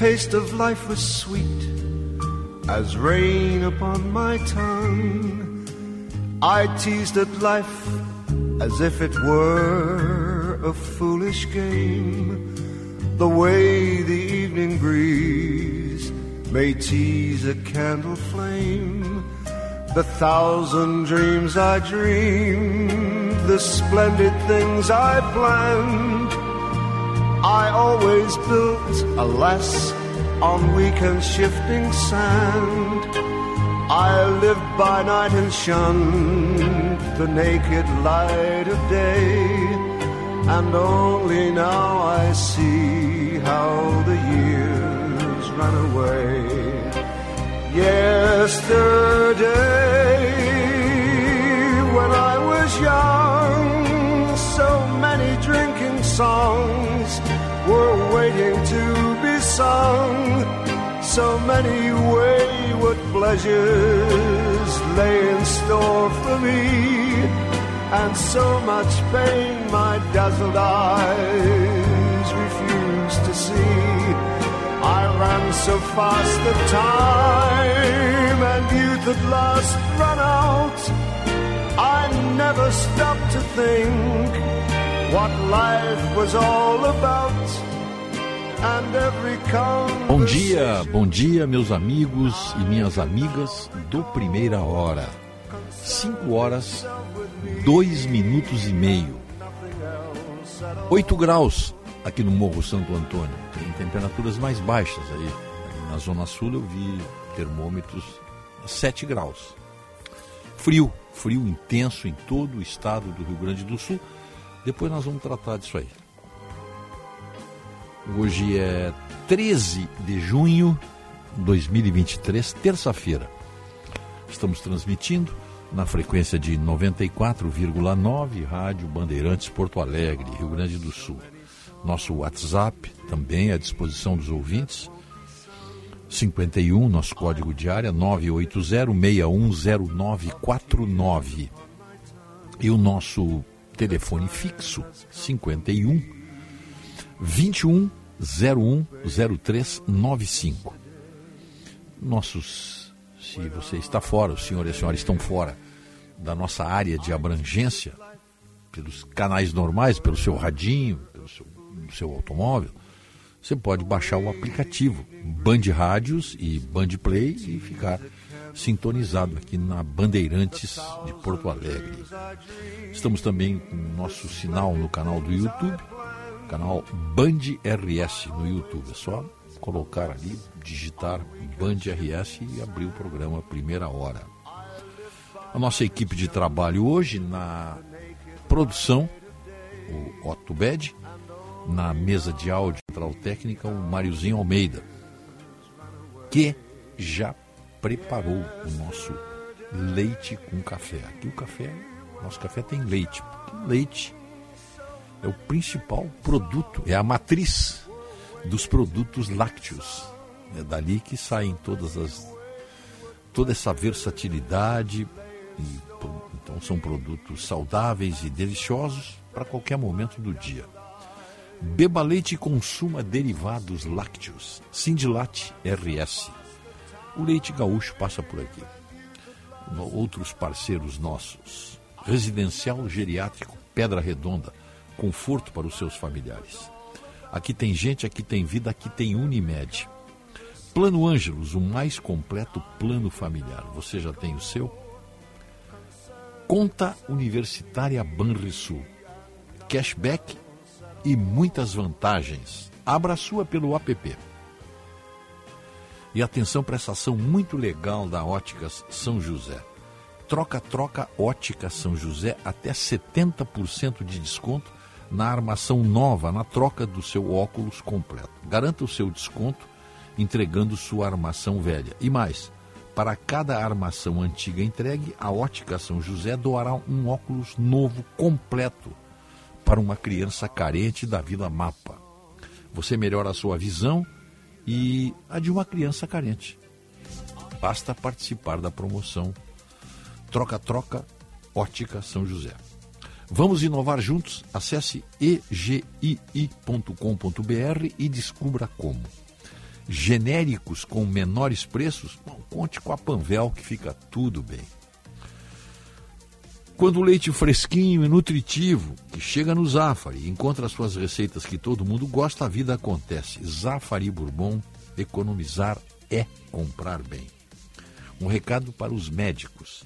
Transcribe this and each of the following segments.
Taste of life was sweet as rain upon my tongue. I teased at life as if it were a foolish game, the way the evening breeze may tease a candle flame. The thousand dreams I dreamed, the splendid things I planned. I always built, alas, on weak and shifting sand. I lived by night and shunned the naked light of day. And only now I see how the years run away. Yesterday, when I was young, so many drinking songs were waiting to be sung. So many wayward pleasures lay in store for me, and so much pain my dazzled eyes refused to see. I ran so fast that time and youth at last ran out. I never stopped to think what life was all about. And every Bom dia, bom dia, meus amigos e minhas amigas do Primeira Hora. 5 horas, 2 minutos e meio. 8 graus aqui no Morro Santo Antônio. Tem temperaturas mais baixas aí. aí na Zona Sul eu vi termômetros 7 graus. Frio, frio intenso em todo o estado do Rio Grande do Sul. Depois nós vamos tratar disso aí. Hoje é 13 de junho de 2023, terça-feira. Estamos transmitindo na frequência de 94,9 Rádio Bandeirantes Porto Alegre, Rio Grande do Sul. Nosso WhatsApp também à disposição dos ouvintes. 51, nosso código de área 980610949. E o nosso telefone fixo 51 21 01 0395. Nossos, se você está fora, o senhor e a senhora estão fora da nossa área de abrangência, pelos canais normais, pelo seu radinho, pelo seu, seu automóvel, você pode baixar o aplicativo Band Rádios e Band Play e ficar sintonizado aqui na Bandeirantes de Porto Alegre. Estamos também com o nosso sinal no canal do YouTube, canal Band RS no YouTube. É só colocar ali, digitar Band RS e abrir o programa Primeira Hora. A nossa equipe de trabalho hoje na produção, o Otto Bed, na mesa de áudio central técnica, o Máriozinho Almeida, que já preparou o nosso leite com café. Aqui o café, nosso café tem leite. Leite é o principal produto, é a matriz dos produtos lácteos. É dali que saem todas as toda essa versatilidade e, então são produtos saudáveis e deliciosos para qualquer momento do dia. Beba leite e consuma derivados lácteos. Sindilate RS. O leite gaúcho passa por aqui. Outros parceiros nossos. Residencial Geriátrico Pedra Redonda. Conforto para os seus familiares. Aqui tem gente, aqui tem vida, aqui tem Unimed. Plano Ângelos, o mais completo plano familiar. Você já tem o seu? Conta Universitária Banrisul. Cashback e muitas vantagens. Abra sua pelo app. E atenção para essa ação muito legal da Óticas São José. Troca-troca Ótica São José até 70% de desconto na armação nova, na troca do seu óculos completo. Garanta o seu desconto entregando sua armação velha. E mais, para cada armação antiga entregue, a Ótica São José doará um óculos novo completo para uma criança carente da Vila Mapa. Você melhora a sua visão e a de uma criança carente. Basta participar da promoção Troca-Troca Ótica São José. Vamos inovar juntos? Acesse egii.com.br e descubra como. Genéricos com menores preços? Bom, conte com a Panvel que fica tudo bem. Quando o leite fresquinho e nutritivo, que chega no Zafari, encontra as suas receitas que todo mundo gosta, a vida acontece. Zafari Bourbon, economizar é comprar bem. Um recado para os médicos.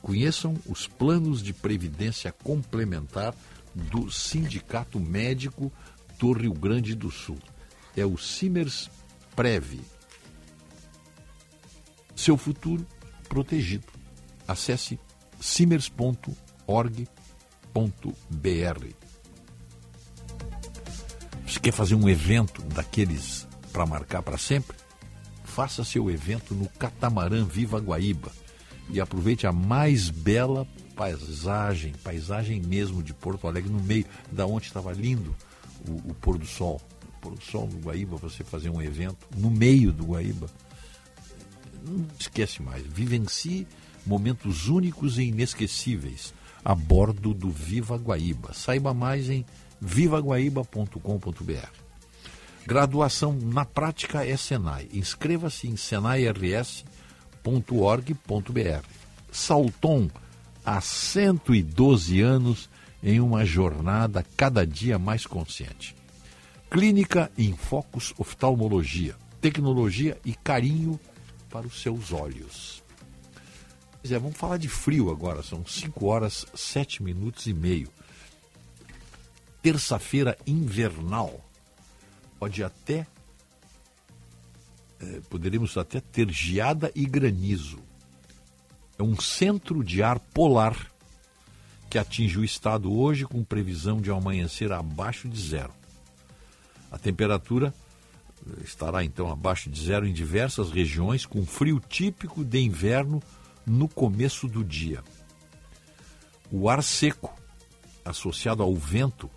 Conheçam os planos de previdência complementar do Sindicato Médico do Rio Grande do Sul. É o Simers Prev. Seu futuro protegido. Acesse simers.org.br. Você quer fazer um evento daqueles para marcar para sempre? Faça seu evento no Catamarã Viva Guaíba e aproveite a mais bela paisagem, paisagem mesmo de Porto Alegre, no meio da onde estava lindo o, o, pôr do sol. O pôr do sol no Guaíba, você fazer um evento no meio do Guaíba. Não esquece mais. Vivencie momentos únicos e inesquecíveis a bordo do Viva Guaíba. Saiba mais em vivaguaíba.com.br. Graduação na prática é Senai. Inscreva-se em senairs.com www.salton.org.br. Salton há 112 anos em uma jornada cada dia mais consciente. Clínica em Focus Oftalmologia, tecnologia e carinho para os seus olhos. Pois é, vamos falar de frio agora, são 5 horas 7 minutos e meio. Terça-feira invernal. Pode até é, poderíamos até ter geada e granizo. É um centro de ar polar que atinge o estado hoje com previsão de amanhecer abaixo de zero. A temperatura eh, estará então abaixo de zero em diversas regiões, com frio típico de inverno no começo do dia. O ar seco, associado ao vento,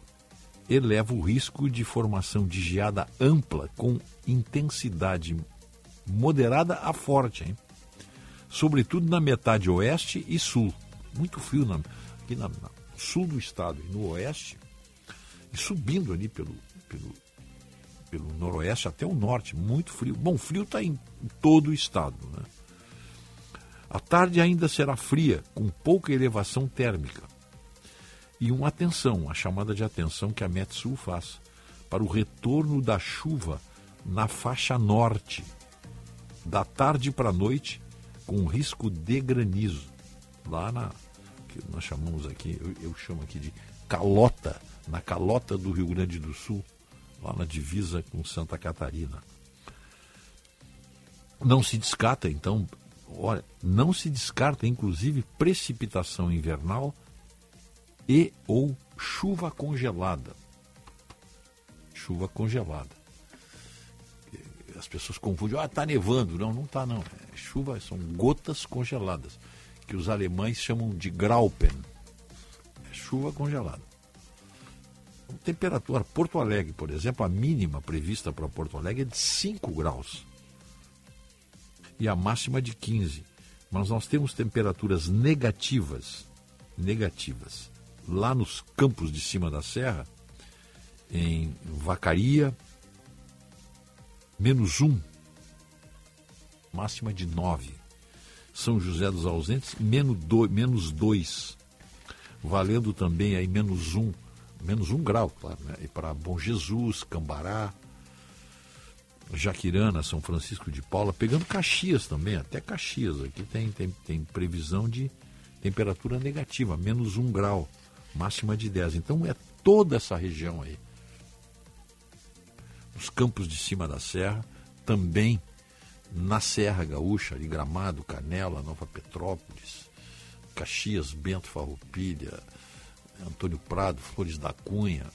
eleva o risco de formação de geada ampla com intensidade moderada a forte, hein? sobretudo na metade oeste e sul. Muito frio na, aqui na, no sul do estado e no oeste, e subindo ali pelo, pelo, pelo noroeste até o norte, muito frio. Bom, frio está em todo o estado. Né? A tarde ainda será fria, com pouca elevação térmica. E uma atenção, a chamada de atenção que a Metsul faz para o retorno da chuva na faixa norte, da tarde para a noite, com risco de granizo. Lá na, que nós chamamos aqui, eu, eu chamo aqui de calota, na calota do Rio Grande do Sul, lá na divisa com Santa Catarina. Não se descarta, então, olha, não se descarta, inclusive, precipitação invernal e ou chuva congelada. Chuva congelada as pessoas confundem, ah, está nevando. Não, não está não. É chuva, são gotas congeladas, que os alemães chamam de Graupen. É chuva congelada. Temperatura, Porto Alegre, por exemplo, a mínima prevista para Porto Alegre é de 5 graus. E a máxima de 15. Mas nós temos temperaturas negativas, negativas, lá nos campos de cima da serra, em Vacaria, menos um, máxima de nove. São José dos Ausentes, menos dois, menos dois. Valendo também aí menos um menos um grau, claro, né? E para Bom Jesus, Cambará, Jaquirana, São Francisco de Paula, pegando Caxias também, até Caxias. Aqui tem, tem, tem previsão de temperatura negativa, menos um grau, máxima de 10. Então é toda essa região aí. Os campos de cima da serra, também na Serra Gaúcha, ali Gramado, Canela, Nova Petrópolis, Caxias, Bento Farroupilha, Antônio Prado, Flores da Cunha,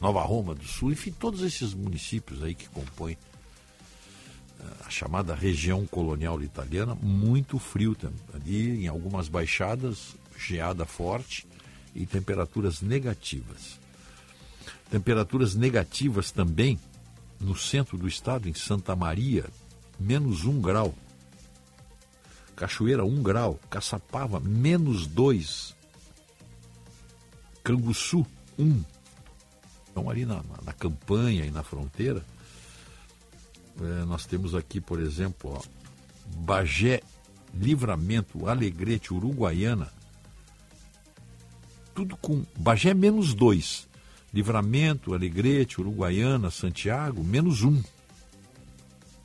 Nova Roma do Sul, enfim, todos esses municípios aí que compõem eh, a chamada região colonial italiana, muito frio ali em algumas baixadas, geada forte e temperaturas negativas. Temperaturas negativas também no centro do estado, em Santa Maria, menos um grau. Cachoeira, um grau. Caçapava, menos dois. Canguçu, um. Então, ali na, na, campanha e na fronteira, é, nós temos aqui, por exemplo, ó, Bagé, Livramento, Alegrete, Uruguaiana, tudo com Bagé menos dois. Livramento, Alegrete, Uruguaiana, Santiago, menos um.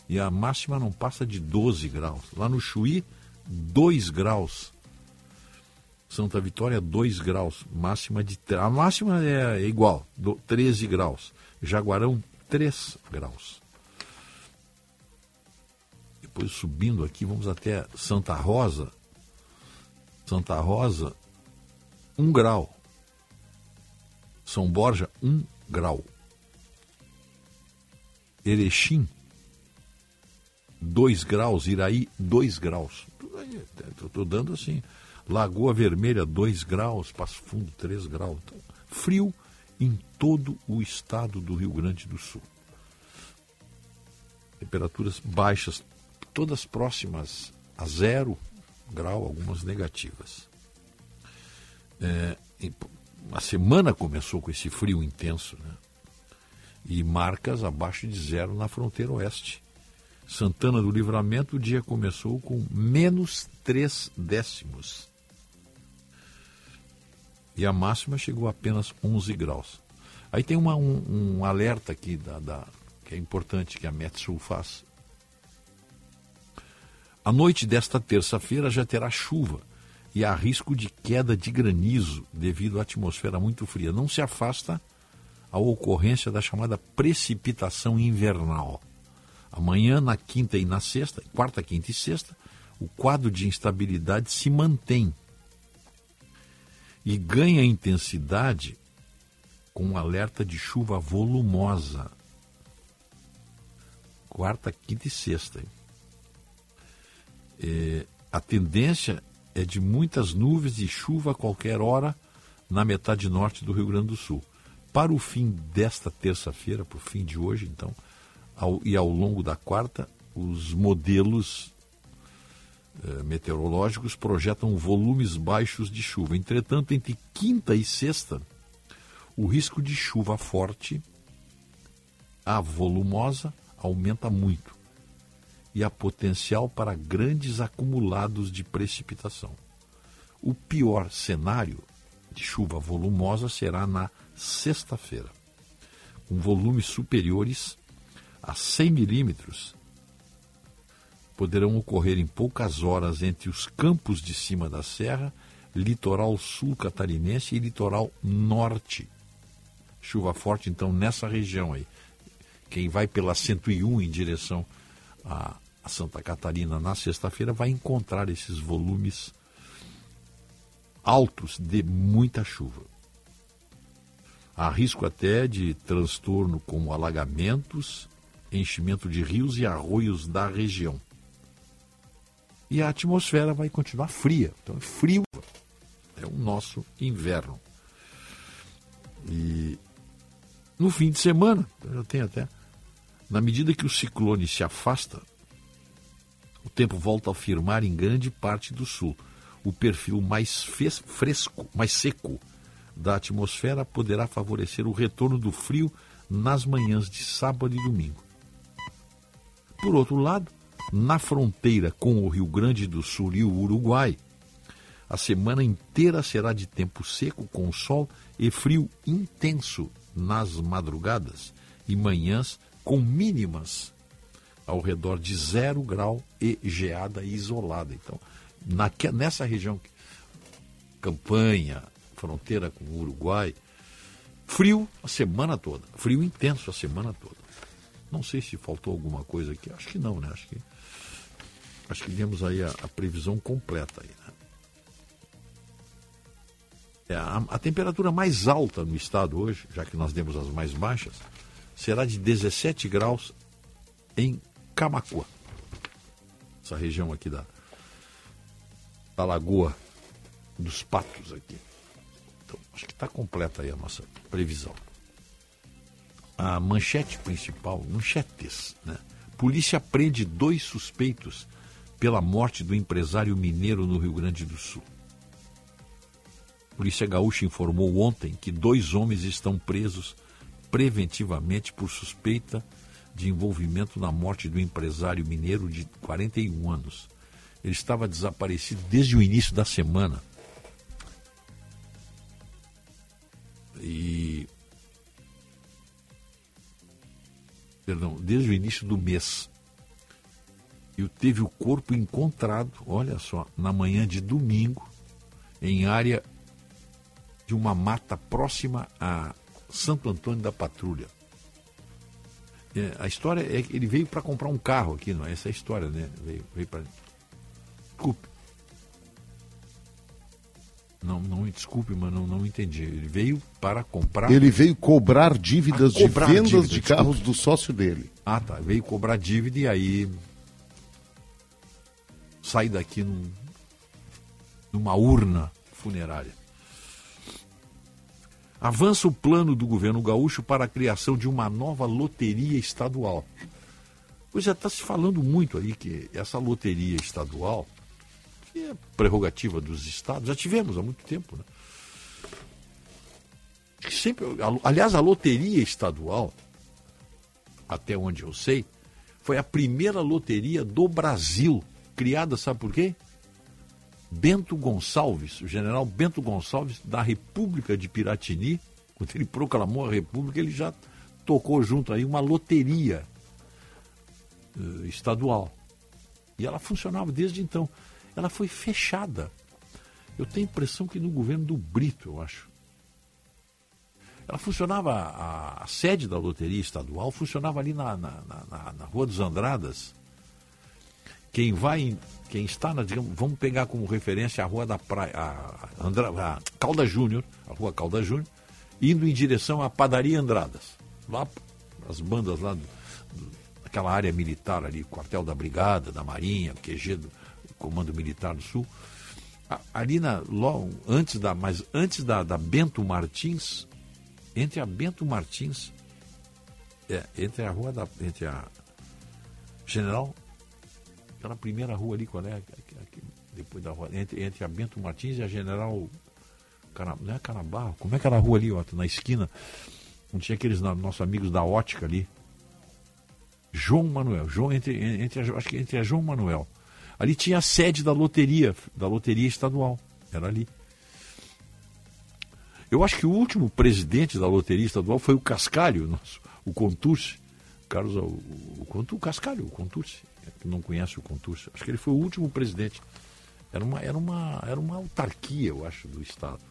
E a máxima não passa de 12 graus. Lá no Chuí, 2 graus. Santa Vitória, 2 graus. Máxima de. A máxima é igual, 13 graus. Jaguarão, 3 graus. Depois subindo aqui, vamos até Santa Rosa. Santa Rosa, 1 grau. São Borja, 1 grau. Erechim, 2 graus. Iraí, 2 graus. Estou dando assim. Lagoa Vermelha, 2 graus. Passo Fundo, 3 graus. Então, frio em todo o estado do Rio Grande do Sul. Temperaturas baixas, todas próximas a zero grau, algumas negativas. É, a semana começou com esse frio intenso, né? E marcas abaixo de zero na fronteira oeste. Santana do Livramento, o dia começou com menos 3 décimos. E a máxima chegou a apenas 11 graus. Aí tem uma, um, um, alerta aqui da, da, que é importante que a Metsul faz. A noite desta terça-feira já terá chuva e há risco de queda de granizo devido à atmosfera muito fria. Não se afasta a ocorrência da chamada precipitação invernal. Amanhã, na quinta e na sexta, quarta, quinta e sexta, o quadro de instabilidade se mantém e ganha intensidade com um alerta de chuva volumosa. Quarta, quinta e sexta. É, a tendência é de muitas nuvens e chuva a qualquer hora na metade norte do Rio Grande do Sul. Para o fim desta terça-feira, para o fim de hoje, então, ao, e ao longo da quarta, os modelos meteorológicos projetam volumes baixos de chuva. Entretanto, entre quinta e sexta, o risco de chuva forte, a volumosa, aumenta muito e há potencial para grandes acumulados de precipitação. O pior cenário de chuva volumosa será na sexta-feira, com volumes superiores a 100 milímetros. Poderão ocorrer em poucas horas entre os campos de cima da serra, litoral sul catarinense e litoral norte. Chuva forte, então, nessa região aí. Quem vai pela 101 em direção a, Santa Catarina na sexta-feira vai encontrar esses volumes altos de muita chuva. Há risco até de transtorno como alagamentos, enchimento de rios e arroios da região. E a atmosfera vai continuar fria. Então, é frio é o nosso inverno. E no fim de semana, eu tenho até, na medida que o ciclone se afasta, o tempo volta a firmar em grande parte do sul. O perfil mais fresco, mais seco da atmosfera poderá favorecer o retorno do frio nas manhãs de sábado e domingo. Por outro lado, na fronteira com o Rio Grande do Sul e o Uruguai, A semana inteira será de tempo seco, com sol e frio intenso nas madrugadas e manhãs, com mínimas ao redor de zero grau e geada isolada. Então, naque, nessa região, campanha, fronteira com o Uruguai, frio a semana toda, frio intenso a semana toda. Não sei se faltou alguma coisa aqui, acho que não, né? Acho que, acho que temos aí a, a previsão completa aí, né? É, a, a, temperatura mais alta no estado hoje, já que nós demos as mais baixas, será de 17 graus em Camacuã. Essa região aqui da, da Lagoa dos Patos aqui. Então, acho que está completa aí a nossa previsão. A manchete principal, manchetes, né? Polícia prende dois suspeitos pela morte do empresário mineiro no Rio Grande do Sul. Polícia Gaúcha informou ontem que dois homens estão presos preventivamente por suspeita de envolvimento na morte do empresário mineiro de 41 anos. Ele estava desaparecido desde o início da semana. E. Perdão, desde o início do mês. E teve o corpo encontrado, olha só, na manhã de domingo, em área de uma mata próxima a Santo Antônio da Patrulha. É, a história é que ele veio para comprar um carro aqui, não é essa é a história, né? Veio, veio para. Desculpe. Não, não me desculpe, mas não, não entendi. Ele veio para comprar. Ele veio cobrar dívidas cobrar de vendas dívida, de desculpe. carros do sócio dele. Ah, tá. Veio cobrar dívida e aí. Sai daqui num, numa urna funerária. Avança o plano do governo gaúcho para a criação de uma nova loteria estadual. Pois já está se falando muito aí que essa loteria estadual, que é prerrogativa dos estados, já tivemos há muito tempo, né? Sempre, aliás, a loteria estadual, até onde eu sei, foi a primeira loteria do Brasil, criada, sabe por quê? Bento Gonçalves, o general Bento Gonçalves, da República de Piratini, quando ele proclamou a República, ele já tocou junto aí uma loteria uh, estadual. E ela funcionava desde então. Ela foi fechada. Eu tenho a impressão que no governo do Brito, eu acho. Ela funcionava, a, a sede da loteria estadual funcionava ali na, na, na, na Rua dos Andradas. Quem vai quem está na, digamos, vamos pegar como referência a Rua da Praia, a, Andra, a Calda Júnior, a Rua Calda Júnior, indo em direção à Padaria Andradas. Lá, as bandas lá, do, do, aquela área militar ali, quartel da Brigada, da Marinha, QG do Comando Militar do Sul. ali na, logo, antes da, mas antes da, da Bento Martins, entre a Bento Martins, é, entre a rua da, entre a General Aquela primeira rua ali, qual é? Depois da rua, entre, entre a Bento Martins e a General. Não é Canabarro? Como é aquela rua ali, ó, na esquina? Onde tinha aqueles nossos amigos da ótica ali. João Manuel. João, entre, entre, acho que entre a João Manuel. Ali tinha a sede da loteria, da loteria estadual. Era ali. Eu acho que o último presidente da loteria estadual foi o Cascalho, nosso, o Conturce. Carlos, o, o, o Cascalho, o Conturce que não conhece o Contursi, acho que ele foi o último presidente. Era uma, era uma, era uma autarquia, eu acho, do Estado.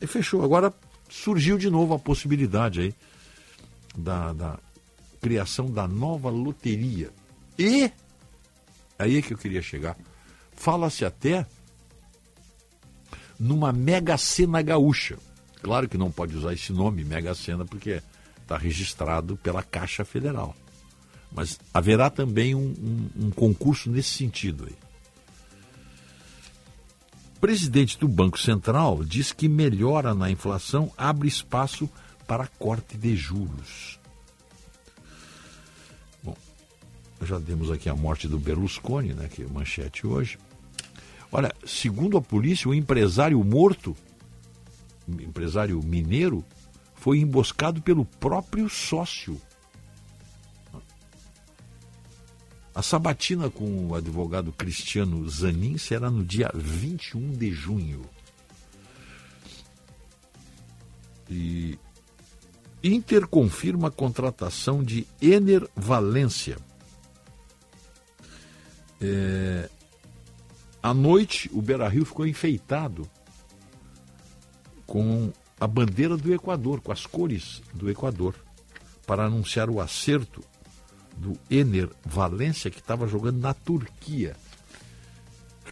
E fechou. Agora surgiu de novo a possibilidade aí da, da criação da nova loteria. E aí é que eu queria chegar. Fala-se até numa Mega Sena gaúcha. Claro que não pode usar esse nome, Mega Sena, porque está registrado pela Caixa Federal. Mas haverá também um, um, um concurso nesse sentido aí. O presidente do Banco Central diz que melhora na inflação abre espaço para corte de juros. Bom, já demos aqui a morte do Berlusconi, né, que é manchete hoje. Olha, segundo a polícia, o empresário morto, empresário mineiro, foi emboscado pelo próprio sócio A sabatina com o advogado Cristiano Zanin será no dia 21 de junho. E Inter confirma a contratação de Ener Valência. É... À noite, o Beira Rio ficou enfeitado com a bandeira do Equador, com as cores do Equador, para anunciar o acerto do Ener Valência, que estava jogando na Turquia.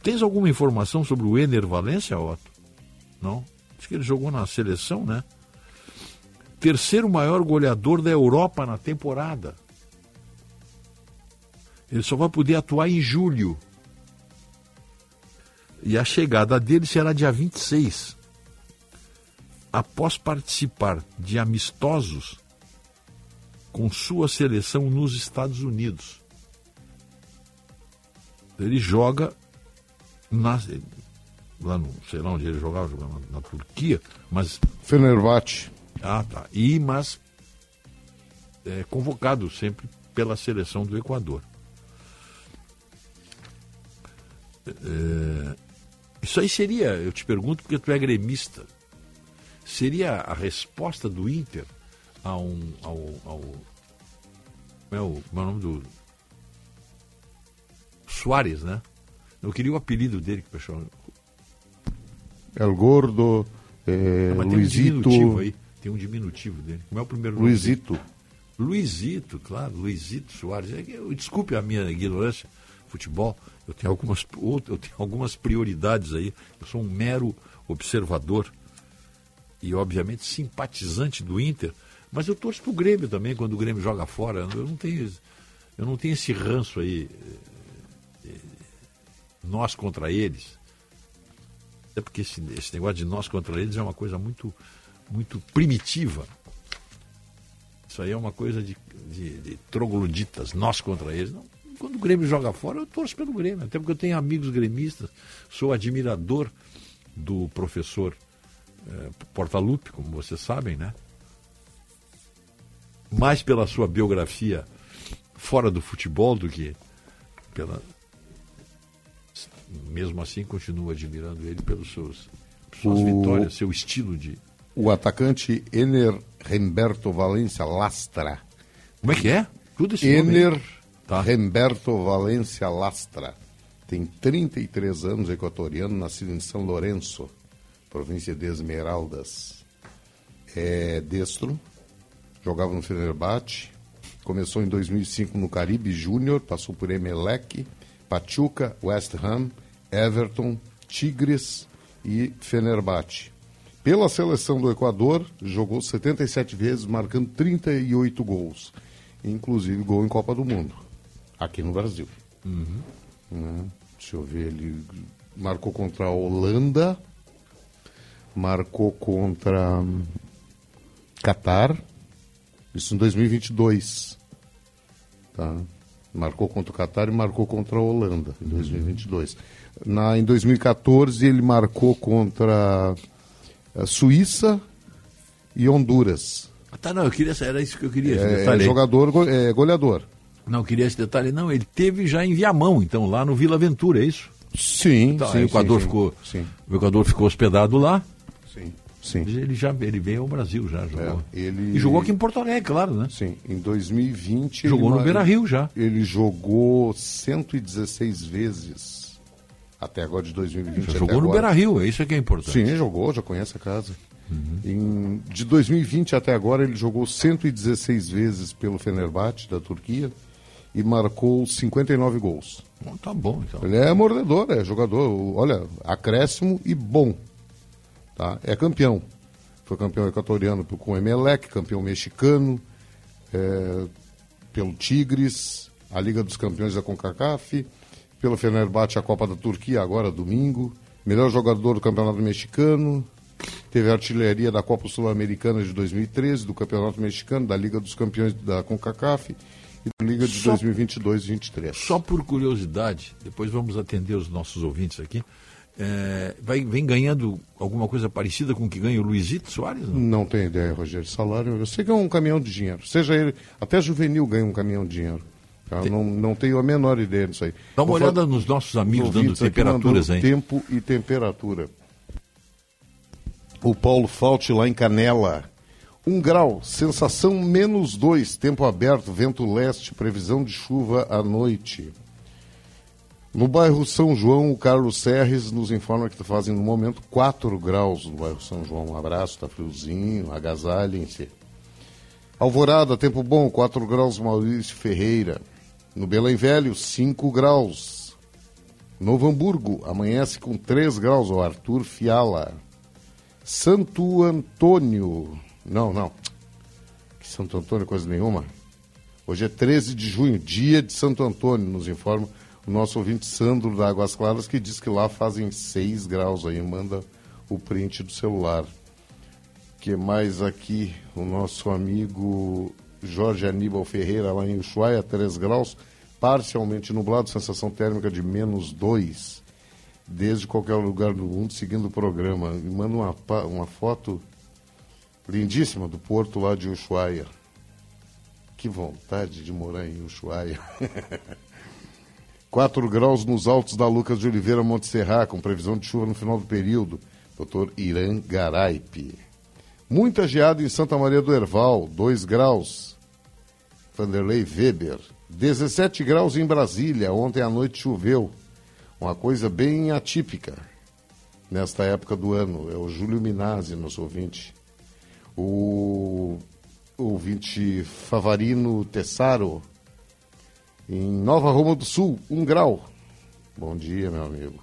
Tens alguma informação sobre o Ener Valência, Otto? Não? Diz que ele jogou na seleção, né? Terceiro maior goleador da Europa na temporada. Ele só vai poder atuar em julho. E a chegada dele será dia 26. Após participar de amistosos com sua seleção nos Estados Unidos. Ele joga na, lá no, sei lá onde ele jogava, jogava na, na Turquia, mas. Fenerbahçe. Ah, tá. E, mas é, convocado sempre pela seleção do Equador. É, isso aí seria, eu te pergunto porque tu é gremista, seria a resposta do Inter a um, ao, ao como é o, como é o nome do Soares, né? Eu queria o apelido dele que o pessoal. El Gordo, é, Não, Luizito. Tem um diminutivo aí. Tem um diminutivo dele. Como é o primeiro nome? Luizito. dele? Luizito, claro, Luizito Soares. É desculpe a minha ignorância, futebol. Eu tenho algumas, eu tenho algumas prioridades aí. Eu sou um mero observador e, obviamente, simpatizante do Inter. Mas eu torço pro Grêmio também quando o Grêmio joga fora. Eu não tenho, eu não tenho esse ranço aí. eh, eh, Nós contra eles. É porque esse, esse negócio de nós contra eles é uma coisa muito, muito primitiva. Isso aí é uma coisa de, de, de trogloditas, nós contra eles. Não, quando o Grêmio joga fora, eu torço pelo Grêmio, até porque eu tenho amigos gremistas, sou admirador do professor eh, Portaluppi, como vocês sabem, né? Mais pela sua biografia fora do futebol do que pela. Mesmo assim, continuo admirando ele pelos seus suas O- vitórias, seu estilo de. O atacante Ener Remberto Valência Lastra. Como é que é? Tudo esse. Ener Tá. Remberto Valência Lastra. Tem 33 anos, equatoriano, nascido em São Lourenço, província de Esmeraldas. É destro, jogava no Fenerbahçe, começou em 2005 no Caribe Júnior, passou por Emelec, Pachuca, West Ham, Everton, Tigres e Fenerbahçe. Pela seleção do Equador, jogou 77 vezes, marcando 38 gols, inclusive gol em Copa do Mundo, aqui no Brasil. Né? Deixa eu ver, ele marcou contra a Holanda, marcou contra hum, Catar, isso em 2022. Tá? Marcou contra o Catar e marcou contra a Holanda em 2022. Na, em 2014 ele marcou contra a Suíça e Honduras. Ah, Tá, não, eu queria, era isso que eu queria, esse É, jogador go- é, goleador. Não, eu queria esse detalhe. Não, ele teve já em Viamão, então, lá no Vila Aventura, é isso? Sim, Tá, sim, o Equador sim, ficou. Sim, O Equador ficou hospedado lá. Sim. Ele já ele veio ao Brasil já, jogou. É, ele- E jogou aqui em Porto Alegre, claro, né? Sim, em 2020... Jogou ele no ma- Beira-Rio já. Ele jogou 116 vezes até agora de 2020. Já até jogou no. Beira Rio, é isso que é importante. Sim, jogou, já conhece a casa. Em- de 2020 até agora, ele jogou 116 vezes pelo Fenerbahçe, da Turquia, e marcou 59 gols. Bom, tá bom, então. Ele é mordedor, é jogador, olha, acréscimo e bom. Tá? É campeão. Foi campeão equatoriano com o Emelec, campeão mexicano, é, pelo Tigres, a Liga dos Campeões da CONCACAF, pelo Fenerbahçe a Copa da Turquia agora, domingo, melhor jogador do Campeonato Mexicano, teve a artilharia da Copa Sul-Americana de 2013, do Campeonato Mexicano, da Liga dos Campeões da CONCACAF e da Liga de Só- 2022-23. Só por curiosidade, depois vamos atender os nossos ouvintes aqui. É, vai, vem ganhando alguma coisa parecida com o que ganha o Luizito Soares? Não? Não tenho ideia, Rogério. Salário, eu sei que é um caminhão de dinheiro. Seja ele, até juvenil ganha um caminhão de dinheiro. Tá? Não, não tenho a menor ideia disso aí. Dá uma Vou olhada falar- nos nossos amigos Os dando temperaturas aí. Tempo e temperatura. O Paulo Falte lá em Canela. Um grau, sensação menos dois, tempo aberto, vento leste, previsão de chuva à noite. No bairro São João, o Carlos Serres nos informa que fazem no momento 4 graus no bairro São João. Um abraço, tá friozinho, agasalhem-se. Alvorada, tempo bom, 4 graus, Maurício Ferreira. No Belém Velho, 5 graus. Novo Hamburgo, amanhece com 3 graus, o Arthur Fiala. Santo Antônio. Não, não. Que Santo Antônio, coisa nenhuma. Hoje é 13 de junho, dia de Santo Antônio, nos informa o nosso ouvinte Sandro da Águas Claras, que diz que lá fazem 6 graus aí, manda o print do celular. que mais aqui? O nosso amigo Jorge Aníbal Ferreira, lá em Ushuaia, 3 graus, parcialmente nublado, sensação térmica de menos 2 desde qualquer lugar do mundo seguindo o programa. Me manda uma, uma foto lindíssima do porto lá de Ushuaia. Que vontade de morar em Ushuaia. 4 graus nos altos da Lucas de Oliveira, Monte Serra, com previsão de chuva no final do período. Dr. Irã Garaipe. Muita geada em Santa Maria do Herval, 2 graus. Vanderlei Weber. 17 graus em Brasília, ontem à noite choveu. Uma coisa bem atípica nesta época do ano. É o Júlio Minazzi, nosso ouvinte. O ouvinte Favarino Tessaro, em Nova Roma do Sul, 1 grau. Bom dia, meu amigo.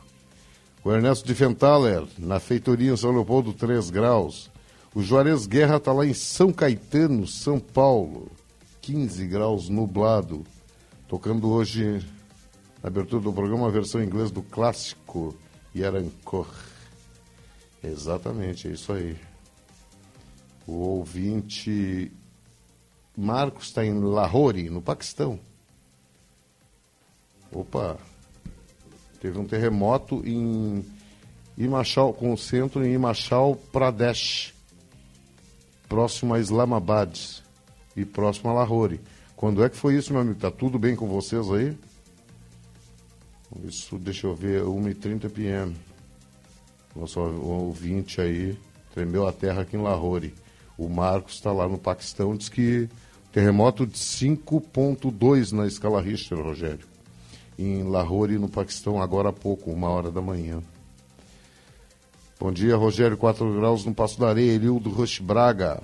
O Ernesto de Fentaler, na feitoria em São Leopoldo, 3 graus. O Juarez Guerra está lá em São Caetano, São Paulo, 15 graus nublado. Tocando hoje, na abertura do programa, a versão em inglês do clássico Yarankor. Exatamente, é isso aí. O ouvinte Marcos está em Lahore, no Paquistão. Opa, teve um terremoto em Himachal, com o centro em Himachal Pradesh, próximo a Islamabad e próximo a Lahore. Quando é que foi isso, meu amigo? Tá tudo bem com vocês aí? Isso, deixa eu ver, 1h30 p.m. Nosso ouvinte aí tremeu a terra aqui em Lahore. O Marcos está lá no Paquistão, diz que terremoto de 5.2 na escala Richter, Rogério. Em Lahore, no Paquistão, agora há pouco, uma hora da manhã. Bom dia, Rogério, 4 graus no Passo da Areia, Elildo Rush Braga.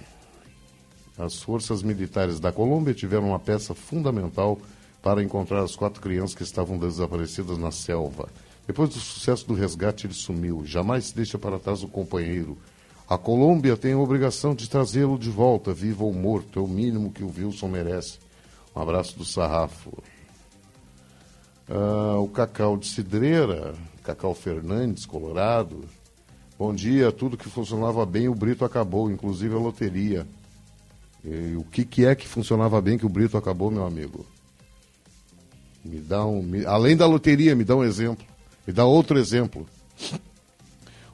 As forças militares da Colômbia tiveram uma peça fundamental para encontrar as quatro crianças que estavam desaparecidas na selva. Depois do sucesso do resgate, ele sumiu. Jamais se deixa para trás o companheiro. A Colômbia tem a obrigação de trazê-lo de volta, vivo ou morto. É o mínimo que o Wilson merece. Um abraço do Sarrafo. Ah, o Cacau de Cidreira, Cacau Fernandes, Colorado. Bom dia, tudo que funcionava bem, o Brito acabou, inclusive a loteria. E o que, que é que funcionava bem que o Brito acabou, meu amigo? Me dá um. me- além da loteria, me dá um exemplo. Me dá outro exemplo.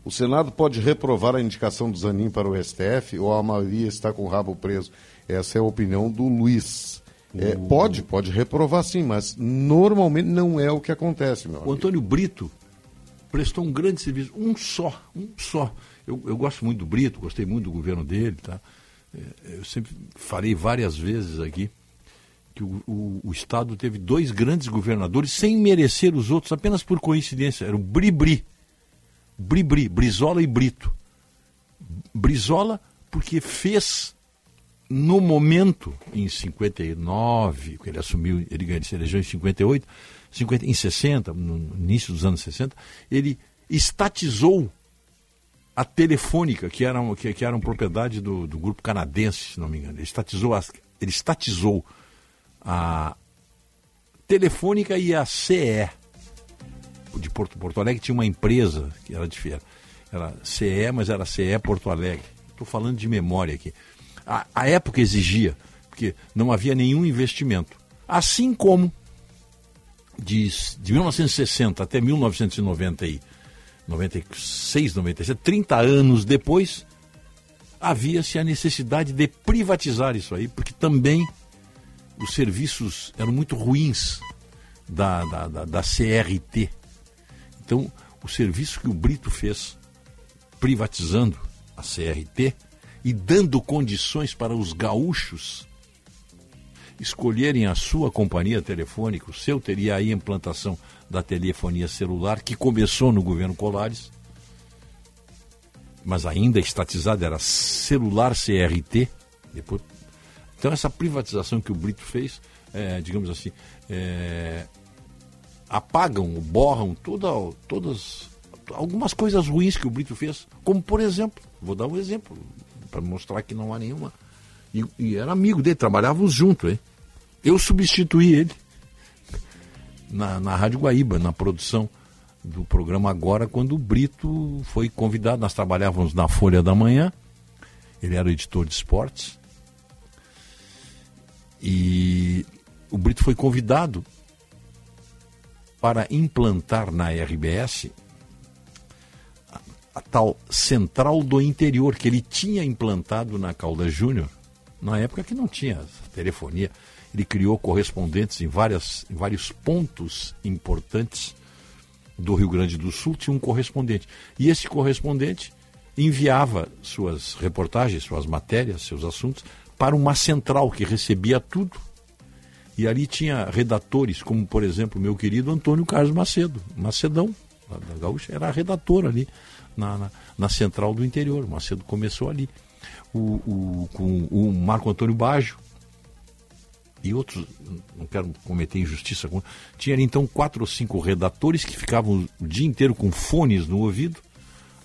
O Senado pode reprovar a indicação do Zanin para o STF ou a maioria está com o rabo preso? Essa é a opinião do Luiz. É, pode, pode reprovar sim, mas normalmente não é o que acontece, meu O amigo. Antônio Brito prestou um grande serviço, um só, um só. Eu, eu gosto muito do Brito, gostei muito do governo dele, tá? É, Eu sempre farei várias vezes aqui que o, o- o Estado teve dois grandes governadores sem merecer os outros, apenas por coincidência. Era o Bribri, Bribri, Brizola e Brito. Brizola porque fez no momento, em 59, que ele assumiu, ele ganhou se elegeu em 58, 50, em 60, no início dos anos 60, ele estatizou a telefônica, que era, que, que era uma propriedade do, do grupo canadense, se não me engano. Ele estatizou, as- ele estatizou a telefônica e a CE de Porto, Porto Alegre tinha uma empresa que era diferente. Era CE, mas era CE Porto Alegre. Estou falando de memória aqui. A, a época exigia, porque não havia nenhum investimento. Assim como de, de 1960 até 1990 e 96, 97, 30 anos depois, havia-se a necessidade de privatizar isso aí, porque também os serviços eram muito ruins da, da, da, da CRT. Então, o serviço que o Brito fez, privatizando a CRT e dando condições para os gaúchos escolherem a sua companhia telefônica, o seu teria aí a implantação da telefonia celular, que começou no governo Colares, mas ainda estatizada, era celular CRT. Depois... Então, essa privatização que o Brito fez, é, digamos assim, é, apagam, borram toda, todas algumas coisas ruins que o Brito fez, como por exemplo, vou dar um exemplo para mostrar que não há nenhuma. E, e, era amigo dele, trabalhávamos juntos, hein? Eu substituí ele na, na Rádio Guaíba, na produção do programa Agora, quando o Brito foi convidado. Nós trabalhávamos na Folha da Manhã, ele era editor de esportes. E o Brito foi convidado para implantar na RBS a, tal Central do Interior, que ele tinha implantado na Calda Júnior, na época que não tinha telefonia. Ele criou correspondentes em, várias, em vários pontos importantes do Rio Grande do Sul, tinha um correspondente. E esse correspondente enviava suas reportagens, suas matérias, seus assuntos para uma central que recebia tudo e ali tinha redatores, como por exemplo meu querido Antônio Carlos Macedo, Macedão, da Gaúcha, era redator ali na, na, na, central do interior. O Macedo começou ali. O, o, com o Marco Antônio Baggio e outros, não quero cometer injustiça. Tinha ali então quatro ou cinco redatores que ficavam o dia inteiro com fones no ouvido,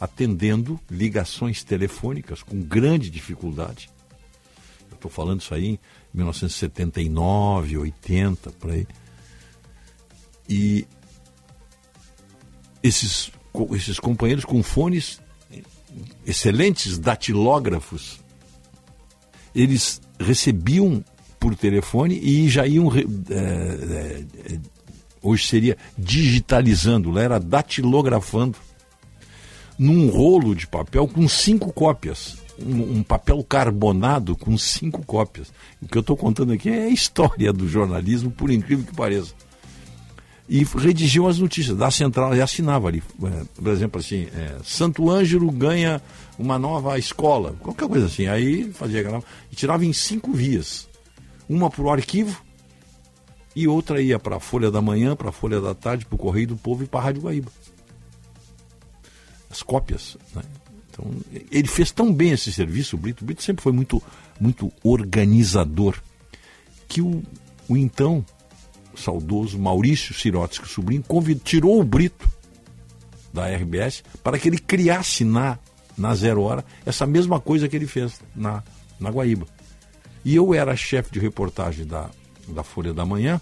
atendendo ligações telefônicas com grande dificuldade. Eu estou falando isso aí 1979, 80, por aí. E esses, esses companheiros com fones, excelentes datilógrafos, eles recebiam por telefone e já iam. É, é, hoje seria digitalizando, lá era datilografando num rolo de papel com cinco cópias um, um, papel carbonado com cinco cópias. O que eu estou contando aqui é a história do jornalismo, por incrível que pareça. E redigiam as notícias da central e assinava ali. É, por exemplo, assim, é, Santo Ângelo ganha uma nova escola, qualquer coisa assim. Aí fazia e tirava em cinco vias. Uma para o arquivo e outra ia para a Folha da Manhã, para a Folha da Tarde, para o Correio do Povo e para a Rádio Guaíba. As cópias. Né? Então, ele fez tão bem esse serviço, o Brito. O Brito sempre foi muito, muito organizador, que o, o então saudoso Maurício Sirotsky, sobrinho, convidou, tirou o Brito da RBS para que ele criasse na, na Zero Hora essa mesma coisa que ele fez na, na Guaíba. E eu era chefe de reportagem da, da Folha da Manhã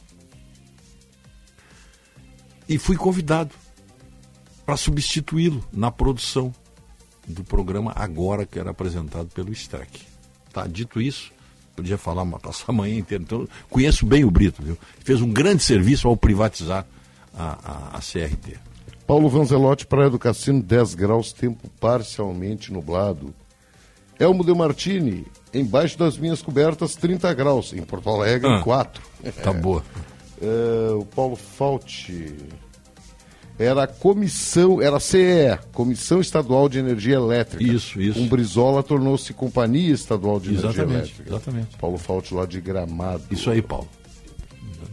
e fui convidado para substituí-lo na produção do programa Agora, que era apresentado pelo Streck. Tá, dito isso, podia falar, passar a manhã inteira. Então, conheço bem o Brito, viu? Fez um grande serviço ao privatizar a, a, a CRT. Paulo Vanzelotti, Praia do Cassino, 10 graus, tempo parcialmente nublado. Elmo de Martini, embaixo das minhas cobertas, 30 graus. Em Porto Alegre, ah, 4. Tá boa. É, o Paulo Fauti, era a comissão, era a CEE, Comissão Estadual de Energia Elétrica. Isso, isso. Um Brizola tornou-se Companhia Estadual de exatamente, Energia Elétrica. Exatamente. Paulo Fault lá de Gramado. Isso aí, Paulo.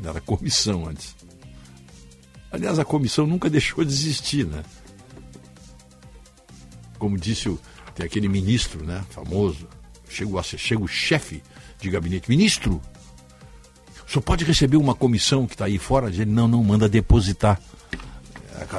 Era comissão antes. Aliás, a comissão nunca deixou de existir, né? Como disse o, tem aquele ministro, né, famoso, chega, chega o chefe de gabinete, ministro, o senhor pode receber uma comissão que está aí fora? Ele, não, não, manda depositar.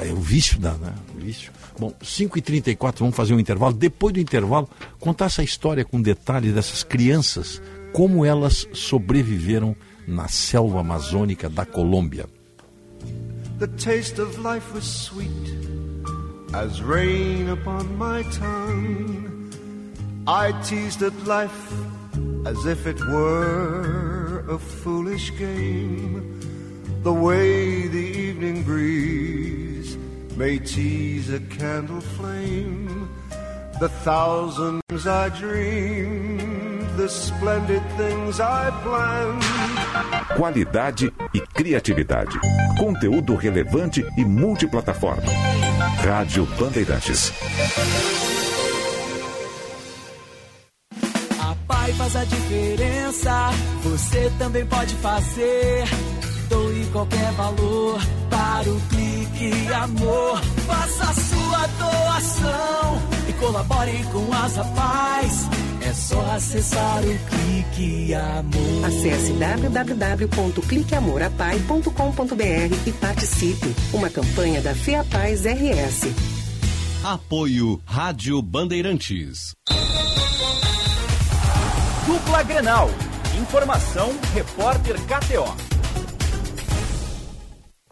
É o vício da, né? O vício. Bom, 5h34, vamos fazer um intervalo. Depois do intervalo, contar essa história com detalhes dessas crianças, como elas sobreviveram na selva amazônica da Colômbia. The taste of life was sweet as rain upon my tongue. I teased at life as if it were a foolish game. The way the evening breeze may tease a candle flame. The thousands I dreamed, the splendid things I planned. Qualidade e criatividade. Conteúdo relevante e multiplataforma. Rádio Bandeirantes. A Pai faz a diferença. Você também pode fazer. Qualquer valor para o Clique Amor. Faça a sua doação e colabore com as Paz. É só acessar o Clique Amor. Acesse www.cliqueamorapai.com.br e participe. Uma campanha da FEAPaz RS. Apoio Rádio Bandeirantes. Dupla Grenal. Informação, repórter KTO.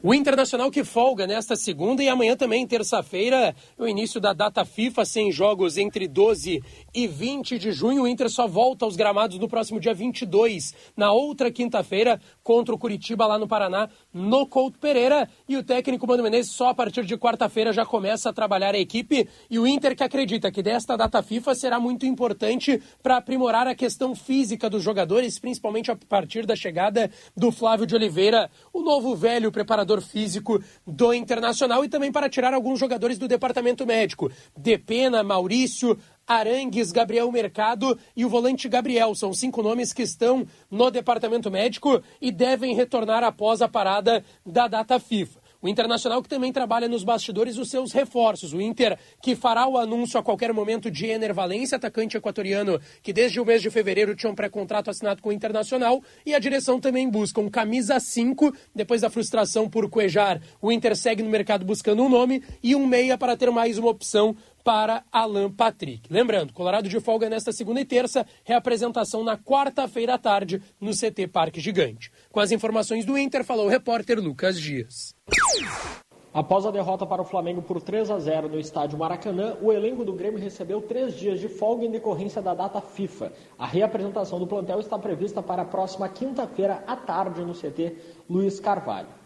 O Internacional que folga nesta segunda e amanhã também, terça-feira, o início da data FIFA, sem jogos entre 12 e 20 de junho. O Inter só volta aos gramados no próximo dia 22, na outra quinta-feira, contra o Curitiba lá no Paraná, no Couto Pereira. E o técnico Mano Menezes só a partir de quarta-feira já começa a trabalhar a equipe. E o Inter que acredita que desta data FIFA será muito importante para aprimorar a questão física dos jogadores, principalmente a partir da chegada do Flávio de Oliveira, o novo velho preparador físico do Internacional e também para tirar alguns jogadores do departamento médico. Depena, Maurício, Arangues, Gabriel Mercado e o volante Gabriel. São cinco nomes que estão no departamento médico e devem retornar após a parada da data FIFA. O Internacional que também trabalha nos bastidores os seus reforços. O Inter que fará o anúncio a qualquer momento de Ener Valência, atacante equatoriano que desde o mês de fevereiro tinha um pré-contrato assinado com o Internacional. E a direção também busca um camisa 5. Depois da frustração por Cuejar, o Inter segue no mercado buscando um nome e um meia para ter mais uma opção para Alan Patrick. Lembrando, Colorado de folga nesta segunda e terça, reapresentação na quarta-feira à tarde no CT Parque Gigante. Com as informações do Inter, falou o repórter Lucas Dias. Após a derrota para o Flamengo por 3 a 0 no estádio Maracanã, o elenco do Grêmio recebeu três dias de folga em decorrência da data FIFA. A reapresentação do plantel está prevista para a próxima quinta-feira à tarde no CT Luiz Carvalho.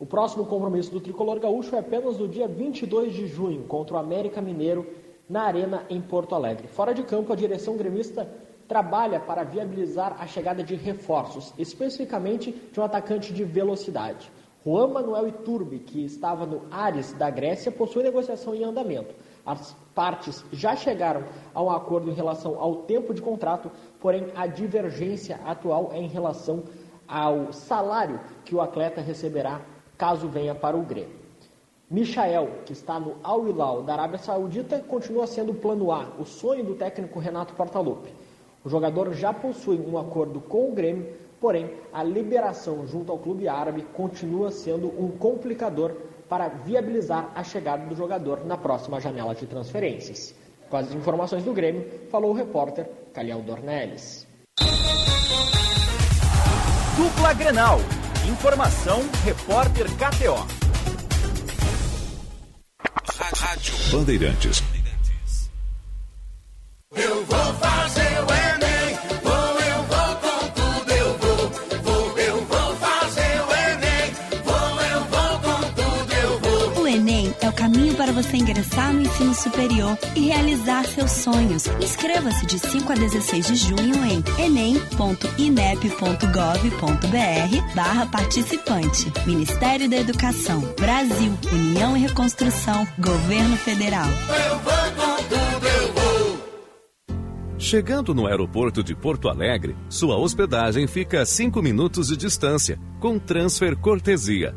O próximo compromisso do tricolor gaúcho é apenas no dia 22 de junho, contra o América Mineiro, na Arena em Porto Alegre. Fora de campo, a direção gremista trabalha para viabilizar a chegada de reforços, especificamente de um atacante de velocidade. Juan Manuel Iturbe, que estava no Ares da Grécia, possui negociação em andamento. As partes já chegaram a um acordo em relação ao tempo de contrato, porém a divergência atual é em relação ao salário que o atleta receberá caso venha para o Grêmio. Michael, que está no Al Hilal da Arábia Saudita, continua sendo o plano A, o sonho do técnico Renato Portaluppi. O jogador já possui um acordo com o Grêmio, porém a liberação junto ao clube árabe continua sendo um complicador para viabilizar a chegada do jogador na próxima janela de transferências. Com as informações do Grêmio, falou o repórter Calhau Dornelles. Dupla Grenal Informação, repórter KTO. Rádio Bandeirantes. Caminho para você ingressar no ensino superior e realizar seus sonhos. Inscreva-se de 5 a 16 de junho em enem.inep.gov.br barra participante. Ministério da Educação, Brasil, União e Reconstrução, Governo Federal. Eu vou com tudo, eu vou. Chegando no aeroporto de Porto Alegre, sua hospedagem fica a 5 minutos de distância, com transfer cortesia.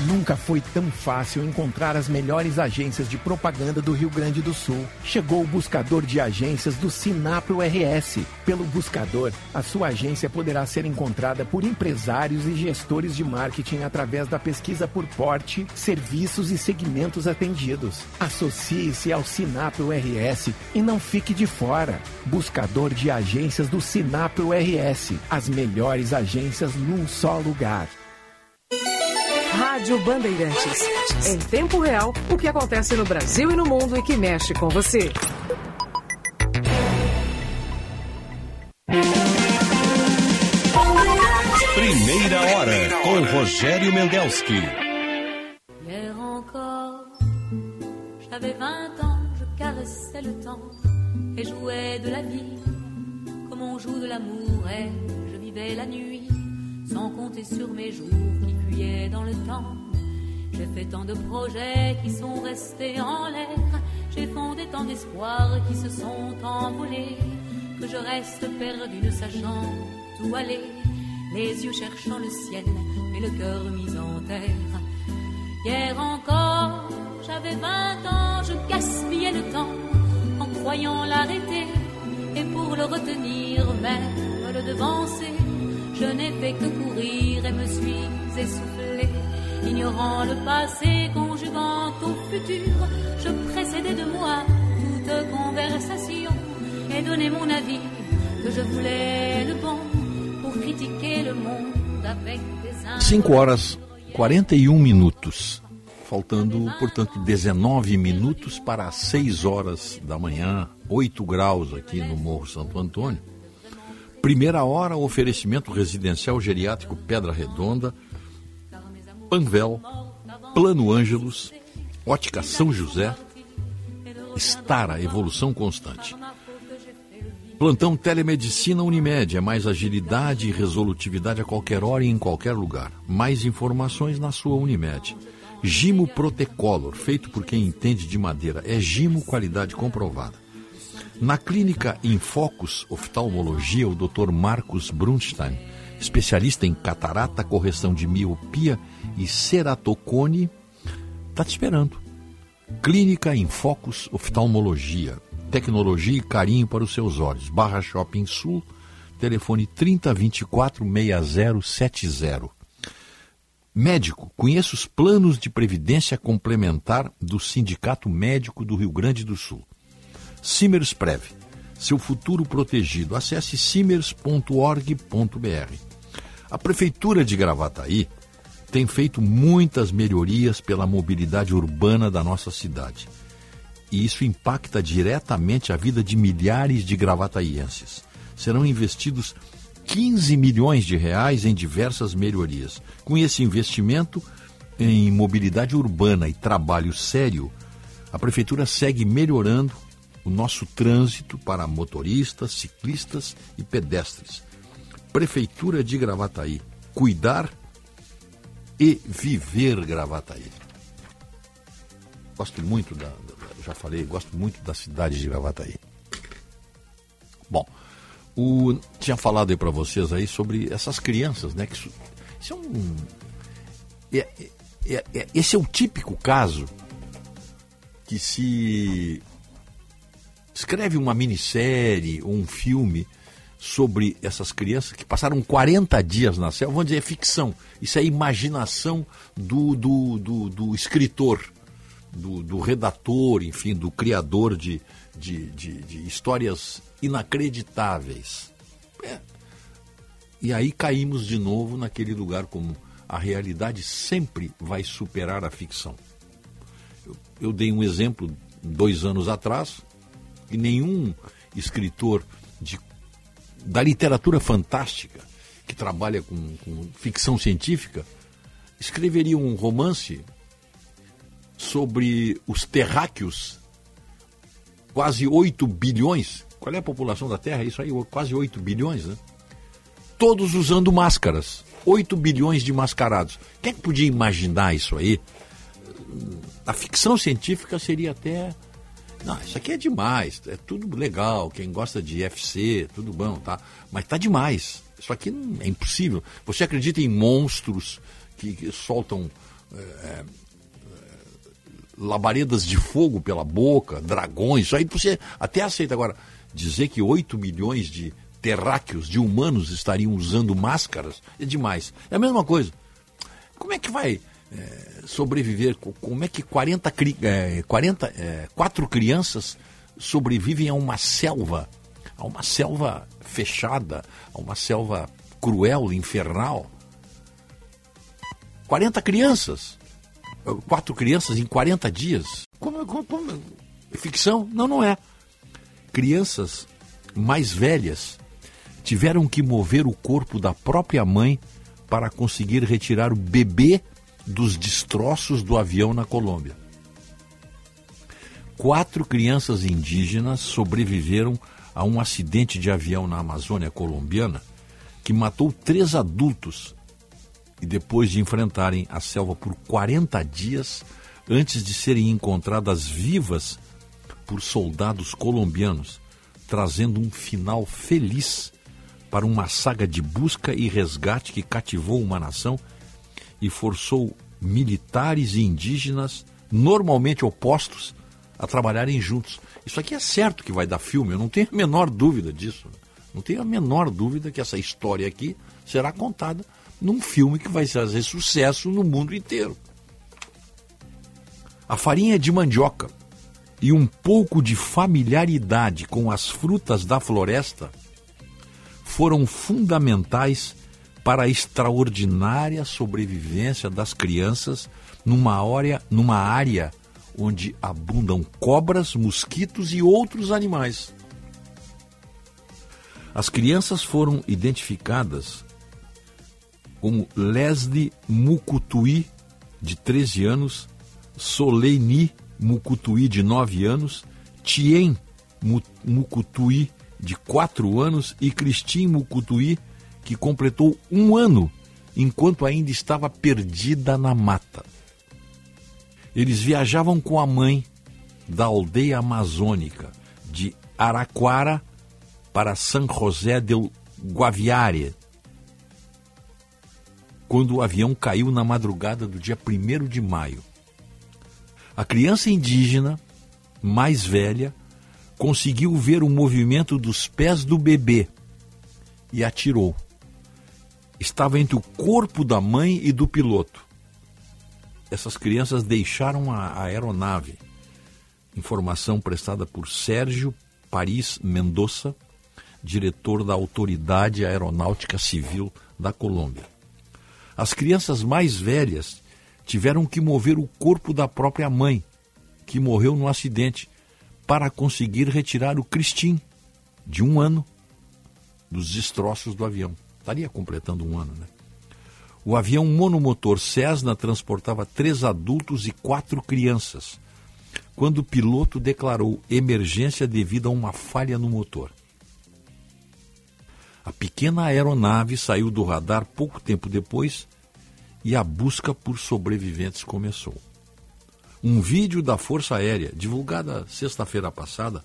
Nunca foi tão fácil encontrar as melhores agências de propaganda do Rio Grande do Sul. Chegou o buscador de agências do Sinapro RS. Pelo buscador, a sua agência poderá ser encontrada por empresários e gestores de marketing através da pesquisa por porte, serviços e segmentos atendidos. Associe-se ao Sinapro RS e não fique de fora. Buscador de agências do Sinapro RS. As melhores agências num só lugar. Rádio Bandeirantes. Em tempo real, o que acontece no Brasil e no mundo e que mexe com você. Primeira hora com Rogério Mendelski. Hier encore, j'avais 20 ans, je caressais le temps et jouais de la vie comme on joue de l'amour et je vivais la nuit sans compter sur mes jours qui fuyaient dans le temps. J'ai fait tant de projets qui sont restés en l'air, j'ai fondé tant d'espoirs qui se sont envolés que je reste perdu ne sachant où aller, les yeux cherchant le ciel et le cœur mis en terre. Hier encore, j'avais 20 ans, je gaspillais le temps en croyant l'arrêter. Et pour le retenir, même le devancer, je n'ai fait que courir et me suis essoufflé. Ignorant le passé, au futur, je précédais de moi toute conversation et donnais mon avis que je voulais le bon pour critiquer le monde avec des 5 horas 41 minutos. Faltando, portanto, 19 minutos para as 6 horas da manhã, 8 graus aqui no Morro Santo Antônio. Primeira hora, oferecimento residencial geriátrico Pedra Redonda, Panvel, Plano Ângelos, Ótica São José, Estara, evolução constante. Plantão Telemedicina Unimed, é mais agilidade e resolutividade a qualquer hora e em qualquer lugar. Mais informações na sua Unimed. Gimo Protecolor, feito por quem entende de madeira. É Gimo qualidade comprovada. Na clínica Infocus Oftalmologia, o Dr. Marcos Brunstein, especialista em catarata, correção de miopia e ceratocone, está te esperando. Clínica Infocus Oftalmologia, tecnologia e carinho para os seus olhos. Barra Shopping Sul, telefone 3024 6070. Médico, conheça os planos de previdência complementar do Sindicato Médico do Rio Grande do Sul. Simers Prev, seu futuro protegido. Acesse simers.org.br. A Prefeitura de Gravataí tem feito muitas melhorias pela mobilidade urbana da nossa cidade. E isso impacta diretamente a vida de milhares de gravataienses. Serão investidos 15 milhões de reais em diversas melhorias. Com esse investimento em mobilidade urbana e trabalho sério, a prefeitura segue melhorando o nosso trânsito para motoristas, ciclistas e pedestres. Prefeitura de Gravataí. Cuidar e viver Gravataí. Gosto muito da, já falei, gosto muito da cidade de Gravataí. Bom, o, tinha falado aí para vocês aí sobre essas crianças, né? Que isso, isso é um. É, é, é, esse é o típico caso que se escreve uma minissérie ou um filme sobre essas crianças que passaram 40 dias na selva, vamos dizer, é ficção. Isso é imaginação do, do, do, do escritor, do, do, redator, enfim, do criador de, de, de, de histórias inacreditáveis. É. E aí caímos de novo naquele lugar como a realidade sempre vai superar a ficção. Eu, eu dei um exemplo dois anos atrás, e nenhum escritor de, da literatura fantástica que trabalha com, com ficção científica escreveria um romance sobre os terráqueos, quase 8 bilhões. Qual é a população da Terra? Isso aí, quase 8 bilhões, né? Todos usando máscaras. 8 bilhões de mascarados. Quem é que podia imaginar isso aí? A ficção científica seria até não, isso aqui é demais, é tudo legal, quem gosta de FC, tudo bom, tá? Mas tá demais. Isso aqui é impossível. Você acredita em monstros que, que soltam é, labaredas de fogo pela boca, dragões, isso aí você até aceita. Agora, dizer que 8 milhões de terráqueos, de humanos, estariam usando máscaras é demais. É a mesma coisa. Como é que vai é, sobreviver? Como é que 40, é, 40 é, quatro crianças sobrevivem a uma selva, a uma selva fechada, a uma selva cruel, infernal? 40 crianças. Quatro crianças em 40 dias. Como, como, como, ficção? Não, não é. Crianças mais velhas tiveram que mover o corpo da própria mãe para conseguir retirar o bebê dos destroços do avião na Colômbia. Quatro crianças indígenas sobreviveram a um acidente de avião na Amazônia colombiana que matou três adultos e depois de enfrentarem a selva por 40 dias antes de serem encontradas vivas por soldados colombianos, trazendo um final feliz para uma saga de busca e resgate que cativou uma nação e forçou militares e indígenas, normalmente opostos, a trabalharem juntos. Isso aqui é certo que vai dar filme, eu não tenho a menor dúvida disso. Não tenho a menor dúvida que essa história aqui será contada num filme que vai fazer sucesso no mundo inteiro. A farinha de mandioca e um pouco de familiaridade com as frutas da floresta foram fundamentais para a extraordinária sobrevivência das crianças numa área, numa área onde abundam cobras, mosquitos e outros animais. As crianças foram identificadas como Leslie Mukutuí, de 13 anos, Soleini Mukutuí, de 9 anos, Tien Mukutuí, de 4 anos, e Christine Mukutuí, que completou um ano enquanto ainda estava perdida na mata. Eles viajavam com a mãe da aldeia amazônica de Araquara para San José del Guaviare, quando o avião caiu na madrugada do dia 1 de maio. A criança indígena, mais velha, conseguiu ver o movimento dos pés do bebê e atirou. Estava entre o corpo da mãe e do piloto. Essas crianças deixaram a aeronave. Informação prestada por Sérgio Paris Mendonça, diretor da Autoridade Aeronáutica Civil da Colômbia. As crianças mais velhas tiveram que mover o corpo da própria mãe, que morreu no acidente, para conseguir retirar o Cristim, de um ano, dos destroços do avião. Estaria completando um ano, né? O avião monomotor Cessna transportava três adultos e quatro crianças, quando o piloto declarou emergência devido a uma falha no motor. A pequena aeronave saiu do radar pouco tempo depois e a busca por sobreviventes começou. Um vídeo da Força Aérea, divulgado sexta-feira passada,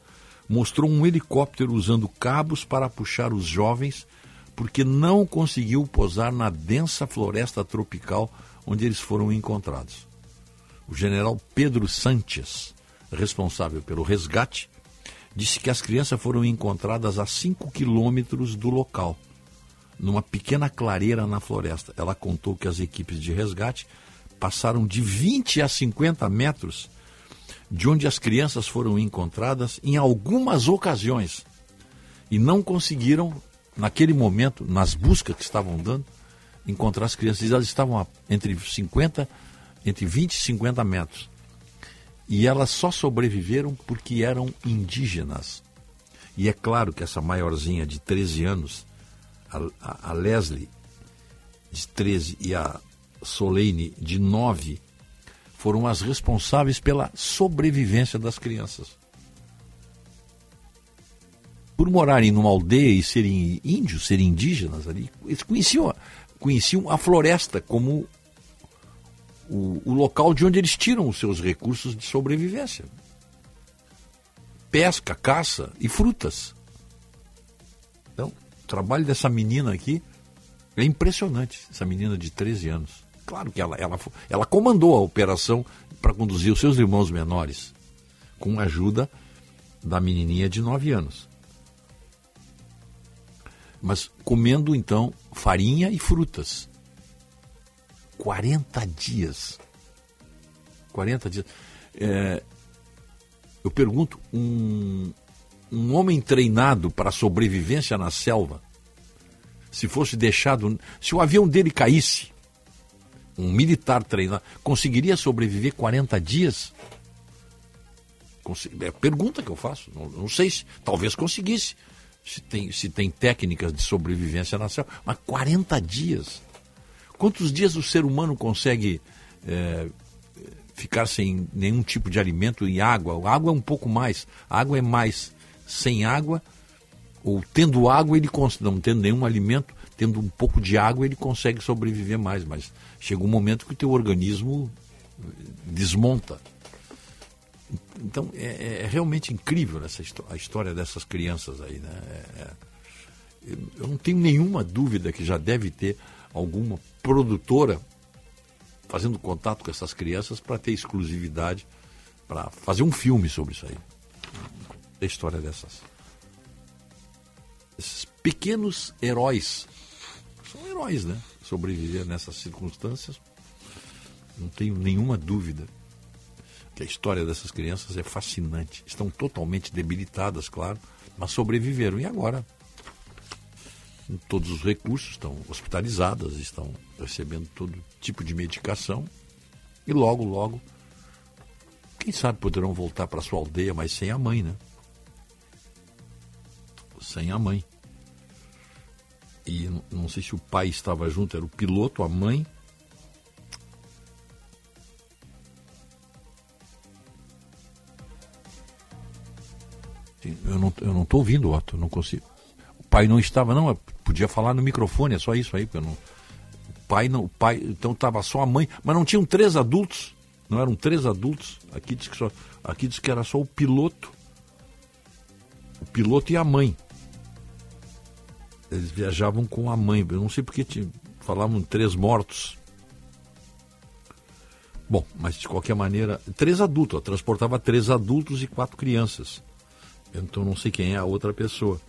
mostrou um helicóptero usando cabos para puxar os jovens porque não conseguiu pousar na densa floresta tropical onde eles foram encontrados. O general Pedro Sanches, responsável pelo resgate, disse que as crianças foram encontradas a 5 quilômetros do local, numa pequena clareira na floresta. Ela contou que as equipes de resgate passaram de 20 a 50 metros de onde as crianças foram encontradas em algumas ocasiões e não conseguiram, naquele momento, nas buscas que estavam dando, encontrar as crianças. Elas estavam entre 50, entre 20 e 50 metros. E elas só sobreviveram porque eram indígenas. E é claro que essa maiorzinha de 13 anos, a, a, a Leslie, de 13, e a Soleine, de 9, foram as responsáveis pela sobrevivência das crianças. Por morarem numa aldeia e serem índios, serem indígenas ali, eles conheciam, conheciam a floresta como o, o local de onde eles tiram os seus recursos de sobrevivência. Pesca, caça e frutas. Então, o trabalho dessa menina aqui é impressionante, essa menina de 13 anos. Claro que ela, ela, ela comandou a operação para conduzir os seus irmãos menores, com a ajuda da menininha de 9 anos. Mas comendo então farinha e frutas. 40 dias. 40 dias. É, eu pergunto, um, um homem treinado para sobrevivência na selva, se fosse deixado, se o avião dele caísse, um militar treinado, conseguiria sobreviver 40 dias? É a pergunta que eu faço. Não, não sei se, talvez conseguisse, se tem, se tem técnicas de sobrevivência na selva, mas 40 dias. Quantos dias o ser humano consegue é, ficar sem nenhum tipo de alimento e água? A água é um pouco mais. A água é mais. Sem água, ou tendo água, ele cons- não tendo nenhum alimento, tendo um pouco de água, ele consegue sobreviver mais. Mas chega um momento que o teu organismo eh, desmonta. Então é, é realmente incrível essa a história dessas crianças aí, né? É- é- eu não tenho nenhuma dúvida que já deve ter alguma produtora fazendo contato com essas crianças para ter exclusividade, para fazer um filme sobre isso aí. A história dessas. Esses pequenos heróis. São heróis, né? Sobreviver nessas circunstâncias. Não tenho nenhuma dúvida que a história dessas crianças é fascinante. Estão totalmente debilitadas, claro, mas sobreviveram. E agora? Com todos os recursos, estão hospitalizadas, estão recebendo todo tipo de medicação. E logo, logo, quem sabe poderão voltar para sua aldeia, mas sem a mãe, né? Sem a mãe. E não sei se o pai estava junto, era o piloto, a mãe. Eu não, eu não estou ouvindo, Otto, não consigo. O pai não estava, não, podia falar no microfone, é só isso aí, porque eu não. O pai não, o pai, então estava só a mãe, mas não tinham três adultos, não eram três adultos. Aqui diz que, só, aqui diz que era só o piloto, o piloto e a mãe. Eles viajavam com a mãe, eu não sei porque tinha, falavam três mortos. Bom, mas de qualquer maneira, três adultos, ó, transportava três adultos e quatro crianças. Então não sei quem é a outra pessoa.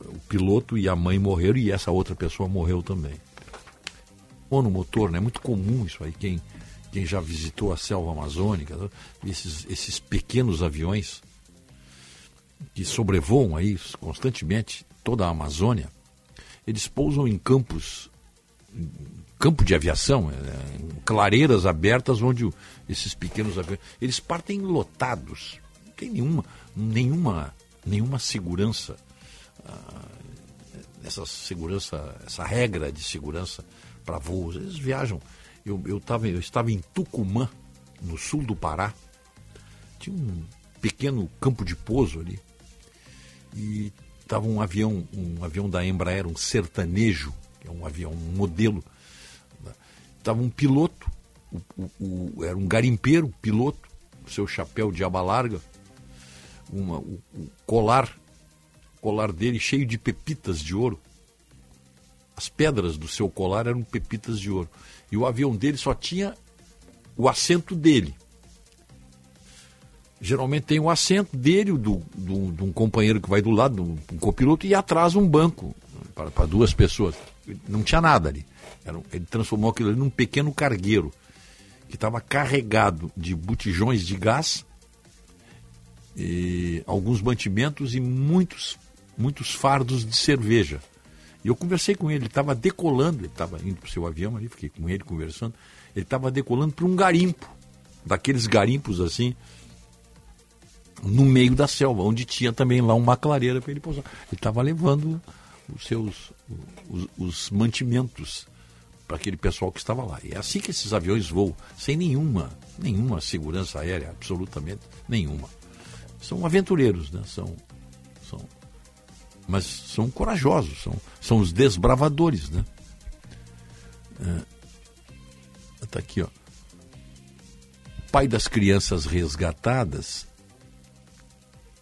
O piloto e a mãe morreram e essa outra pessoa morreu também. Ou no motor, né? É muito comum isso aí. Quem, quem já visitou a selva amazônica, né? esses, esses pequenos aviões que sobrevoam aí constantemente toda a Amazônia, eles pousam em campos, campo de aviação, é, clareiras abertas onde esses pequenos aviões, eles partem lotados. Não tem nenhuma, nenhuma, nenhuma segurança, ah, essa segurança, essa regra de segurança para voos. Eles viajam. Eu, eu, tava, eu estava em Tucumã, no sul do Pará. Tinha um pequeno campo de pouso ali. E estava um avião, um avião da Embraer, um sertanejo, que é um avião, um modelo. Estava um piloto, o- o- o- era um garimpeiro, piloto, seu chapéu de aba larga, uma- o, o colar, colar dele cheio de pepitas de ouro. As pedras do seu colar eram pepitas de ouro. E o avião dele só tinha o assento dele. Geralmente tem o assento dele, do, do, de um companheiro que vai do lado, um, copiloto, e atrás um banco para, para duas pessoas. Não tinha nada ali. Era ele transformou aquilo ali num pequeno cargueiro que estava carregado de botijões de gás, e alguns mantimentos e muitos, muitos fardos de cerveja. E eu conversei com ele, ele estava decolando, ele estava indo para o seu avião ali, fiquei com ele conversando, ele estava decolando para um garimpo, daqueles garimpos assim, no meio da selva, onde tinha também lá uma clareira para ele pousar. Ele estava levando os seus os, os mantimentos para aquele pessoal que estava lá. E é assim que esses aviões voam, sem nenhuma, nenhuma segurança aérea, absolutamente nenhuma. São aventureiros, né? São, são, mas são corajosos, são, são os desbravadores, né? Está aqui, ó. Pai das crianças resgatadas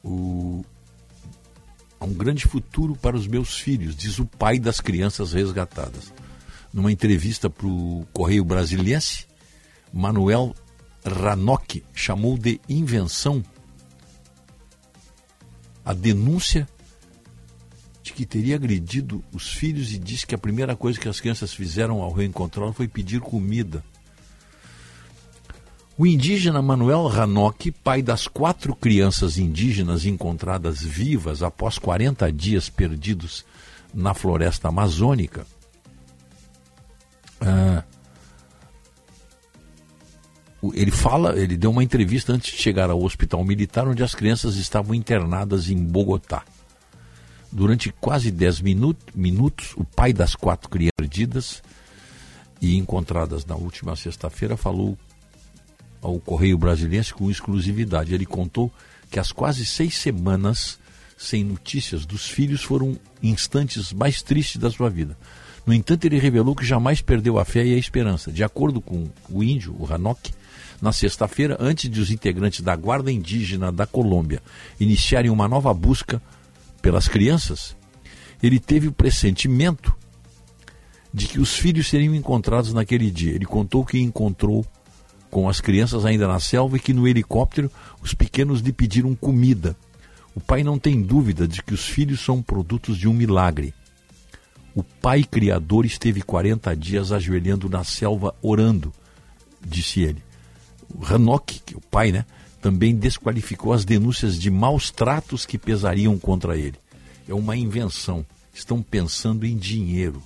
o... há um grande futuro para os meus filhos, diz o pai das crianças resgatadas. numa entrevista para o Correio Brasiliense, Manuel Ranocchi chamou de invenção a denúncia de que teria agredido os filhos e disse que a primeira coisa que as crianças fizeram ao reencontrá-lo foi pedir comida. O indígena Manuel Ranocchi, pai das quatro crianças indígenas encontradas vivas após 40 dias perdidos na floresta amazônica, ah, ele fala, ele deu uma entrevista antes de chegar ao hospital militar, onde as crianças estavam internadas em Bogotá. Durante quase 10 minutos, minutos, o pai das quatro crianças perdidas e encontradas na última sexta-feira falou ao Correio Brasiliense com exclusividade. Ele contou que as quase seis semanas sem notícias dos filhos foram instantes mais tristes da sua vida. No entanto, ele revelou que jamais perdeu a fé e a esperança. De acordo com o índio, o Hanok, na sexta-feira, antes de os integrantes da Guarda Indígena da Colômbia iniciarem uma nova busca pelas crianças, ele teve o pressentimento de que os filhos seriam encontrados naquele dia. Ele contou que encontrou com as crianças ainda na selva e que no helicóptero os pequenos lhe pediram comida. O pai não tem dúvida de que os filhos são produtos de um milagre. O pai criador esteve 40 dias ajoelhando na selva orando, disse ele. Hanok, que é o pai, né, também desqualificou as denúncias de maus tratos que pesariam contra ele. É uma invenção. Estão pensando em dinheiro.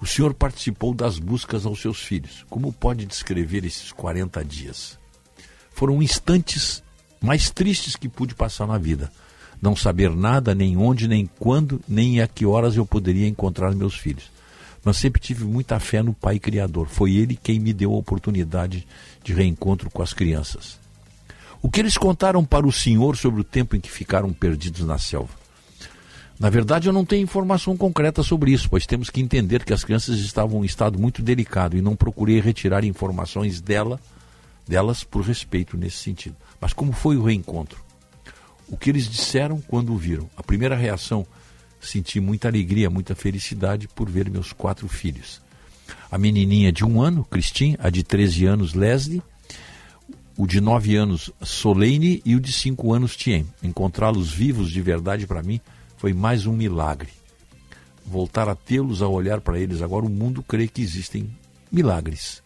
O senhor participou das buscas aos seus filhos. Como pode descrever esses 40 dias? Foram instantes mais tristes que pude passar na vida. Não saber nada, nem onde, nem quando, nem a que horas eu poderia encontrar meus filhos. Mas sempre tive muita fé no Pai Criador. Foi Ele quem me deu a oportunidade de reencontro com as crianças. O que eles contaram para o Senhor sobre o tempo em que ficaram perdidos na selva? Na verdade, eu não tenho informação concreta sobre isso, pois temos que entender que as crianças estavam em estado muito delicado e não procurei retirar informações dela, delas por respeito nesse sentido. Mas como foi o reencontro? O que eles disseram quando o viram? A primeira reação, senti muita alegria, muita felicidade por ver meus quatro filhos. A menininha de um ano, Christine, a de 13 anos, Leslie, o de 9 anos, Solane, e o de 5 anos, Tien. Encontrá-los vivos de verdade para mim foi mais um milagre. Voltar a tê-los a olhar para eles agora, o mundo crê que existem milagres.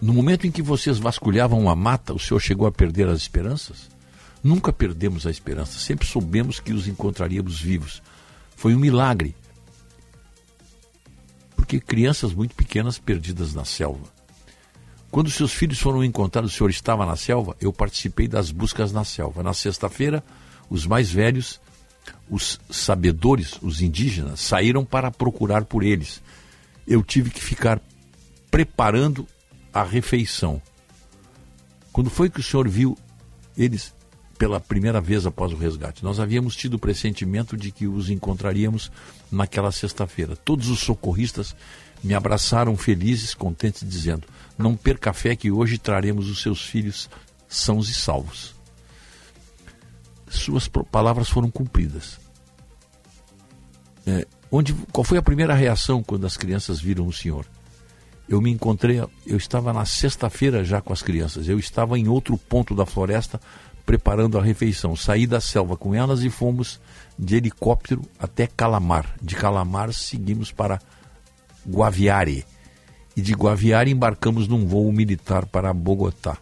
No momento em que vocês vasculhavam a mata, o senhor chegou a perder as esperanças? Nunca perdemos a esperança, sempre soubemos que os encontraríamos vivos. Foi um milagre. Porque crianças muito pequenas perdidas na selva. Quando seus filhos foram encontrados, o senhor estava na selva? Eu participei das buscas na selva. Na sexta-feira, os mais velhos, os sabedores, os indígenas, saíram para procurar por eles. Eu tive que ficar preparando a refeição. Quando foi que o senhor viu eles pela primeira vez após o resgate? Nós havíamos tido o pressentimento de que os encontraríamos naquela sexta-feira. Todos os socorristas me abraçaram felizes, contentes, dizendo: Não perca fé que hoje traremos os seus filhos sãos e salvos suas palavras foram cumpridas. É, onde, qual foi a primeira reação quando as crianças viram o Senhor? Eu me encontrei, eu estava na sexta-feira já com as crianças, eu estava em outro ponto da floresta preparando a refeição. Saí da selva com elas e fomos de helicóptero até Calamar. De Calamar seguimos para Guaviare. E de Guaviare embarcamos num voo militar para Bogotá.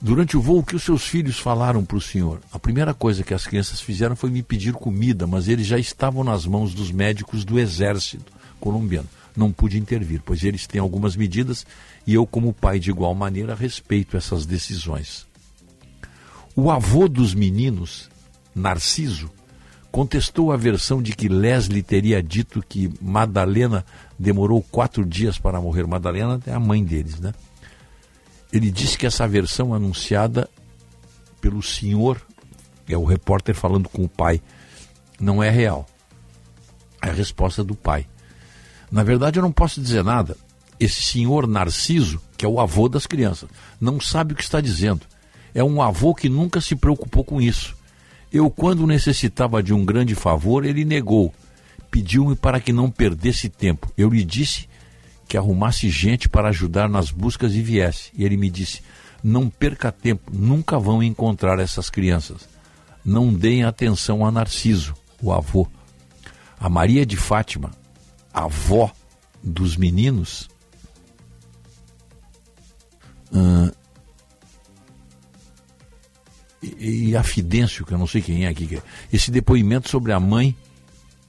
Durante o voo, o que os seus filhos falaram para o senhor? A primeira coisa que as crianças fizeram foi me pedir comida, mas eles já estavam nas mãos dos médicos do exército colombiano. Não pude intervir, pois eles têm algumas medidas e eu, como pai, de igual maneira, respeito essas decisões. O avô dos meninos, Narciso, contestou a versão de que Leslie teria dito que Madalena demorou quatro dias para morrer. Madalena é a mãe deles, né? Ele disse que essa versão anunciada pelo senhor, é o repórter falando com o pai, não é real. É a resposta do pai. Na verdade, eu não posso dizer nada. Esse senhor Narciso, que é o avô das crianças, não sabe o que está dizendo. É um avô que nunca se preocupou com isso. Eu, quando necessitava de um grande favor, ele negou. Pediu-me para que não perdesse tempo. Eu lhe disse que arrumasse gente para ajudar nas buscas e viesse. E ele me disse: Não perca tempo, nunca vão encontrar essas crianças. Não deem atenção a Narciso, o avô. A Maria de Fátima, avó dos meninos, e, e a Fidêncio, que eu não sei quem é aqui, que é. esse depoimento sobre a mãe,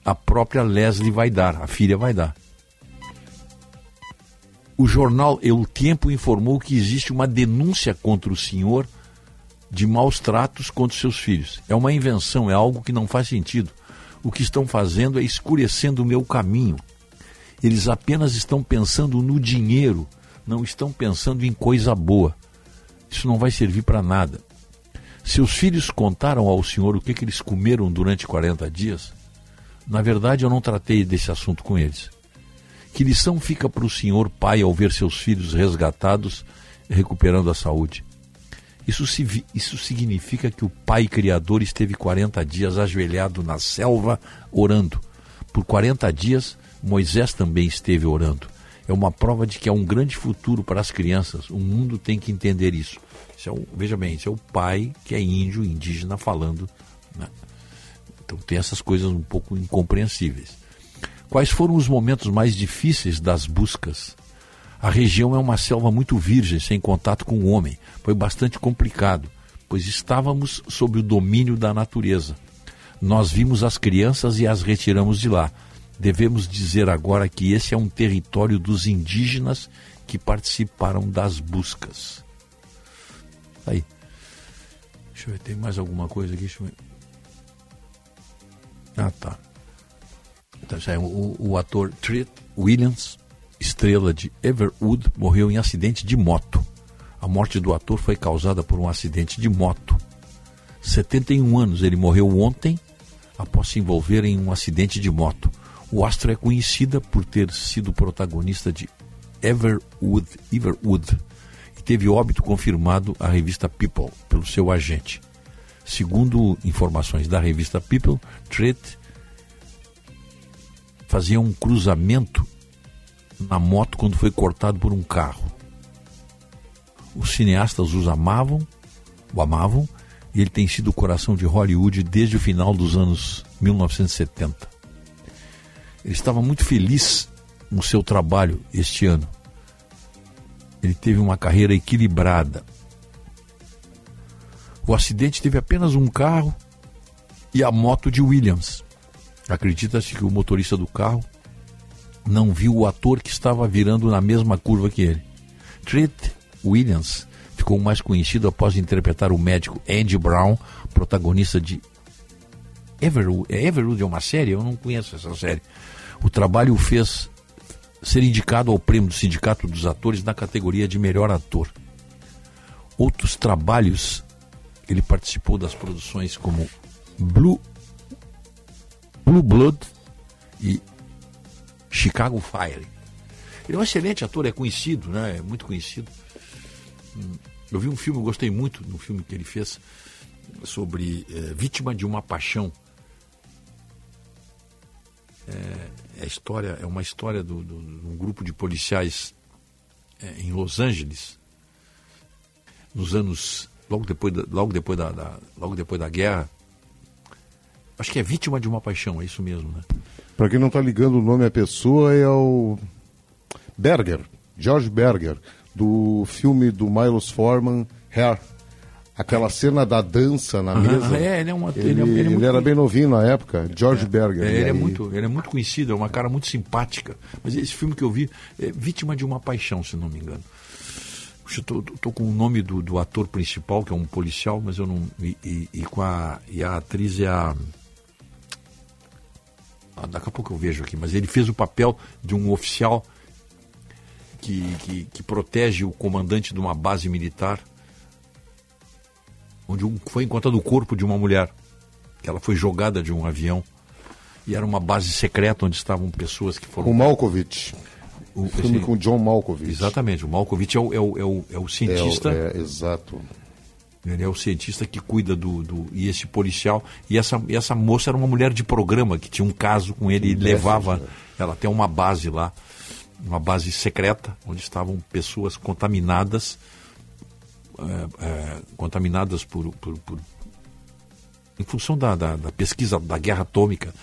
a própria Leslie vai dar, a filha vai dar. O jornal El Tempo informou que existe uma denúncia contra o senhor de maus tratos contra seus filhos. É uma invenção, é algo que não faz sentido. O que estão fazendo é escurecendo o meu caminho. Eles apenas estão pensando no dinheiro, não estão pensando em coisa boa. Isso não vai servir para nada. Seus filhos contaram ao senhor o que, que eles comeram durante 40 dias? Na verdade, eu não tratei desse assunto com eles. Que lição fica para o senhor pai ao ver seus filhos resgatados recuperando a saúde? Isso, se, isso significa que o pai criador esteve 40 dias ajoelhado na selva orando. Por 40 dias, Moisés também esteve orando. É uma prova de que há um grande futuro para as crianças. O mundo tem que entender isso. Isso é o, veja bem, isso é o pai que é índio, indígena, falando. Né? Então tem essas coisas um pouco incompreensíveis. Quais foram os momentos mais difíceis das buscas? A região é uma selva muito virgem, sem contato com o homem. Foi bastante complicado, pois estávamos sob o domínio da natureza. Nós vimos as crianças e as retiramos de lá. Devemos dizer agora que esse é um território dos indígenas que participaram das buscas. Aí. Deixa eu ver, tem mais alguma coisa aqui? Deixa eu ver. Ah, tá. Então, o, o ator Treat Williams, estrela de Everwood, morreu em acidente de moto. A morte do ator foi causada por um acidente de moto. 71 anos, ele morreu ontem após se envolver em um acidente de moto. O astro é conhecida por ter sido protagonista de Everwood, Everwood teve óbito confirmado à revista People pelo seu agente. Segundo informações da revista People, Treat fazia um cruzamento na moto quando foi cortado por um carro. Os cineastas os amavam, o amavam, e ele tem sido o coração de Hollywood desde o final dos anos 1970. Ele estava muito feliz no seu trabalho este ano. Ele teve uma carreira equilibrada. O acidente teve apenas um carro e a moto de Williams. Acredita-se que o motorista do carro não viu o ator que estava virando na mesma curva que ele. Treat Williams ficou mais conhecido após interpretar o médico Andy Brown, protagonista de Everwood. É Everwood é uma série? Eu não conheço essa série. O trabalho o fez ser indicado ao prêmio do Sindicato dos Atores na categoria de melhor ator. Outros trabalhos, ele participou das produções como Blue, Blue Blood e Chicago Fire. Ele é um excelente ator, é conhecido, né? É muito conhecido. Eu vi um filme, eu gostei muito do filme que ele fez sobre é, vítima de uma paixão. É, é, história, é uma história de um grupo de policiais é, em Los Angeles nos anos logo depois da, logo depois da, da, logo depois da guerra. Acho que é vítima de uma paixão, é isso mesmo, né? Para quem não está ligando o nome à pessoa, é o Berger, George Berger, do filme do Milos Forman, Hair. Aquela cena da dança na mesa. É, ele, é uma, ele, ele, é- ele, é ele era bem novinho na época, George É, Berger. é, e ele, é aí- muito, ele é muito conhecido, é uma cara muito simpática. Mas esse filme que eu vi é Vítima de uma Paixão, se não me engano. Tô com o nome do, do ator principal, que é um policial, mas eu não. E, e- e com a, e a atriz é a. Ah, daqui a pouco eu vejo aqui, mas ele fez o papel de um oficial que, que, que protege o comandante de uma base militar, onde foi encontrado o corpo de uma mulher, que ela foi jogada de um avião, e era uma base secreta onde estavam pessoas que foram. Com Malkovich. O, filme com John Malkovich. Exatamente, o Malkovich é o, é o, é o, é o cientista. É, é, exato. Ele é o cientista que cuida do, do e esse policial e essa e essa moça era uma mulher de programa que tinha um caso com ele e levava ela tem uma base lá, uma base secreta onde estavam pessoas contaminadas é, é, contaminadas por, por, por- em função da, da, da pesquisa da guerra atômica,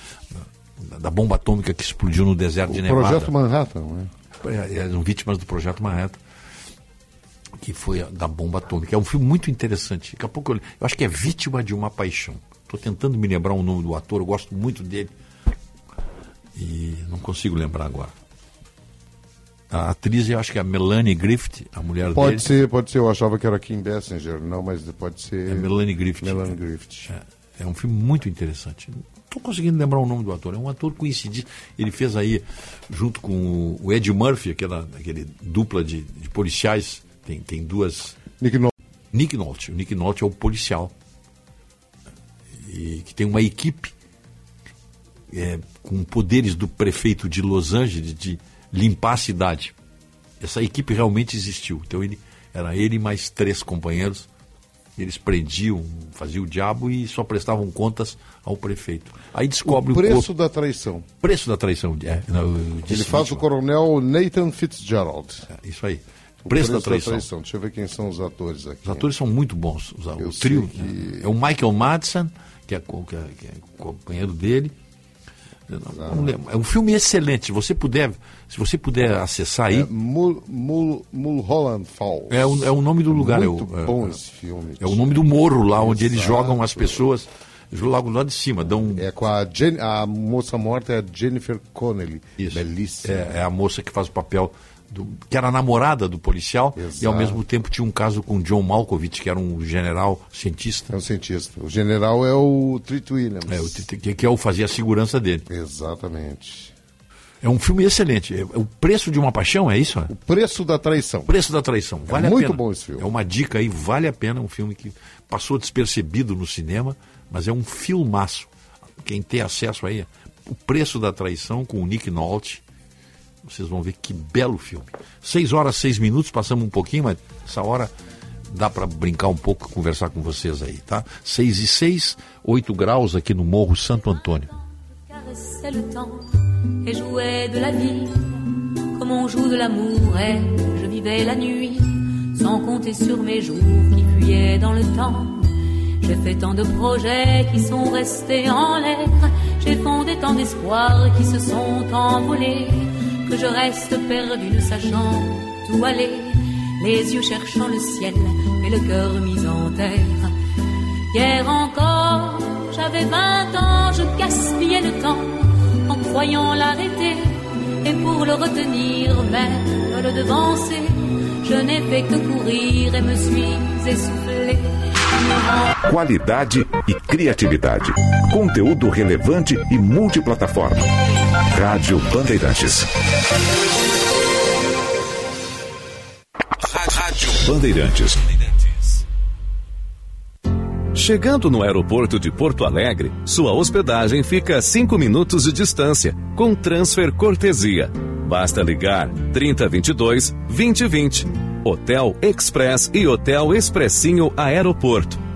da, da bomba atômica que explodiu no deserto de O Nevada. Projeto Manhattan, né? É, Eram vítimas do Projeto Manhattan, que foi a da bomba atômica. É um filme muito interessante. Daqui a pouco eu, eu acho que é Vítima de uma Paixão. Estou tentando me lembrar o nome do ator, eu gosto muito dele. E não consigo lembrar agora. A atriz, eu acho que é a Melanie Griffith, a mulher Pode dele. ser, pode ser. Eu achava que era Kim Bessinger, não, mas pode ser. É Melanie Griffith. Melanie Griffith. É, é um filme muito interessante. Não estou conseguindo lembrar o nome do ator. É um ator conhecido. Ele fez aí, junto com o- o Ed Murphy, aquela, aquele dupla de, de policiais. Tem, tem duas. Nick Nolte. Nick Nolte. O Nick Nolte é o policial. E que tem uma equipe é, com poderes do prefeito de Los Angeles de limpar a cidade. Essa equipe realmente existiu. Então ele era ele e mais três companheiros. Eles prendiam, faziam o diabo e só prestavam contas ao prefeito. Aí descobre O o, preço corpo- da traição. preço da traição. É, não, Ele faz o coronel Nathan Fitzgerald. isso aí. O Preço da traição. Deixa eu ver quem são os atores aqui. Os atores são muito bons. Os- Eu o trio que- é o Michael Madsen, que é, que é- que é companheiro dele. Não- lembro. É um filme excelente. Se você puder, se você puder acessar aí, É Mul, Mul, Mulholland Falls. é, o, é o nome do lugar. Muito é, o, é- bom é- esse filme. É o nome do morro lá onde eles Exato. jogam as pessoas. Logo lá de cima, dão. É com a, Jen, a moça morta é a Jennifer Connelly. Belíssima. É, é a moça que faz o papel do, que era a namorada do policial e ao Exato. mesmo tempo tinha um caso com John Malkovich, que era um general cientista. É um cientista. O general é o Treat Williams. É, o que, que é o fazia a segurança dele. Exatamente. É um filme excelente. É, é o preço de uma paixão, é isso? O preço da traição. Preço da traição. Vale a muito pena. bom esse filme. É uma dica aí, vale a pena. É um filme que passou despercebido no cinema, mas é um filmaço. Quem tem acesso aí, o preço da traição com o Nick Nolte. Vocês vão ver que belo filme. Seis horas, seis minutos, passamos um pouquinho, mas essa hora dá para brincar um pouco, conversar com vocês aí, tá? Seis e seis, oito graus aqui no Morro Santo Antônio. et jouais de la vie comme on joue de l'amour et je vivais la nuit sans compter sur mes jours qui fuyaient dans le temps. J'ai fait tant de projets qui sont restés en l'air, j'ai fondé tant d'espoirs qui se sont envolés je reste perdu ne sachant où aller, les yeux cherchant le ciel et le cœur mis en terre. Hier encore, j'avais 20 ans, je gaspillais le temps en croyant l'arrêter. Et pour le retenir, même le devancer, je n'ai fait que courir et me suis essoufflé. Qualidade e criatividade. Conteúdo relevante e multiplataforma. Rádio Bandeirantes. Rádio Bandeirantes. Chegando no aeroporto de Porto Alegre, sua hospedagem fica a 5 minutos de distância, com transfer cortesia. Basta ligar 3022 2020. Hotel Express e Hotel Expressinho Aeroporto.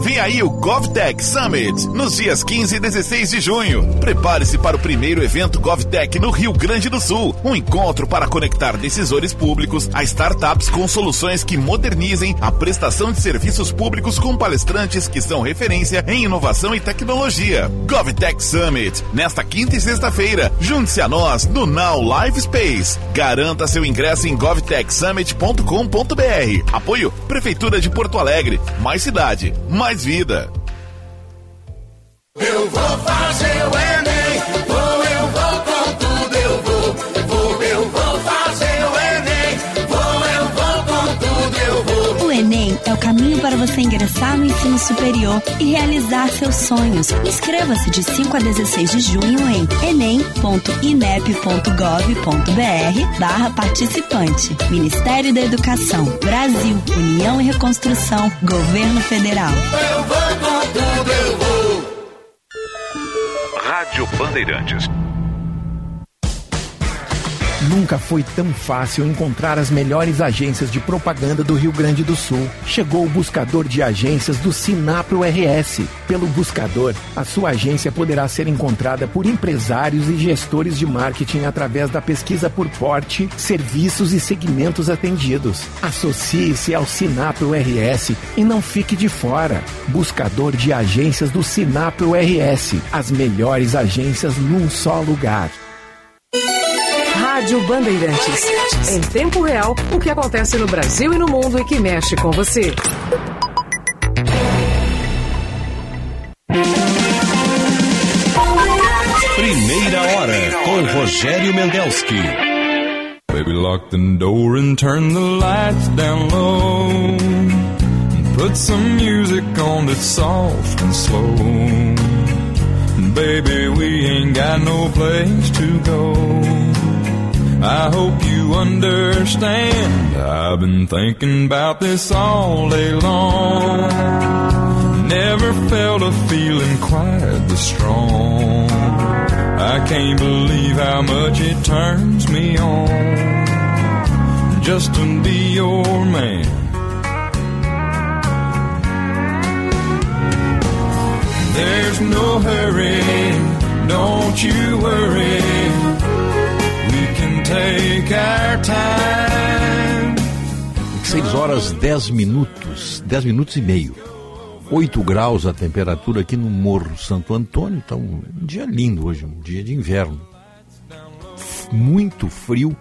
Vem aí o GovTech Summit, nos dias 15 e 16 de junho. Prepare-se para o primeiro evento GovTech no Rio Grande do Sul. Um encontro para conectar decisores públicos a startups com soluções que modernizem a prestação de serviços públicos com palestrantes que são referência em inovação e tecnologia. GovTech Summit, nesta quinta e sexta-feira. Junte-se a nós no Now Live Space. Garanta seu ingresso em govtechsummit.com.br. Apoio Prefeitura de Porto Alegre. Mais cidade, mais vida. Eu vou fazer o você ingressar no ensino superior e realizar seus sonhos. Inscreva-se de 5 a 16 de junho em enem.inep.gov.br barra participante. Ministério da Educação, Brasil, União e Reconstrução, Governo Federal. Eu vou com tudo, eu vou. Rádio Bandeirantes. Nunca foi tão fácil encontrar as melhores agências de propaganda do Rio Grande do Sul. Chegou o buscador de agências do Sinapro RS. Pelo buscador, a sua agência poderá ser encontrada por empresários e gestores de marketing através da pesquisa por porte, serviços e segmentos atendidos. Associe-se ao Sinapro RS e não fique de fora. Buscador de agências do Sinapro RS. As melhores agências num só lugar. Rádio Bandeirantes. Em tempo real, o que acontece no Brasil e no mundo e que mexe com você. Primeira hora com Rogério Mendelski. Baby, lock the door and turn the lights down low. Put some music on that's soft and slow. Baby, we ain't got no place to go. I hope you understand. I've been thinking about this all day long. Never felt a feeling quite this strong. I can't believe how much it turns me on just to be your man. There's no hurry, don't you worry. 6 horas 10 minutos, 10 minutos e meio. 8 graus a temperatura aqui no Morro Santo Antônio. Então, um dia lindo hoje, um dia de inverno. Muito frio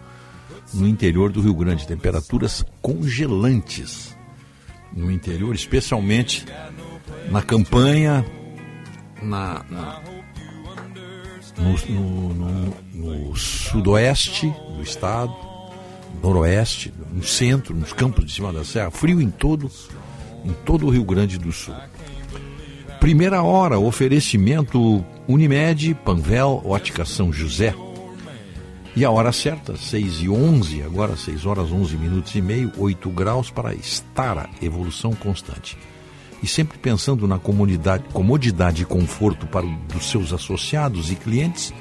no interior do Rio Grande. Temperaturas congelantes no interior, especialmente na campanha, na, na- no, no- no- no sudoeste do estado, noroeste, no centro, nos campos de cima da serra, frio em todo, em todo o Rio Grande do Sul. Primeira hora, oferecimento Unimed, Panvel, Ótica São José. E a hora certa, 6 e 11, agora 6 horas 11 minutos e meio, 8 graus para Estara, evolução constante. E sempre pensando na comunidade, comodidade e conforto para o- dos seus associados e clientes,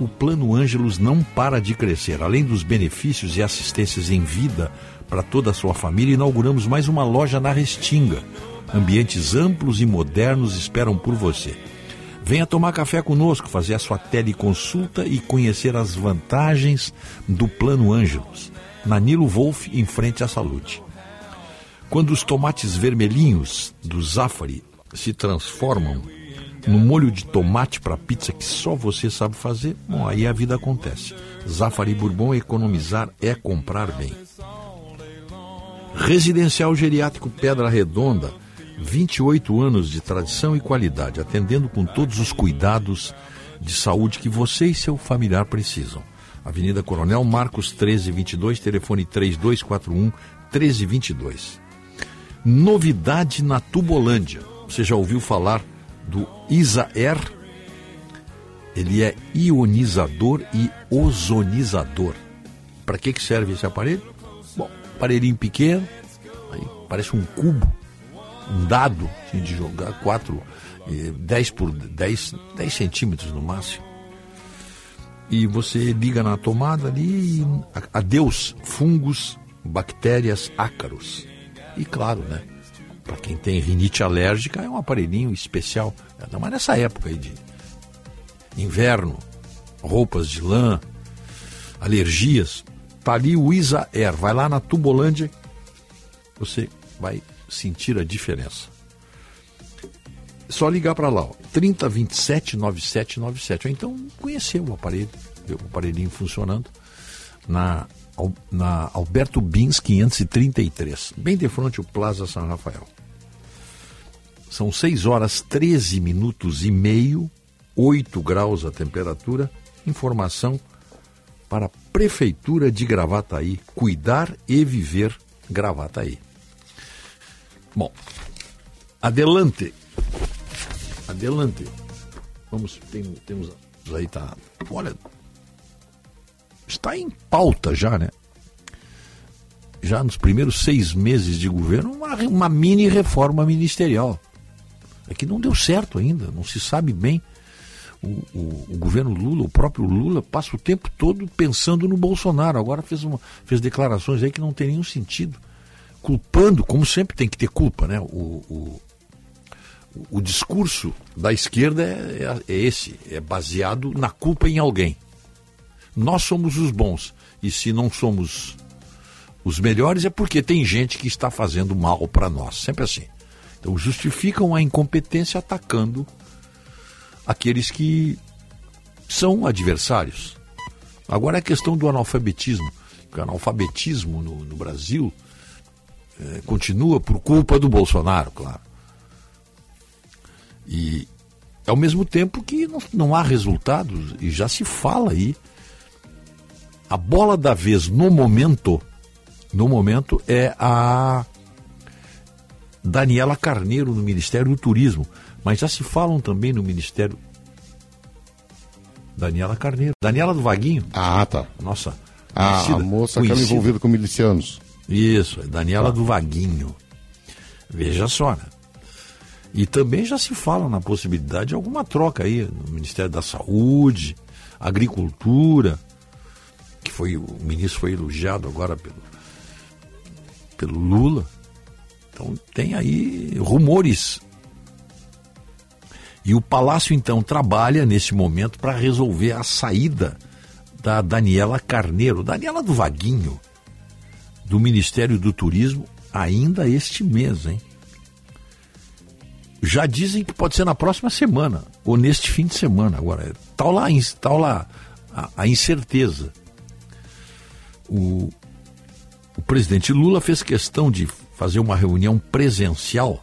o Plano Ângelos não para de crescer. Além dos benefícios e assistências em vida para toda a sua família, inauguramos mais uma loja na Restinga. Ambientes amplos e modernos esperam por você. Venha tomar café conosco, fazer a sua teleconsulta e conhecer as vantagens do Plano Ângelos. Na Nilo Wolf, em frente à Salute. Quando os tomates vermelhinhos do Zafari se transformam no molho de tomate para pizza que só você sabe fazer, bom, aí a vida acontece. Zafari Bourbon, economizar é comprar bem. Residencial Geriátrico Pedra Redonda, 28 anos de tradição e qualidade, atendendo com todos os cuidados de saúde que você e seu familiar precisam. Avenida Coronel Marcos 1322, telefone 3241 1322. Novidade na Tubolândia. Você já ouviu falar do Isaer? Ele é ionizador e ozonizador. Para que, que serve esse aparelho? Bom, aparelhinho pequeno, aí parece um cubo, um dado assim, de jogar 4, 10 por 10, 10 centímetros no máximo. E você liga na tomada ali e adeus fungos, bactérias, ácaros. E claro, né? Para quem tem rinite alérgica, é um aparelhinho especial. Ainda mais nessa época aí de inverno, roupas de lã, alergias. Tá ali o Isa Air. Vai lá na Tubolândia, você vai sentir a diferença. Só ligar para lá, ó, 3027 9797. Ou então conhecer o aparelho, o aparelhinho funcionando na, na Alberto Bins 533, bem de frente ao Plaza São Rafael. São 6 horas 13 minutos e meio, 8 graus a temperatura. Informação para a Prefeitura de Gravataí. Cuidar e viver Gravataí. Bom, adelante. Adelante. Vamos, tem, temos aí, tá. Olha, está em pauta já, né? Já nos primeiros seis meses de governo, uma, uma mini reforma ministerial. É que não deu certo ainda, não se sabe bem. O, o, o, governo Lula, o próprio Lula, passa o tempo todo pensando no Bolsonaro. Agora fez, uma, fez declarações aí que não tem nenhum sentido. Culpando, como sempre tem que ter culpa, né? O, o, o discurso da esquerda é, é, é esse, é baseado na culpa em alguém. Nós somos os bons. E se não somos os melhores, é porque tem gente que está fazendo mal para nós. Sempre assim. Então justificam a incompetência atacando aqueles que são adversários. Agora a questão do analfabetismo. O analfabetismo no, no Brasil é, continua por culpa do Bolsonaro, claro. E ao mesmo tempo que não, não há resultados, e já se fala aí, a bola da vez no momento, no momento é a Daniela Carneiro no Ministério do Turismo, mas já se falam também no Ministério Daniela Carneiro, Daniela do Vaguinho. Ah, tá. Nossa. Ah, a moça que é envolvida com milicianos. Isso, é Daniela ah. do Vaguinho. Veja só, né? E também já se fala na possibilidade de alguma troca aí no Ministério da Saúde, Agricultura, que foi o ministro foi elogiado agora pelo, pelo Lula. Então tem aí rumores. E o Palácio então trabalha nesse momento para resolver a saída da Daniela Carneiro, Daniela do Vaguinho, do Ministério do Turismo, ainda este mês, hein? já dizem que pode ser na próxima semana, ou neste fim de semana. Agora, tal lá, tal lá a, a incerteza. O, o presidente Lula fez questão de fazer uma reunião presencial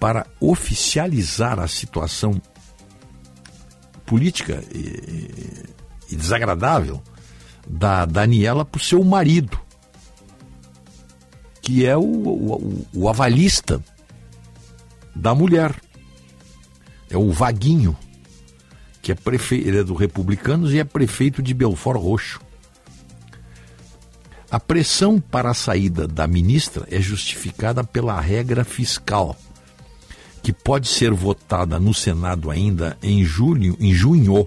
para oficializar a situação política e, e desagradável da Daniela para o seu marido, que é o, o, o avalista da mulher. É o Vaguinho, que é prefeito, é do Republicanos e é prefeito de Belfort Roxo. A pressão para a saída da ministra é justificada pela regra fiscal, que pode ser votada no Senado ainda em julho, em junho,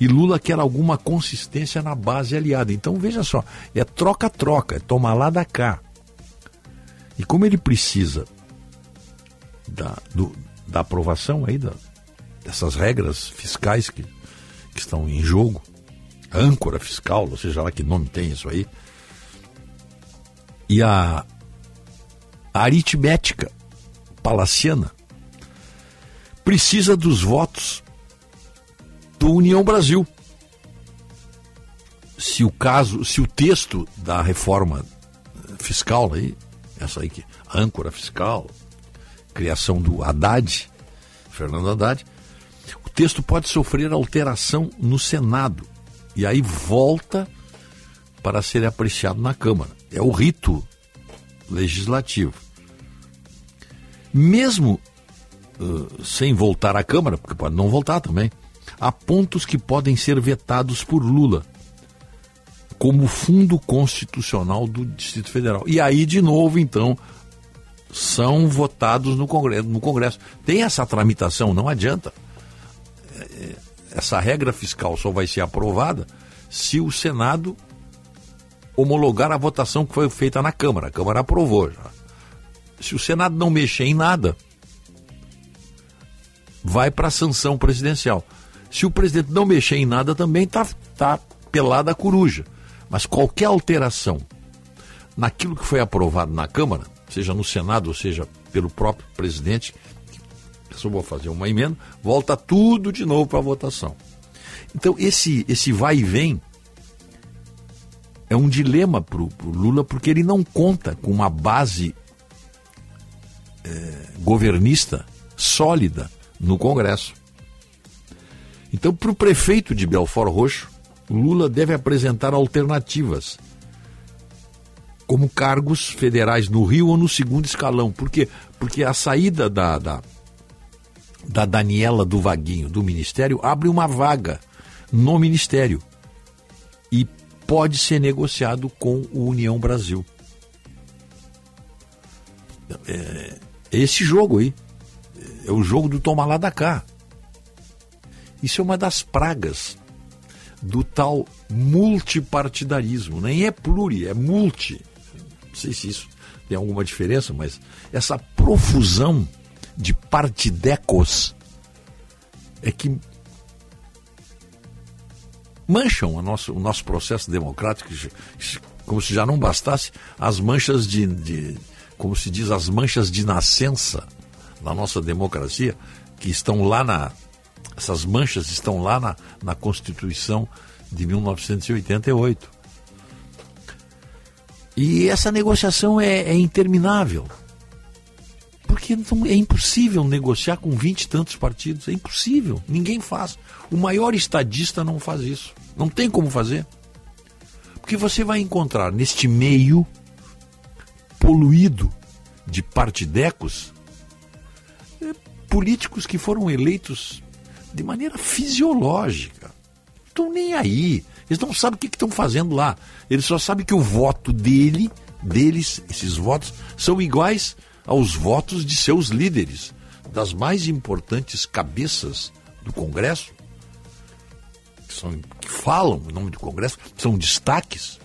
e Lula quer alguma consistência na base aliada. Então veja só, é troca-troca, é tomar lá da cá. E como ele precisa da, do, da aprovação aí da, dessas regras fiscais que, que estão em jogo, âncora fiscal, ou seja lá que nome tem isso aí, e a, aritmética palaciana precisa dos votos do União Brasil. Se o caso, se o texto da reforma fiscal aí, essa aí que âncora fiscal, criação do Haddad, Fernando Haddad, o texto pode sofrer alteração no Senado e aí volta para ser apreciado na Câmara. É o rito legislativo. Mesmo uh, sem voltar à Câmara, porque pode não voltar também, há pontos que podem ser vetados por Lula, como Fundo Constitucional do Distrito Federal. E aí, de novo, então, são votados no Congresso. No Congresso. Tem essa tramitação, não adianta. É, essa regra fiscal só vai ser aprovada se o Senado homologar a votação que foi feita na Câmara. A Câmara aprovou já. Se o Senado não mexer em nada, vai para a sanção presidencial. Se o presidente não mexer em nada, também está tá pelada a coruja. Mas qualquer alteração naquilo que foi aprovado na Câmara, seja no Senado, ou seja pelo próprio presidente, só vou fazer uma emenda, volta tudo de novo para a votação. Então, esse, esse vai e vem é um dilema para o Lula, porque ele não conta com uma base é, governista sólida no Congresso. Então, para o prefeito de Belfort Roxo, Lula deve apresentar alternativas como cargos federais no Rio ou no segundo escalão. Por quê? Porque a saída da, da, da Daniela do Vaguinho do Ministério abre uma vaga no Ministério e pode ser negociado com o União Brasil. É, esse jogo aí é o jogo do toma lá da cá. Isso é uma das pragas do tal multipartidarismo. Nem é pluri, é multi. Não sei se isso tem alguma diferença, mas essa profusão de partidecos é que mancham o nosso, o nosso processo democrático, como se já não bastasse as manchas de, de como se diz, as manchas de nascença na nossa democracia, que estão lá na. Essas manchas estão lá na, na Constituição de 1988. E essa negociação é, é interminável. Porque então, é impossível negociar com vinte e tantos partidos. É impossível. Ninguém faz. O maior estadista não faz isso. Não tem como fazer. Porque você vai encontrar neste meio poluído de partidecos é, políticos que foram eleitos de maneira fisiológica. Estão nem aí. Eles não sabem o que estão fazendo lá. Eles só sabem que o voto dele, deles, esses votos, são iguais aos votos de seus líderes, das mais importantes cabeças do Congresso, que, são, que falam em nome do Congresso, são destaques.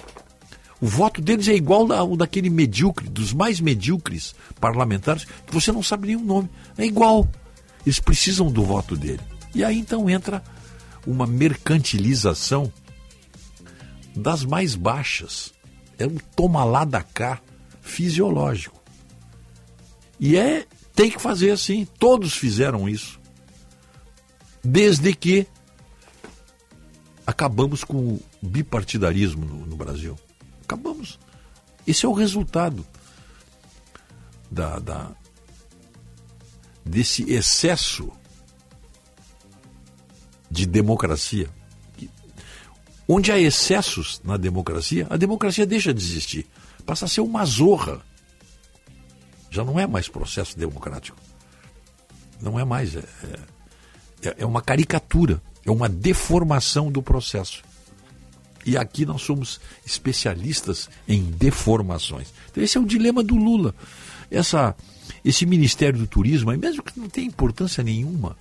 O voto deles é igual ao daquele medíocre, dos mais medíocres parlamentares, que você não sabe nenhum nome. É igual. Eles precisam do voto dele. E aí então entra uma mercantilização das mais baixas. É um toma lá da cá fisiológico. E é tem que fazer assim. Todos fizeram isso. Desde que acabamos com o bipartidarismo no, no Brasil. Acabamos. Esse é o resultado da, da desse excesso de democracia. Onde há excessos na democracia, a democracia deixa de existir. Passa a ser uma zorra. Já não é mais processo democrático. Não é mais. É, é, é uma caricatura. É uma deformação do processo. E aqui nós somos especialistas em deformações. Então esse é o dilema do Lula. Essa, esse Ministério do Turismo, mesmo que não tenha importância nenhuma,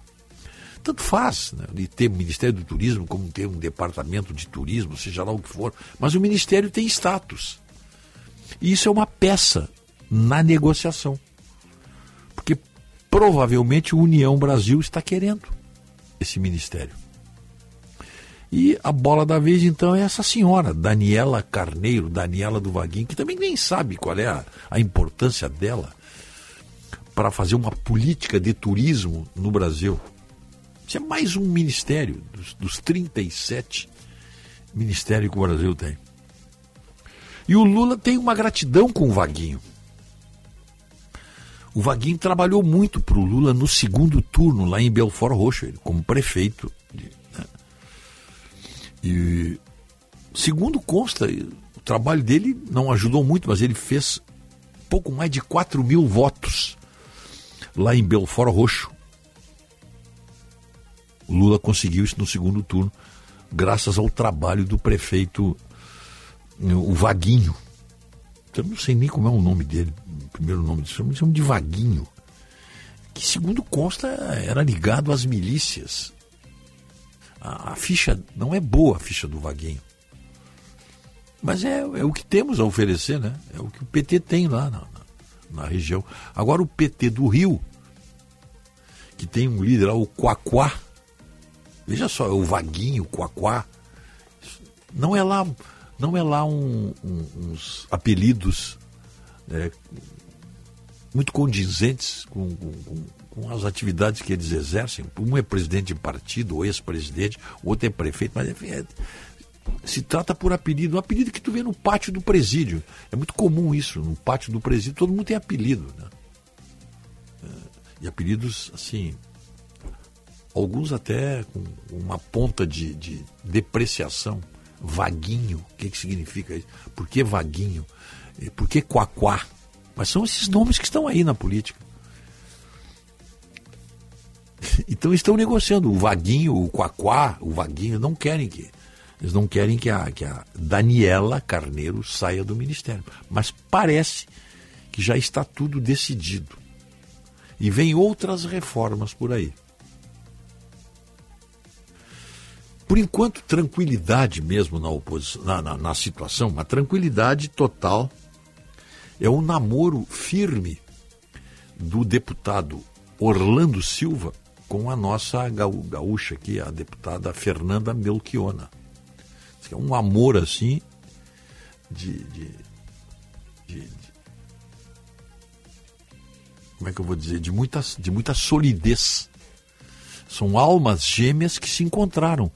tanto faz né, de ter Ministério do Turismo como ter um departamento de turismo, seja lá o que for, mas o Ministério tem status. E isso é uma peça na negociação. Porque provavelmente o União Brasil está querendo esse ministério. E a bola da vez, então, é essa senhora, Daniela Carneiro, Daniela do Vaguinho, que também nem sabe qual é a, a importância dela para fazer uma política de turismo no Brasil. Isso é mais um ministério dos, dos 37 ministérios que o Brasil tem. E o Lula tem uma gratidão com o Vaguinho. O Vaguinho trabalhou muito para o Lula no segundo turno, lá em Belfort Roxo, ele, como prefeito de e, segundo consta, o trabalho dele não ajudou muito, mas ele fez pouco mais de 4 mil votos lá em Belfort Roxo. O Lula conseguiu isso no segundo turno, graças ao trabalho do prefeito, o Vaguinho. Eu não sei nem como é o nome dele, o primeiro nome dele, me chamam de Vaguinho. Que, segundo consta, era ligado às milícias a, a, ficha não é boa, a ficha do Vaguinho. Mas é, é o que temos a oferecer, né? É o que o PT tem lá na, na, na região. Agora o PT do Rio, que tem um líder lá, o Quaquá. Veja só, é o Vaguinho, o Quaquá. Não é lá, não é lá um, um, uns apelidos é, muito condizentes com, com, com as atividades que eles exercem. Um é presidente de partido, ou ex-presidente, outro é prefeito, mas enfim, é, se trata por apelido, um apelido que tu vê no pátio do presídio. É muito comum isso, no pátio do presídio todo mundo tem apelido. Né? É, e apelidos, assim, alguns até com uma ponta de, de depreciação. Vaguinho, o que, que significa isso? Por que vaguinho? Por que Quaquá? Mas são esses nomes que estão aí na política. Então estão negociando. O Vaguinho, o Quaquá, o Vaguinho não querem que. Eles não querem que a, que a Daniela Carneiro saia do ministério. Mas parece que já está tudo decidido. E vem outras reformas por aí. Por enquanto, tranquilidade mesmo na, oposição, na, na, na situação, uma tranquilidade total. É um namoro firme do deputado Orlando Silva com a nossa gaú- gaúcha aqui, a deputada Fernanda Melchiona. É um amor assim de, de, de- de- como é que eu vou dizer, de muita, de muita solidez. São almas gêmeas que se encontraram.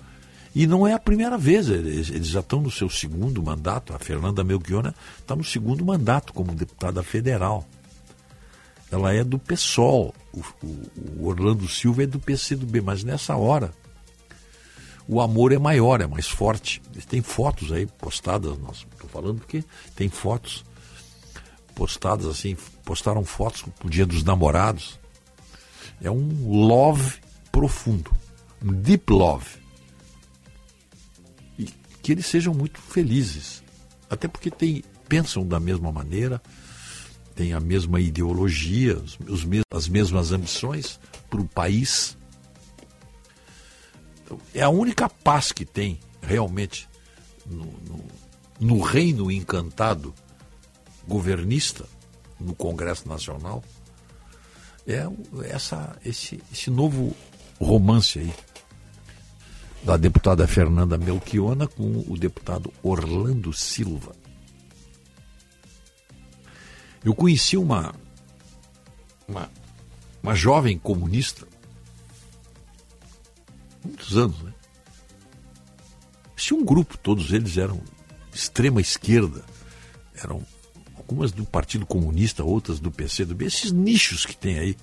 E não é a primeira vez, eles, eles já estão no seu segundo mandato. A Fernanda Melchiona está no segundo mandato como deputada federal. Ela é do PSOL, o, o- o Orlando Silva é do PCdoB, mas nessa hora o amor é maior, é mais forte. Tem fotos aí postadas, estou falando porque tem fotos postadas assim, postaram fotos pro dia dos namorados. É um love profundo, um deep love. Que eles sejam muito felizes. Até porque tem, pensam da mesma maneira, têm a mesma ideologia, os, os as mesmas ambições para o país. Então, é a única paz que tem realmente no, no- no reino encantado governista no Congresso Nacional é essa, esse, esse novo romance aí da deputada Fernanda Melchiona com o deputado Orlando Silva. Eu conheci uma, uma, uma jovem comunista, muitos anos, né? Tinha um grupo, todos eles eram extrema esquerda, eram algumas do Partido Comunista, outras do PCdoB, esses nichos que tem aí.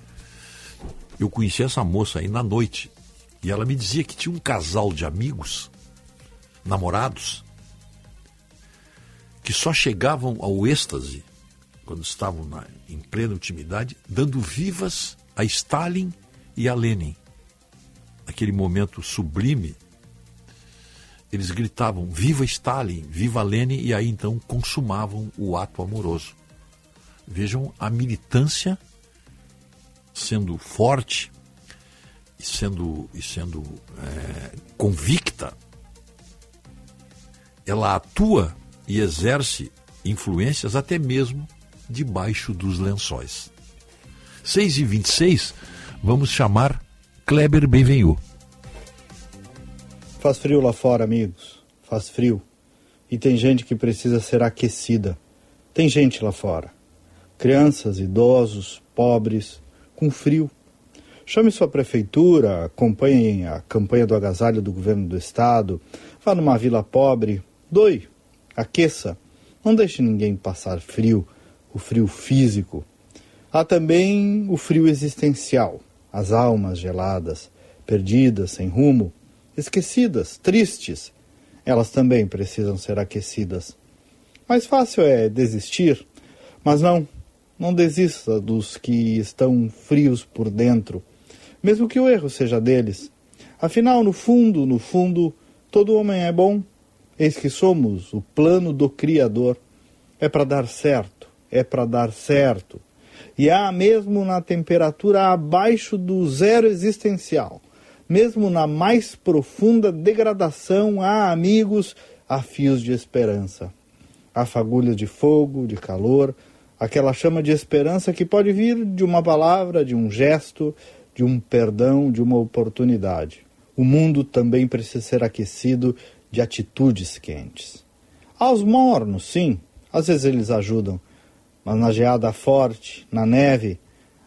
Eu conheci essa moça aí na noite e ela me dizia que tinha um casal de amigos, namorados, que só chegavam ao êxtase quando estavam na- em plena intimidade, dando vivas a Stalin e a Lenin. Naquele momento sublime, eles gritavam viva Stalin, viva Lenin e aí então consumavam o ato amoroso. Vejam a militância sendo forte e sendo, e sendo é, convicta. Ela atua e exerce influências até mesmo debaixo dos lençóis. 6 e 26 vamos chamar Kleber Benvenu. Faz frio lá fora, amigos. Faz frio. E tem gente que precisa ser aquecida. Tem gente lá fora. Crianças, idosos, pobres, com frio. Chame sua prefeitura, acompanhe a campanha do agasalho do governo do estado, vá numa vila pobre, doe, aqueça. Não deixe ninguém passar frio, o frio físico. Há também o frio existencial, as almas geladas, perdidas, sem rumo, esquecidas, tristes. Elas também precisam ser aquecidas. Mais fácil é desistir, mas não, não desista dos que estão frios por dentro, mesmo que o erro seja deles. Afinal, no fundo, no fundo, todo homem é bom. Eis que somos o plano do Criador. É para dar certo, é para dar certo. E há mesmo na temperatura abaixo do zero existencial, mesmo na mais profunda degradação, há amigos a fios de esperança. Há fagulhas de fogo, de calor, aquela chama de esperança que pode vir de uma palavra, de um gesto, de um perdão, de uma oportunidade. O mundo também precisa ser aquecido de atitudes quentes. Aos mornos, sim, às vezes eles ajudam, mas na geada forte, na neve,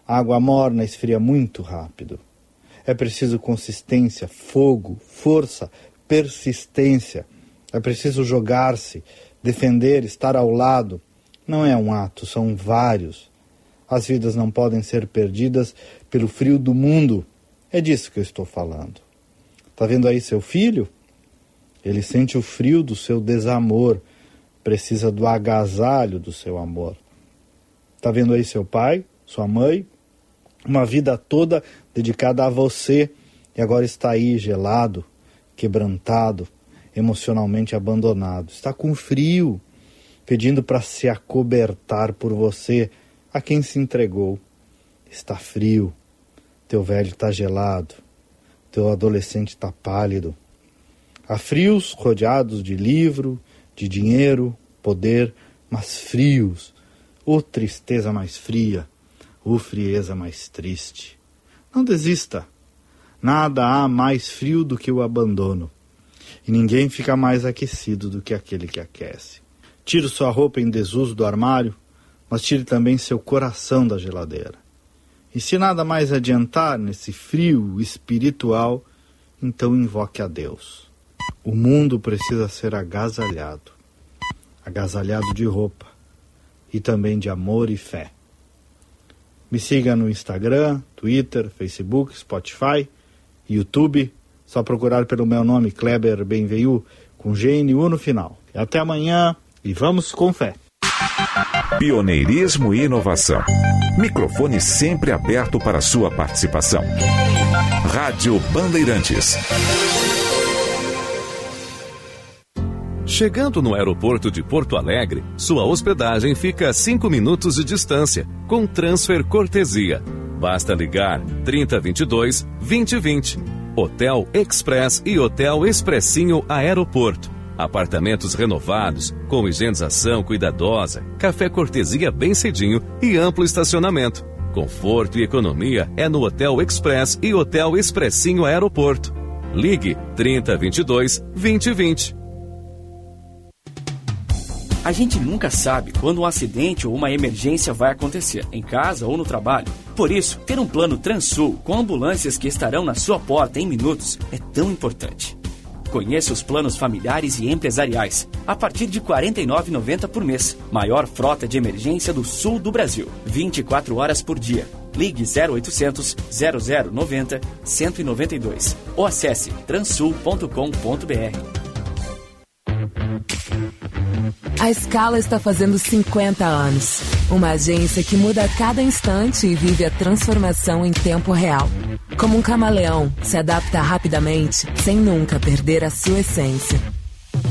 a água morna esfria muito rápido. É preciso consistência, fogo, força, persistência. É preciso jogar-se, defender, estar ao lado. Não é um ato, são vários. As vidas não podem ser perdidas pelo frio do mundo. É disso que eu estou falando. Tá vendo aí seu filho? Ele sente o frio do seu desamor. precisa do agasalho do seu amor. Tá vendo aí seu pai, sua mãe, uma vida toda dedicada a você e agora está aí gelado, quebrantado, emocionalmente abandonado. Está com frio, pedindo para se acobertar por você, a quem se entregou. Está frio, teu velho está gelado, teu adolescente está pálido. Há frios rodeados de livro, de dinheiro, poder, mas frios. Ô tristeza mais fria, ô frieza mais triste. Não desista. Nada há mais frio do que o abandono. E ninguém fica mais aquecido do que aquele que aquece. Tire sua roupa em desuso do armário, mas tire também seu coração da geladeira. E se nada mais adiantar nesse frio espiritual, então invoque a Deus. O mundo precisa ser agasalhado agasalhado de roupa e também de amor e fé. Me siga no Instagram, Twitter, Facebook, Spotify, YouTube. Só procurar pelo meu nome, Kleber Benveiu, com GNU no final. E até amanhã e vamos com fé. Pioneirismo e inovação. Microfone sempre aberto para sua participação. Rádio Bandeirantes. Chegando no aeroporto de Porto Alegre, sua hospedagem fica a 5 minutos de distância, com transfer cortesia. Basta ligar 3022 2020. Hotel Express e Hotel Expressinho Aeroporto. Apartamentos renovados, com higienização cuidadosa, café cortesia bem cedinho e amplo estacionamento. Conforto e economia é no Hotel Express e Hotel Expressinho Aeroporto. Ligue 3022 2020. A gente nunca sabe quando um acidente ou uma emergência vai acontecer, em casa ou no trabalho. Por isso, ter um plano Transul com ambulâncias que estarão na sua porta em minutos é tão importante. Conheça os planos familiares e empresariais, a partir de R$ 49,90 por mês. Maior frota de emergência do sul do Brasil. 24 horas por dia. Ligue 0800 0090 192 ou acesse transul.com.br. A Scala está fazendo 50 anos. Uma agência que muda a cada instante e vive a transformação em tempo real. Como um camaleão, se adapta rapidamente, sem nunca perder a sua essência.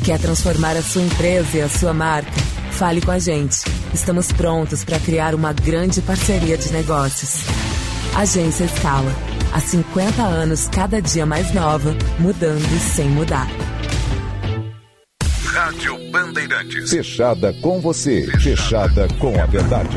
Quer transformar a sua empresa e a sua marca? Fale com a gente. Estamos prontos para criar uma grande parceria de negócios. Agência Scala. Há 50 anos, cada dia mais nova, mudando sem mudar. Rádio Bandeirantes. Fechada com você. Fechada com a verdade.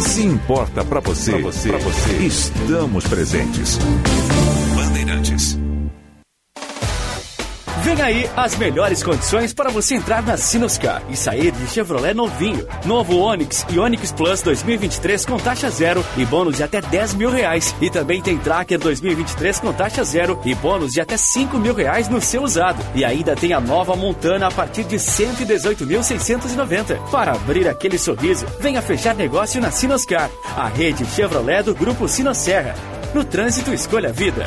Se importa para você, pra você, estamos presentes. Bandeirantes. Vem aí as melhores condições para você entrar na Sinoscar e sair de Chevrolet novinho. Novo Onix e Onix Plus 2023 com taxa zero e bônus de até 10 mil reais. E também tem Tracker 2023 com taxa zero e bônus de até 5 mil reais no seu usado. E ainda tem a nova Montana a partir de 118.690. Para abrir aquele sorriso, venha fechar negócio na Sinoscar, a rede Chevrolet do Grupo Sinosserra. No trânsito, escolha a vida.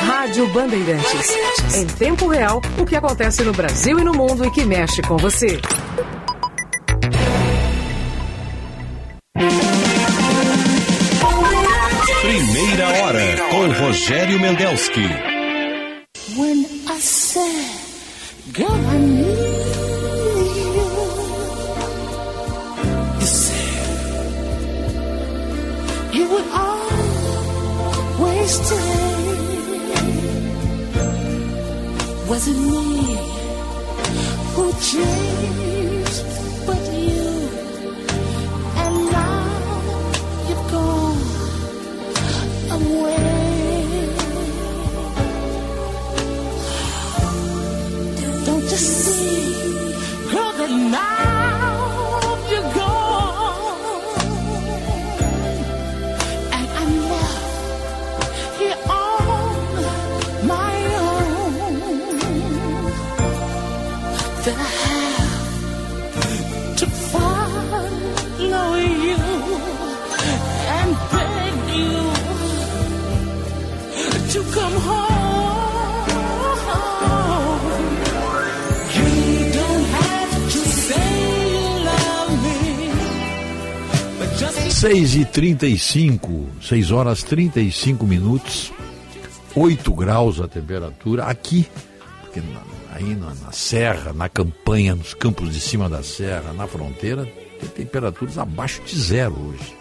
Rádio Bandeirantes. Em tempo real, o que acontece no Brasil e no mundo e que mexe com você. Primeira hora com Rogério Mendelski. When I say, girl, I need you. You said you would always stay. Was it me who changed but you? And now you've gone away. Don't you see, girl, that now 6 e 35, 6 horas 35 minutos, 8 graus a temperatura aqui, porque aí na, na serra, na campanha, nos campos de cima da serra, na fronteira, tem temperaturas abaixo de zero hoje,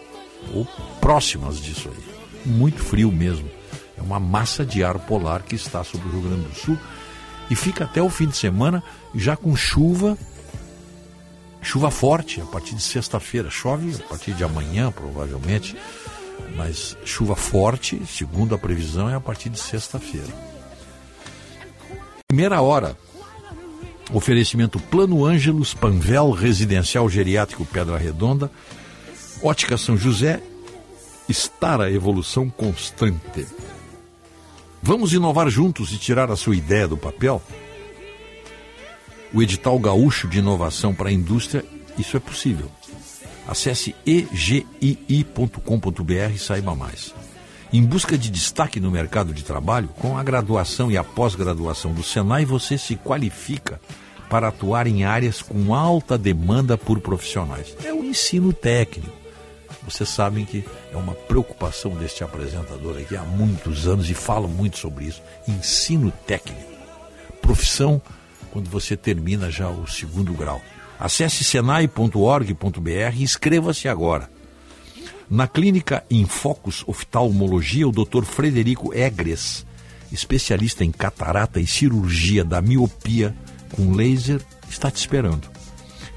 ou próximas disso aí. Muito frio mesmo. É uma massa de ar polar que está sobre o Rio Grande do Sul e fica até o fim de semana já com chuva Chuva forte a partir de sexta-feira. Chove a partir de amanhã, provavelmente. Mas chuva forte, segundo a previsão, é a partir de sexta-feira. Primeira hora. Oferecimento Plano Ângelos, Panvel, Residencial Geriátrico Pedra Redonda, Ótica São José, estar a evolução constante. Vamos inovar juntos e tirar a sua ideia do papel? o edital gaúcho de inovação para a indústria, isso é possível. Acesse egii.com.br e saiba mais. Em busca de destaque no mercado de trabalho, com a graduação e a pós-graduação do Senai, você se qualifica para atuar em áreas com alta demanda por profissionais. É o ensino técnico. Vocês sabem que é uma preocupação deste apresentador aqui há muitos anos e fala muito sobre isso. Ensino técnico. Profissão quando você termina já o segundo grau. Acesse senai.org.br e inscreva-se agora. Na clínica Infocus Oftalmologia, o Dr. Frederico Egres, especialista em catarata e cirurgia da miopia com laser, está te esperando.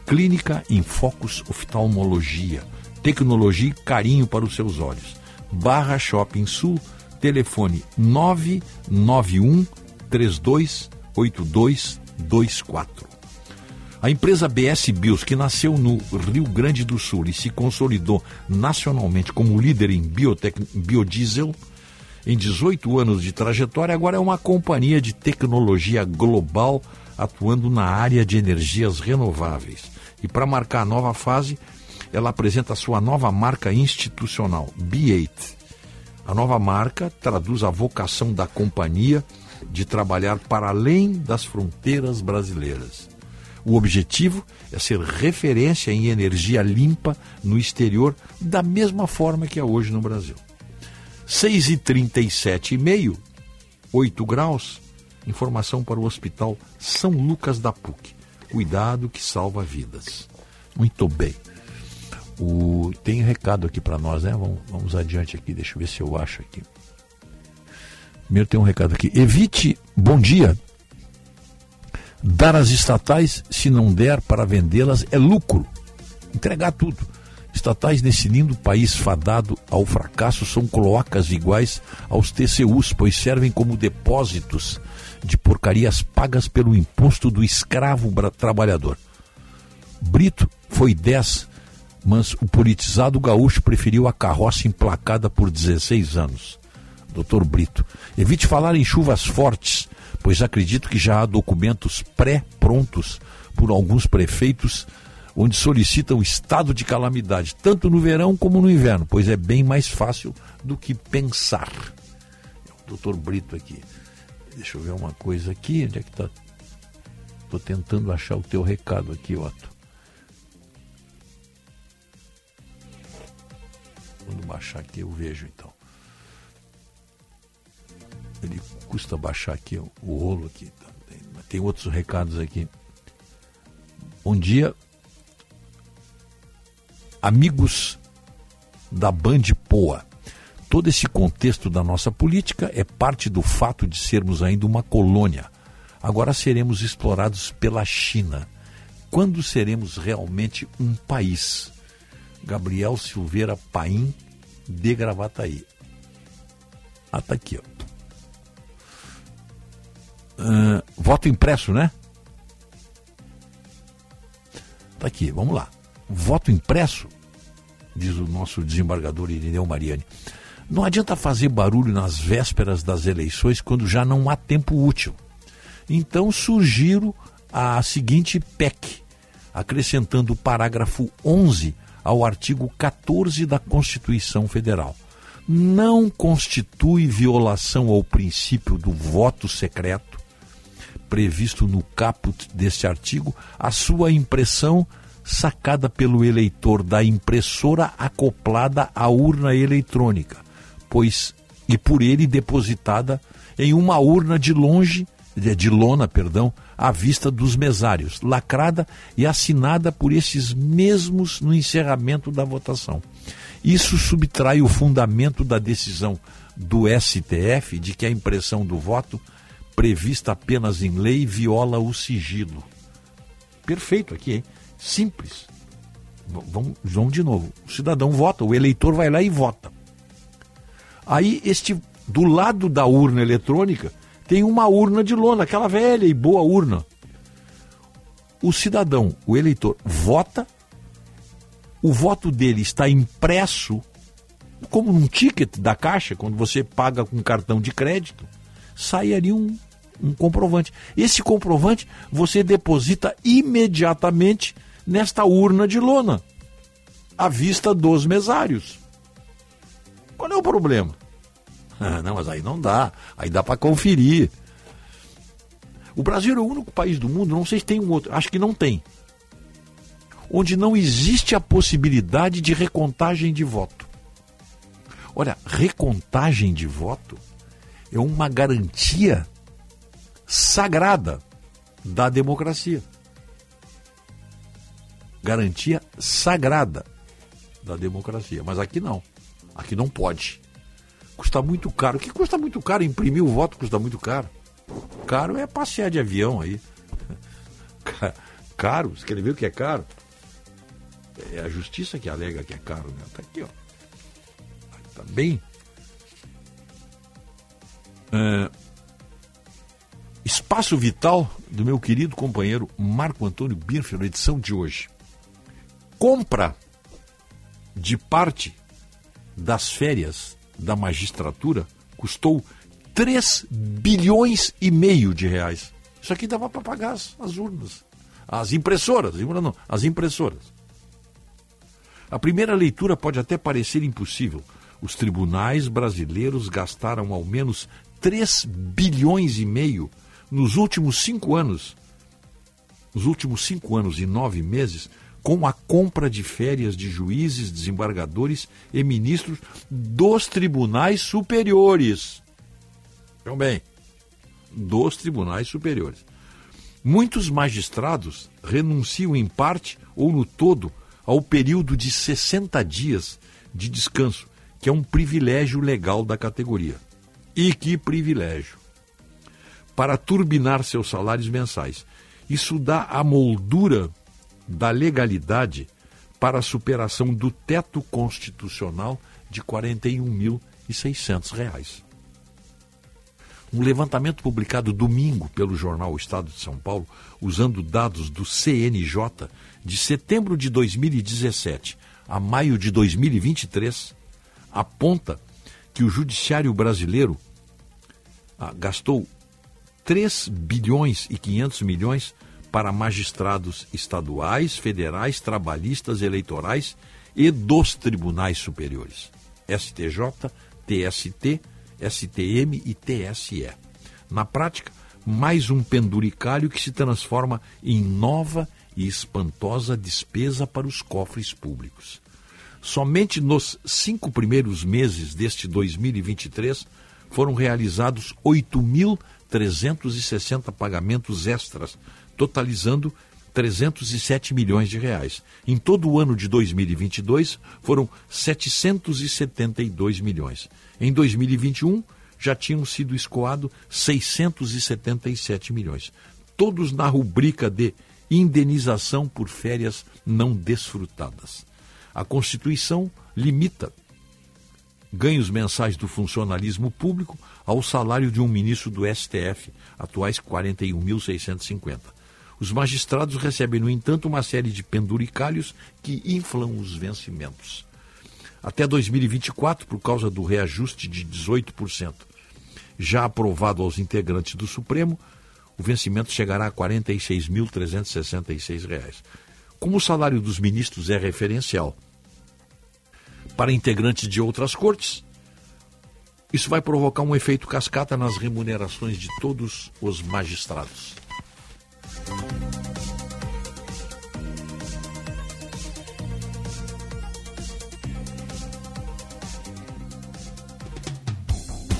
Clínica Infocus Oftalmologia, tecnologia e carinho para os seus olhos. Barra Shopping Sul, telefone 991 3282 24. A empresa BS Bios, que nasceu no Rio Grande do Sul e se consolidou nacionalmente como líder em biotec... biodiesel, em 18 anos de trajetória, agora é uma companhia de tecnologia global atuando na área de energias renováveis. E para marcar a nova fase, ela apresenta a sua nova marca institucional, B8. A nova marca traduz a vocação da companhia de trabalhar para além das fronteiras brasileiras. O objetivo é ser referência em energia limpa no exterior, da mesma forma que é hoje no Brasil. 6 e 37 e meio, 8 graus. Informação para o Hospital São Lucas da PUC. Cuidado que salva vidas. Muito bem. O... Tem recado aqui para nós, né? Vamos, vamos adiante aqui, deixa eu ver se eu acho aqui. Primeiro tem um recado aqui. Evite, bom dia. Dar às estatais, se não der para vendê-las, é lucro. Entregar tudo. Estatais nesse lindo país fadado ao fracasso são cloacas iguais aos TCUs, pois servem como depósitos de porcarias pagas pelo imposto do escravo trabalhador. Brito foi 10, mas o politizado gaúcho preferiu a carroça emplacada por 16 anos. Doutor Brito, evite falar em chuvas fortes, pois acredito que já há documentos pré-prontos por alguns prefeitos onde solicitam estado de calamidade, tanto no verão como no inverno, pois é bem mais fácil do que pensar. Doutor Brito aqui. Deixa eu ver uma coisa aqui. Onde é que está? Estou tentando achar o teu recado aqui, Otto. Quando baixar aqui eu vejo então. Ele custa baixar aqui o, rolo aqui. tá? Tem, tem outros recados aqui. Bom dia, amigos da Band Poa. todo esse contexto da nossa política é parte do fato de sermos ainda uma colônia. Agora seremos explorados pela China. Quando seremos realmente um país? Gabriel Silveira Paim, de Gravataí. Ah, tá aqui, ó. Ah, voto impresso, né? Tá aqui, vamos lá. Voto impresso, diz o nosso desembargador Irineu Mariani. Não adianta fazer barulho nas vésperas das eleições quando já não há tempo útil. Então surgiram a seguinte PEC, acrescentando o parágrafo 11 ao artigo 14 da Constituição Federal. Não constitui violação ao princípio do voto secreto, previsto no caput deste artigo, a sua impressão sacada pelo eleitor da impressora acoplada à urna eletrônica, pois e por ele depositada em uma urna de longe de, de lona, perdão, à vista dos mesários, lacrada e assinada por esses mesmos no encerramento da votação. Isso subtrai o fundamento da decisão do STF de que a impressão do voto, prevista apenas em lei, viola o sigilo. Perfeito aqui, hein? Simples. Vamos, vamos de novo. O cidadão vota, o eleitor vai lá e vota. Aí, este, do lado da urna eletrônica, tem uma urna de lona, aquela velha e boa urna. O cidadão, o eleitor, vota, o voto dele está impresso, como num ticket da caixa, quando você paga com cartão de crédito, sai ali um, um comprovante. Esse comprovante você deposita imediatamente nesta urna de lona, à vista dos mesários. Qual é o problema? Ah, não, mas aí não dá. Aí dá para conferir. O Brasil é o único país do mundo, não sei se tem um outro, acho que não tem, onde não existe a possibilidade de recontagem de voto. Olha, recontagem de voto é uma garantia sagrada da democracia. Garantia sagrada da democracia. Mas aqui não. Aqui não pode. Custa muito caro. O que custa muito caro? Imprimir o voto custa muito caro. Caro é passear de avião aí. Ca- Caro, você quer ver o que é caro? É a justiça que alega que é caro, né? Tá aqui, ó. Tá bem. É, Espaço Vital do meu querido companheiro Marco Antônio Birfer, edição de hoje. Compra de parte das férias da magistratura custou 3 bilhões e meio de reais. Isso aqui dava para pagar as, as urnas, as impressoras, não, as impressoras. A primeira leitura pode até parecer impossível. Os tribunais brasileiros gastaram ao menos 3 bilhões e meio nos últimos cinco anos, nos últimos cinco anos e nove meses, com a compra de férias de juízes, desembargadores e ministros dos tribunais superiores. Então, bem, dos tribunais superiores. Muitos magistrados renunciam em parte ou no todo ao período de 60 dias de descanso, que é um privilégio legal da categoria. E que privilégio! Para turbinar seus salários mensais. Isso dá a moldura da legalidade para a superação do teto constitucional de 41.600 reais. Um levantamento publicado domingo pelo jornal Estado de São Paulo, usando dados do CNJ de setembro de 2017 a maio de 2023, aponta que o judiciário brasileiro ah, gastou 3 bilhões e 500 milhões para magistrados estaduais, federais, trabalhistas, eleitorais e dos tribunais superiores. STJ, TST, STM e TSE. Na prática, mais um penduricalho que se transforma em nova e espantosa despesa para os cofres públicos. Somente nos cinco primeiros meses deste 2023 foram realizados 8.360 pagamentos extras, totalizando 307 milhões de reais. Em todo o ano de 2022, foram 772 milhões. Em 2021, já tinham sido escoado 677 milhões. Todos na rubrica de indenização por férias não desfrutadas. A Constituição limita ganhos mensais do funcionalismo público ao salário de um ministro do STF, atuais 41.650. Os magistrados recebem, no entanto, uma série de penduricalhos que inflam os vencimentos. Até 2024, por causa do reajuste de 18%, já aprovado aos integrantes do Supremo, o vencimento chegará a R$ 46.366. Como o salário dos ministros é referencial para integrantes de outras cortes, isso vai provocar um efeito cascata nas remunerações de todos os magistrados.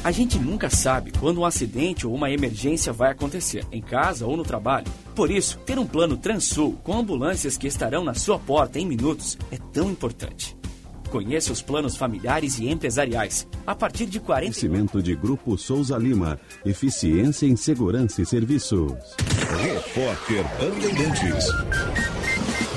A gente nunca sabe quando um acidente ou uma emergência vai acontecer, em casa ou no trabalho. Por isso, ter um plano Transul com ambulâncias que estarão na sua porta em minutos é tão importante. Conheça os planos familiares e empresariais. A partir de 40 Oferecimento de Grupo Souza Lima. Eficiência em Segurança e Serviços. Repórter Bandeirantes.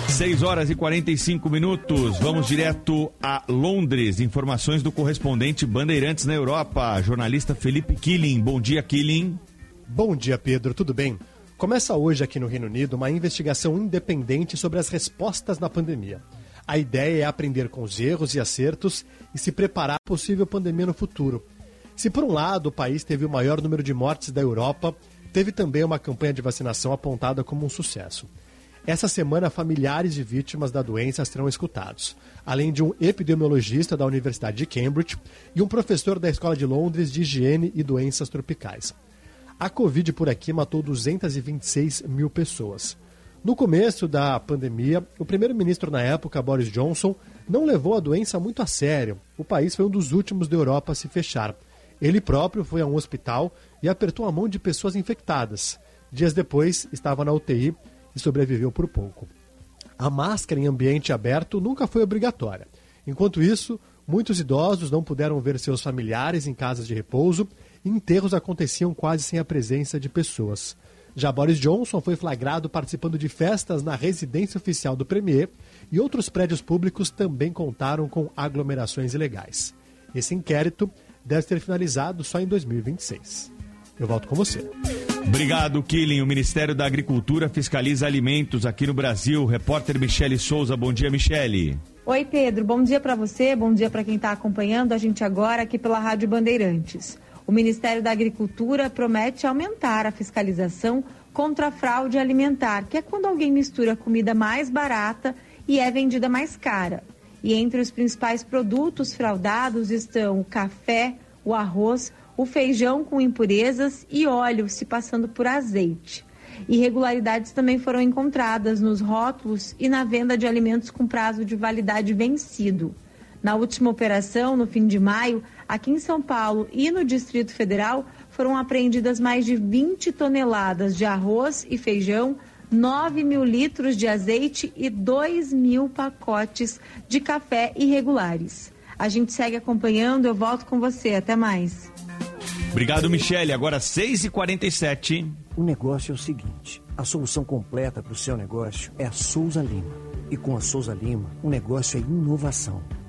6 horas e 45 minutos. Vamos direto a Londres. Informações do correspondente Bandeirantes na Europa, jornalista Felipe Killing. Bom dia, Killing. Bom dia, Pedro. Tudo bem? Começa hoje aqui no Reino Unido uma investigação independente sobre as respostas na pandemia. A ideia é aprender com os erros e acertos e se preparar para possível pandemia no futuro. Se por um lado o país teve o maior número de mortes da Europa, teve também uma campanha de vacinação apontada como um sucesso. Essa semana, familiares de vítimas da doença serão escutados, além de um epidemiologista da Universidade de Cambridge e um professor da Escola de Londres de Higiene e Doenças Tropicais. A Covid por aqui matou 226 mil pessoas. No começo da pandemia, o primeiro-ministro na época, Boris Johnson, não levou a doença muito a sério. O país foi um dos últimos da Europa a se fechar. Ele próprio foi a um hospital e apertou a mão de pessoas infectadas. Dias depois, estava na UTI e sobreviveu por pouco. A máscara em ambiente aberto nunca foi obrigatória. Enquanto isso, muitos idosos não puderam ver seus familiares em casas de repouso e enterros aconteciam quase sem a presença de pessoas. Já Boris Johnson foi flagrado participando de festas na residência oficial do Premier e outros prédios públicos também contaram com aglomerações ilegais. Esse inquérito deve ser finalizado só em 2026. Eu volto com você. Obrigado, Killing. O Ministério da Agricultura fiscaliza alimentos aqui no Brasil. Repórter Michele Souza. Bom dia, Michele. Oi, Pedro. Bom dia para você, bom dia para quem está acompanhando a gente agora aqui pela Rádio Bandeirantes. O Ministério da Agricultura promete aumentar a fiscalização contra a fraude alimentar, que é quando alguém mistura comida mais barata e é vendida mais cara. E entre os principais produtos fraudados estão o café, o arroz, o feijão com impurezas e óleo se passando por azeite. Irregularidades também foram encontradas nos rótulos e na venda de alimentos com prazo de validade vencido. Na última operação, no fim de maio, aqui em São Paulo e no Distrito Federal, foram apreendidas mais de 20 toneladas de arroz e feijão, 9 mil litros de azeite e 2 mil pacotes de café irregulares. A gente segue acompanhando, eu volto com você. Até mais. Obrigado, Michele. Agora 6h47. O negócio é o seguinte: a solução completa para o seu negócio é a Souza Lima. E com a Souza Lima, o negócio é inovação.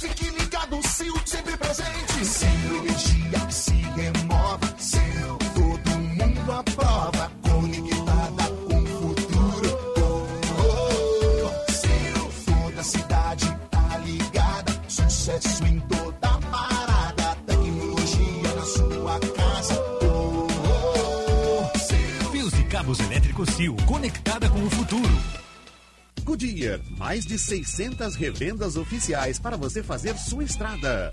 Fique ligado, Sil, sempre presente. Sil, energia se remove. Sil, todo mundo aprova. Conectada com o futuro. Oh, oh. Sil, toda cidade tá ligada. Sucesso em toda parada. Tecnologia na sua casa. Oh, oh, oh. Fios e cabos elétricos Sil, conectada com o futuro. Goodyear, mais de 600 revendas oficiais para você fazer sua estrada.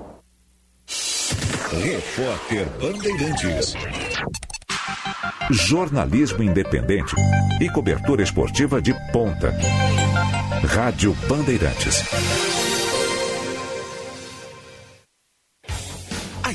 Repórter Bandeirantes. Jornalismo independente e cobertura esportiva de ponta. Rádio Bandeirantes.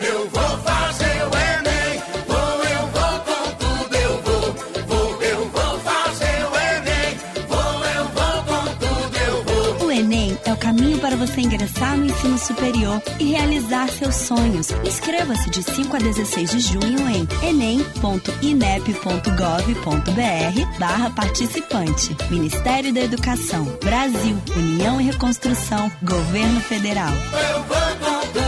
Eu vou fazer o Enem, vou, eu vou com tudo, eu vou, vou, eu vou fazer o Enem, vou, eu vou com tudo, eu vou. O Enem é o caminho para você ingressar no ensino superior e realizar seus sonhos. Inscreva-se de 5 a 16 de junho em enem.inep.gov.br barra participante. Ministério da Educação, Brasil, União e Reconstrução, Governo Federal. Eu vou com tudo.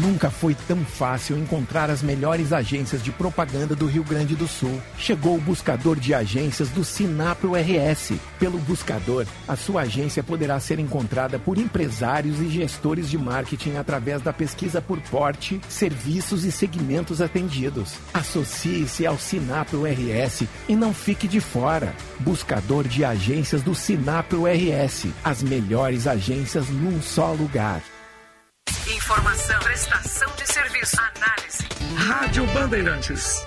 Nunca foi tão fácil encontrar as melhores agências de propaganda do Rio Grande do Sul. Chegou o buscador de agências do Sinapro RS. Pelo buscador, a sua agência poderá ser encontrada por empresários e gestores de marketing através da pesquisa por porte, serviços e segmentos atendidos. Associe-se ao Sinapro RS e não fique de fora. Buscador de agências do Sinapro RS. As melhores agências num só lugar. Informação, prestação de serviço, análise. Rádio Bandeirantes.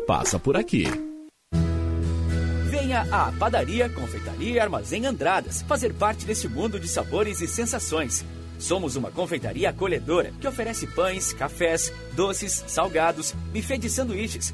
passa por aqui. Venha à Padaria, Confeitaria e Armazém Andradas fazer parte desse mundo de sabores e sensações. Somos uma confeitaria acolhedora que oferece pães, cafés, doces, salgados, buffet de sanduíches,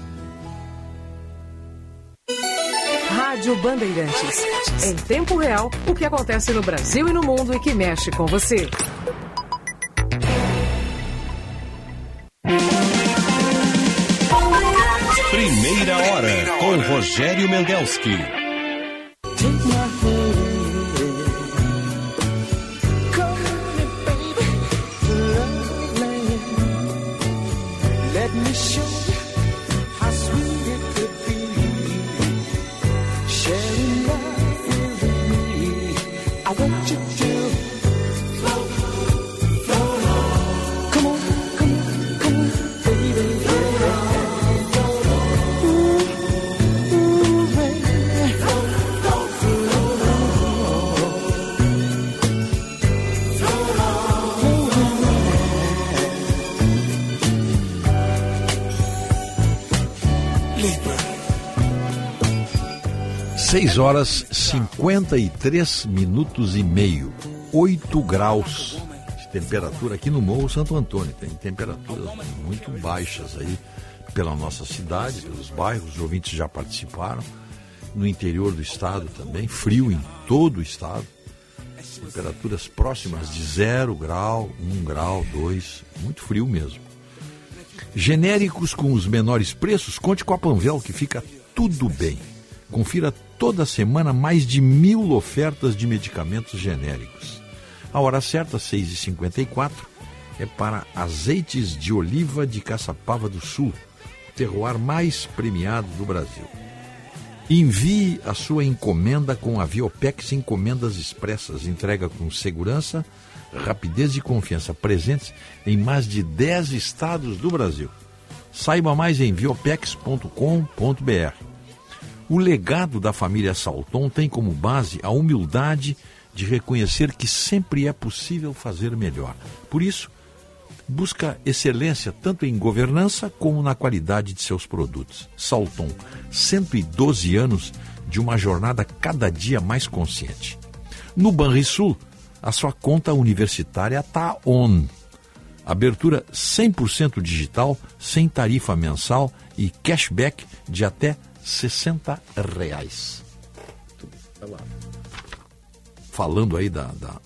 Rádio Bandeirantes. Em tempo real, o que acontece no Brasil e no mundo e que mexe com você. Primeira hora com Rogério Mendelski. 6 horas 53 minutos e meio. 8 graus. temperatura aqui no Morro Santo Antônio. Tem temperaturas muito baixas aí pela nossa cidade, pelos bairros, os ouvintes já participaram. No interior do estado também, frio em todo o estado. Temperaturas próximas de zero grau, um grau, dois, muito frio mesmo. Genéricos com os menores preços, conte com a Panvel que fica tudo bem. Confira toda semana mais de mil ofertas de medicamentos genéricos. A hora certa, 6h54, é para azeites de oliva de Caçapava do Sul, o terroir mais premiado do Brasil. Envie a sua encomenda com a Viopex Encomendas Expressas, entrega com segurança, rapidez e confiança presentes em mais de 10 estados do Brasil. Saiba mais em viopex.com.br. O legado da família Salton tem como base a humildade de reconhecer que sempre é possível fazer melhor. Por isso, busca excelência tanto em governança como na qualidade de seus produtos. Salton, 112 anos de uma jornada cada dia mais consciente. No Banrisul, a sua conta universitária está on. Abertura 100% digital, sem tarifa mensal e cashback de até 60 reais. Falando aí da, da,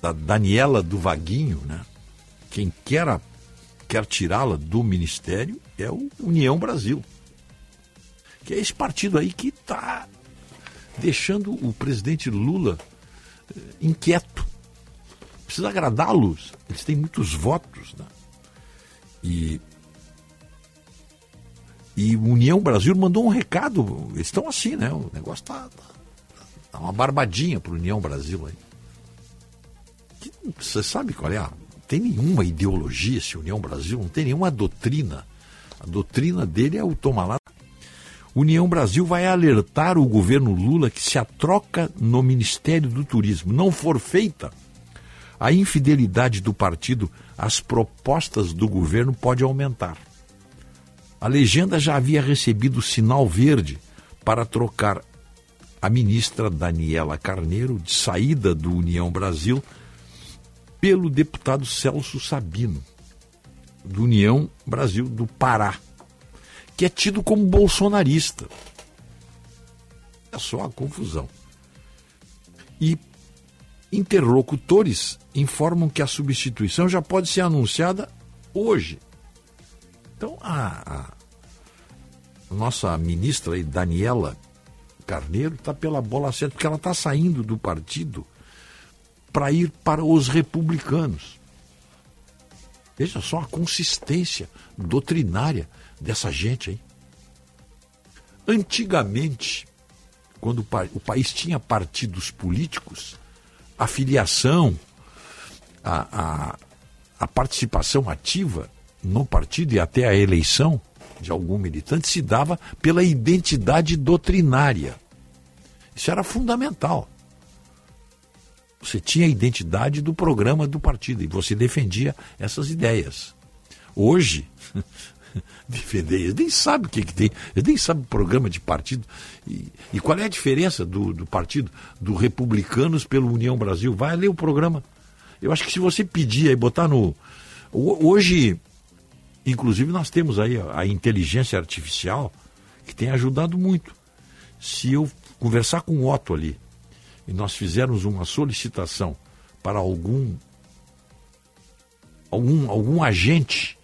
da Daniela do Vaguinho, né? Quem quer, a, quer tirá-la do ministério é o União Brasil. Que é esse partido aí que está deixando o presidente Lula eh, inquieto. Precisa agradá-los. Eles têm muitos votos. Né? E e União Brasil mandou um recado. Eles estão assim, né? O negócio tá, tá, tá uma barbadinha para União Brasil aí. Você sabe qual é? Não tem nenhuma ideologia esse União Brasil, não tem nenhuma doutrina. A doutrina dele é o toma lá. União Brasil vai alertar o governo Lula que se a troca no Ministério do Turismo não for feita, a infidelidade do partido às propostas do governo pode aumentar. A legenda já havia recebido sinal verde para trocar a ministra Daniela Carneiro de saída do União Brasil pelo deputado Celso Sabino, do União Brasil do Pará, que é tido como bolsonarista. É só a confusão. E interlocutores informam que a substituição já pode ser anunciada hoje. Então, a, a nossa ministra aí, Daniela Carneiro está pela bola certa, porque ela está saindo do partido para ir para os republicanos. Veja só a consistência doutrinária dessa gente aí. Antigamente, quando o, pa o país tinha partidos políticos, a filiação, a, a, a participação ativa no partido e até a eleição de algum militante se dava pela identidade doutrinária. Isso era fundamental. Você tinha a identidade do programa do partido e você defendia essas ideias. Hoje, defender, eles nem sabem o que, que tem, eles nem sabem o programa de partido. E, e qual é a diferença do, do partido, do Republicanos pelo União Brasil? Vai ler o programa. Eu acho que se você pedir e botar no. Hoje, Inclusive, nós temos aí a inteligência artificial que tem ajudado muito. Se eu conversar com o Otto ali e nós fizermos uma solicitação para algum, algum, algum agente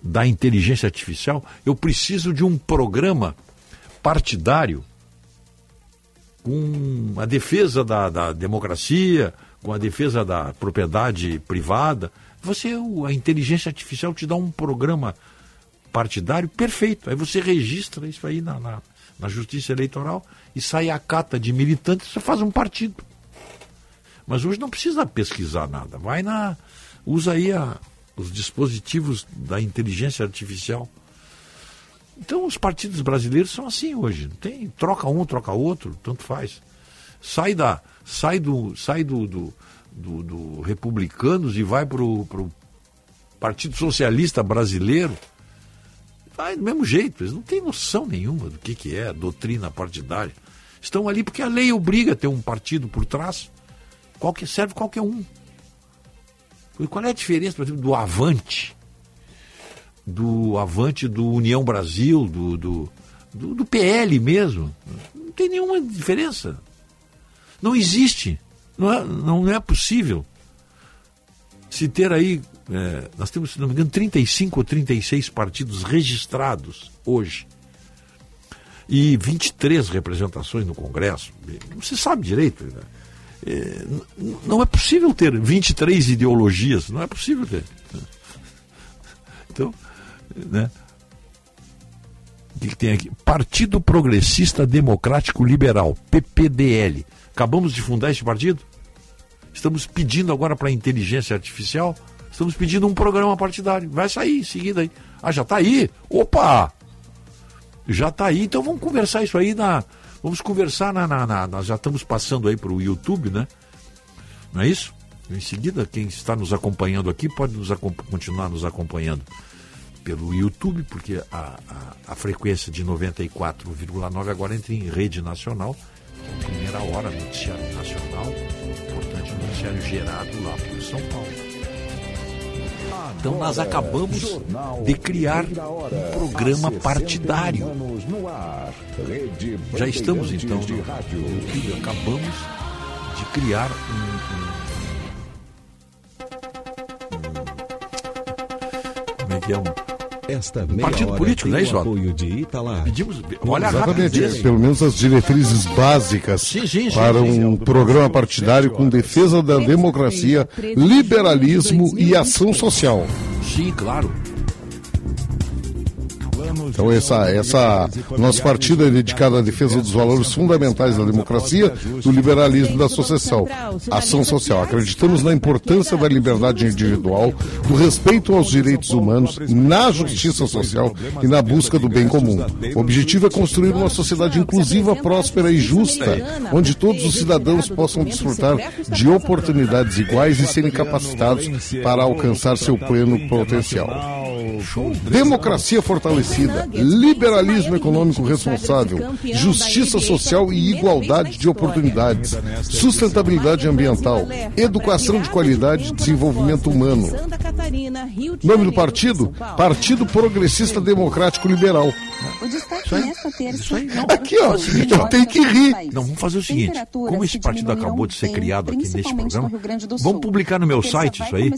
da inteligência artificial, eu preciso de um programa partidário com a defesa da, da democracia, com a defesa da propriedade privada você, a inteligência artificial te dá um programa partidário perfeito. Aí você registra isso aí na, na, na justiça eleitoral e sai a cata de militantes, você faz um partido. Mas hoje não precisa pesquisar nada. Vai na. Usa aí a, os dispositivos da inteligência artificial. Então os partidos brasileiros são assim hoje. Tem, troca um, troca outro, tanto faz. Sai da. Sai do. Sai do, do do, do Republicanos e vai para o Partido Socialista Brasileiro, vai do mesmo jeito. Eles não têm noção nenhuma do que, que é doutrina partidária. Estão ali porque a lei obriga a ter um partido por trás. Qualquer, serve qualquer um. Qual é a diferença, por exemplo, do Avante? Do Avante do União Brasil, do, do, do, do PL mesmo. Não tem nenhuma diferença. Não existe. Não é, não é possível se ter aí. é, nós temos, se não me engano, 35 ou 36 partidos registrados hoje. E 23 representações no Congresso. Não se sabe direito. Né? É, não é possível ter 23 ideologias. Não é possível ter. Então, né? O que, que tem aqui? Partido Progressista Democrático Liberal, PPDL. Acabamos de fundar esse partido? Estamos pedindo agora para a inteligência artificial, estamos pedindo um programa partidário. Vai sair em seguida aí. Ah, já está aí? Opa! Já está aí, então vamos conversar isso aí na. Vamos conversar na. na- na- nós já estamos passando aí para o YouTube, né? Não é isso? Em seguida, quem está nos acompanhando aqui pode nos continuar nos acompanhando pelo YouTube, porque a, a, a frequência de 94,9 agora entra em rede nacional, primeira hora, noticiário nacional, importante noticiário gerado lá por São Paulo. Então nós acabamos de criar um programa partidário. Já estamos então no acabamos de criar um, um- como é que é? Um Esta partido político, não é isso? Otto? apoio de Itala. Pedimos, olha a Exatamente, rapidez. pelo menos as diretrizes básicas sim, sim, para sim. um programa partidário com defesa da democracia, liberalismo e ação social. Sim, claro. Então essa, essa nosso partido é dedicado à defesa dos valores fundamentais da democracia, do liberalismo e da associação, ação social. Acreditamos na importância da liberdade individual, do respeito aos direitos humanos, na justiça social e na busca do bem comum. O objetivo é construir uma sociedade inclusiva, próspera e justa, onde todos os cidadãos possam desfrutar de oportunidades iguais e serem capacitados para alcançar seu pleno potencial. Democracia fortalecida, liberalismo econômico responsável, justiça social e igualdade de oportunidades, sustentabilidade ambiental, educação de qualidade e desenvolvimento humano. Nome do partido? Partido Progressista Democrático Liberal. O destaque nesta terça. Aqui, ó, eu tenho que rir. Não, vamos fazer o seguinte: como esse partido acabou de ser criado aqui neste programa, vamos publicar no meu site isso aí.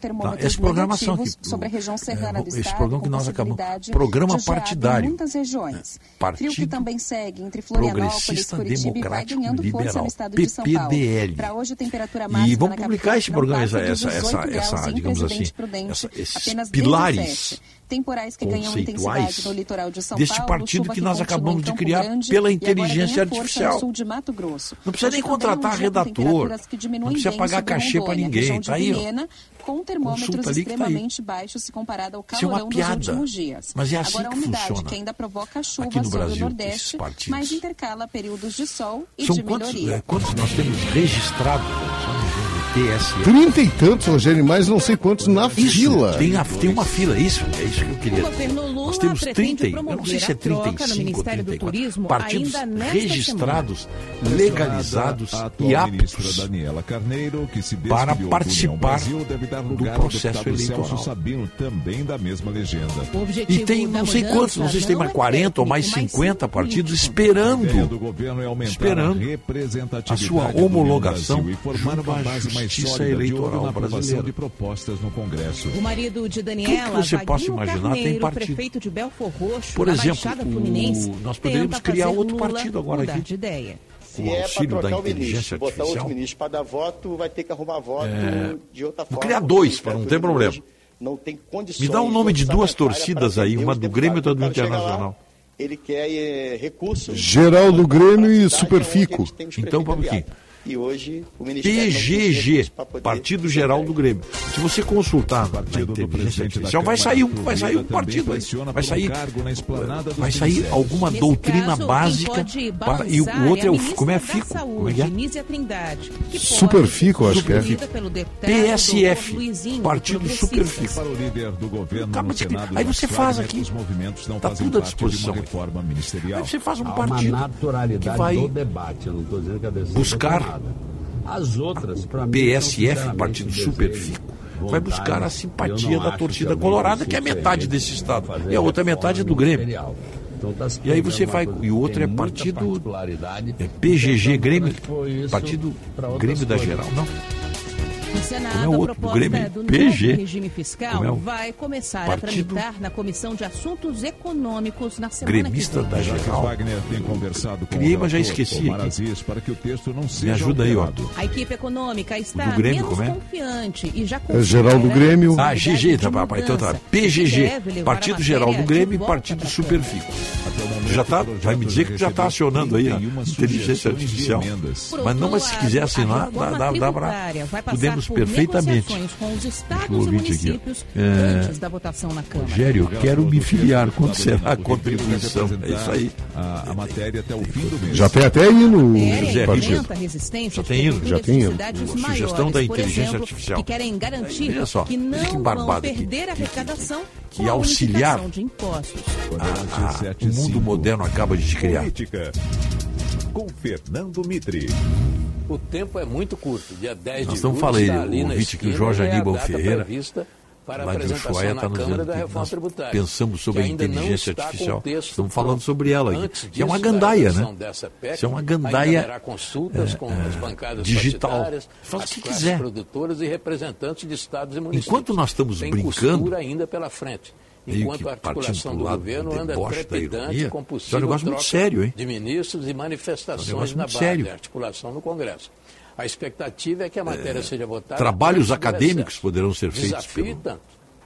termômetros essa programação aqui, sobre a região serrana do esse estado, programa que nós acabamos- programa partidário. Em muitas regiões. Partido Frio que também segue entre Florianópolis, Curitiba e vai ganhando força Liberal, no estado de São Paulo. PPDL. Para hoje a temperatura máxima E vamos publicar esse programa, essa, essa, essa, 18 essa, digamos assim, essa- esses pilares 17. Temporais que ganham intensidade no litoral de São deste Paulo, partido chuva que nós acabamos de criar Grande pela inteligência força artificial. no sul de Mato Grosso. Não precisa nem também contratar redator. que Não precisa pagar cachê Rondônia, ninguém. Tá aí, ó. Com termômetros ali tá extremamente baixos se comparado ao Isso é calorão dos piada. últimos dias. Mas é assim Agora a que umidade funciona. que ainda provoca chuva Aqui no sobre Brasil, o Nordeste, mas intercala períodos de sol e São de quantos, melhoria. é, quantos nós temos registrados? TSE. Trinta e tantos, Rogério, mais não sei quantos na fila. Tem, a- tem uma fila, isso, é isso que eu queria. O governo Lula Nós temos pretende 30, eu não sei se é promover a troca no 35 ou Ministério do 34 Turismo partidos registrados, semana. legalizados e aptos Daniela Carneiro, que se para do participar Brasil, deve dar do lugar processo ao deputado eleitoral. Celso Sabino, também da mesma legenda. E tem não sei quantos, não sei se tem mais 40 ou mais 50 partidos esperando, do governo é aumentar esperando a a sua do homologação e formar uma base mais justiça sólida de olho eleitoral brasileira. de propostas no Congresso. O marido de Tudo Daniela, que você possa imaginar tem Carneiro, partido. De Belfor Roxo, Por na exemplo, Baixada o- Fluminense, nós poderíamos tenta criar fazer outro Lula partido agora mudar aqui. de ideia. com Se o é para auxílio da trocar o inteligência ministro, botar artificial. outro ministro para dar voto, vai ter que arrumar voto É, de outra vou forma. criar porque dois, a para não ter problema. Não tem condições Me dá o nome de duas torcidas aí, uma do Grêmio e outra do. O Internacional. Ele quer eh, recursos. Geraldo Grêmio e Superfico. Então, vamos aqui. E hoje o Ministério PGG, Partido Geral do Grêmio. Se você consultar na inteligência artificial, vai sair um, vai sair um partido aí. Vai sair, vai sair alguma doutrina básica para, e o balançar outro é o como é FICO, como é que é? Superfico, acho que é. PSF, Partido do. Superfico. O do Acaba de- Senado, aí você faz aqui. Os movimentos não Tá fazem tudo à disposição aí. reforma ministerial. Aí você faz um partido que vai do decisão buscar. As outras, para mim, PSF, Partido. Superfico, vai buscar a simpatia da torcida colorada, que é metade desse estado. E a outra metade é do Grêmio. E aí você vai. E o outro é partido. É PGG Grêmio. Partido Grêmio da Geral. Não. Senado, Como é o a outro, proposta Grêmio? do PG. novo regime fiscal é o vai começar partido? a tramitar na Comissão de Assuntos Econômicos na semana Gremista que vem. da Geral. Wagner tem conversado com o já esqueci. Aziz, para que o texto não Me seja ajuda aí, alterado. A equipe econômica está do Grêmio, menos como é? confiante e já É geral do Grêmio. Ah, GG, tá, papai. Então tá. PGG. Partido a Geral do Grêmio e Partido Superfico. Já tá? Vai me dizer que já está acionando aí a inteligência artificial. Mas não, mas se quiser assinar, dá, dá, dá passar Podemos por perfeitamente. com os e ouvir aqui, municípios É, antes da votação na Câmara. Rogério, eu quero me filiar. Quanto será a contribuição? É isso aí. A, a matéria até o fim do mês. Já tem até hino partido. resistência Já tem hino, já tem hino. A sugestão da inteligência exemplo, artificial. que querem garantir só, que não que vão perder a arrecadação que a auxiliar impostos. Ah, o mundo moderno acaba de criar. Política. Com Fernando Mitri. O tempo é muito curto. Dia 10 Nós de estamos julho falando, está ali o na ouvinte que o Jorge é Aníbal data Ferreira, para a lá de apresentação Ushuaia, na está nos Câmara dizendo da Reforma Tributária. pensamos sobre a inteligência artificial. Estamos falando sobre ela aqui. Antes Que é uma gandaia, né? dessa PEC, Isso é uma gandaia consultas com as bancadas digital. Faz o que quiser. produtoras e representantes de estados e municípios. Enquanto nós estamos Tem brincando, ainda pela frente. Enquanto a articulação do governo anda trepidante ironia, com isso é um negócio muito sério, hein? de ministros e É um manifestações na base sério. articulação no Congresso. A expectativa é que a matéria seja votada. Trabalhos acadêmicos poderão ser feitos Desafio pelo- tanto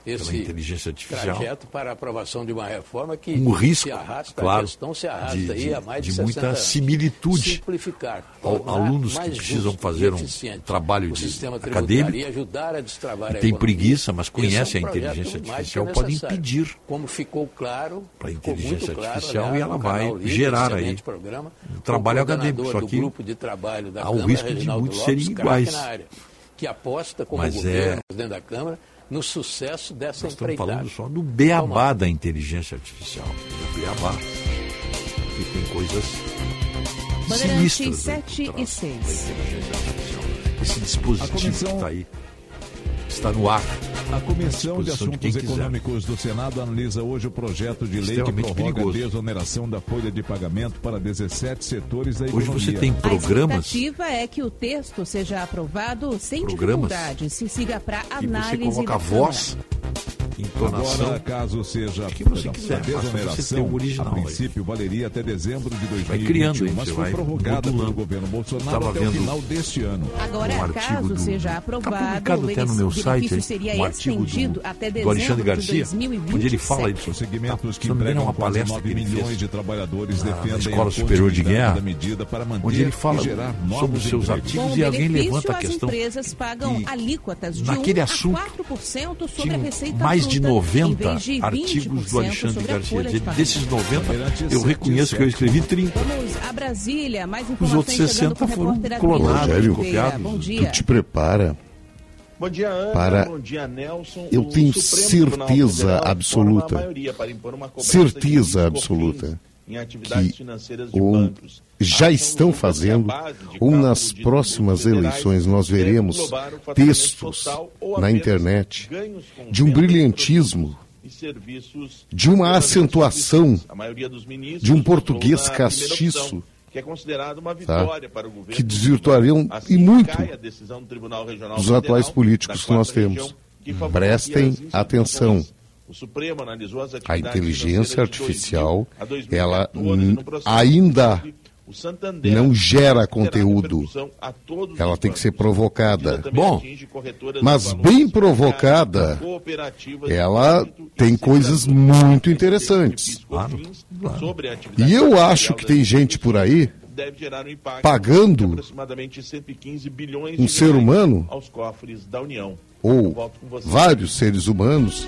esse inteligência artificial. trajeto para aprovação de uma reforma que Um risco, se arrasta, claro, a questão se arrasta de- aí de- há mais de, de 60 muita similitude. Simplificar, alunos que precisam justo fazer um trabalho de acadêmico, e tem preguiça, mas Esse conhecem é um a projeto inteligência artificial, necessário. impedir Como ficou claro, para a inteligência artificial aliás, e ela vai Livre, gerar aí programa, um trabalho acadêmico. Só que há o risco de muitos serem iguais. que aposta como Mas governo é- da Câmara no sucesso dessa Nós estamos empreitada. falando só do beabá da inteligência artificial. Do beabá. E tem coisas Bandeirantes sinistras. 7 aí por e trás 6. da inteligência artificial. Esse dispositivo que está aí, está no ar. A Comissão de Disposição de Assuntos quiser. Econômicos do Senado analisa hoje o projeto de lei que prorroga perigoso. a desoneração da folha de pagamento para 17 setores da Hoje economia. você tem programas A expectativa é que o texto seja aprovado sem Programas dificuldade, se siga para que você análise coloca da voz, entonação. Agora, caso seja que você quiser, a desoneração, o original a aí. princípio valeria até dezembro de 2021, criando aí, mas foi vai prorrogada pelo governo Bolsonaro Estava até o vendo final deste ano. Agora, um caso do- seja Tá aprovado, publicado o até no meu site, benefício hein? seria um artigo estendido do, até do Alexandre de Garcia, 2027. onde ele fala de Os segmentos que se não me engano, é empregam uma quase palestra 9 que milhões fez de trabalhadores na defendem Escola a Superior de Guerra, da medida para manter onde ele fala gerar novos sobre os seus artigos o e alguém levanta a as questão empresas pagam que alíquotas de naquele 1 assunto a 4% sobre tinha a receita mais de bruta, em 90 vez de artigos 20% do Alexandre Garcia. de Desses pagamento. 90, eu reconheço que eu escrevi 30. Vamos a Brasília, mais Os outros 60 chegando com o foram clonados, Adriano copiados. Tu te prepara. Bom dia, Ana. Para- Bom dia, Nelson. Eu O tenho certeza Federal absoluta, forma a maioria para impor uma cobrança certeza absoluta em atividades que financeiras de ou bancos. Já estão fazendo ou nas próximas eleições nós veremos textos na internet de um brilhantismo, de uma acentuação, de um português castiço, que é considerado uma tá? vitória para o governo. que desvirtuariam Assim e muito dos atuais políticos que nós temos. que Prestem atenção. A inteligência financeiras de 2000 artificial, a 2014, ela ainda o Santander não gera conteúdo. repercussão a todos Ela tem que ser provocada. Bom, atinge corretoras mas bem provocada, ela tem coisas muito interessantes. A atividade E eu acho que tem gente por aí deve gerar um impacto pagando de aproximadamente 115 bilhões um de ser humano aos cofres da União. ou vários seres humanos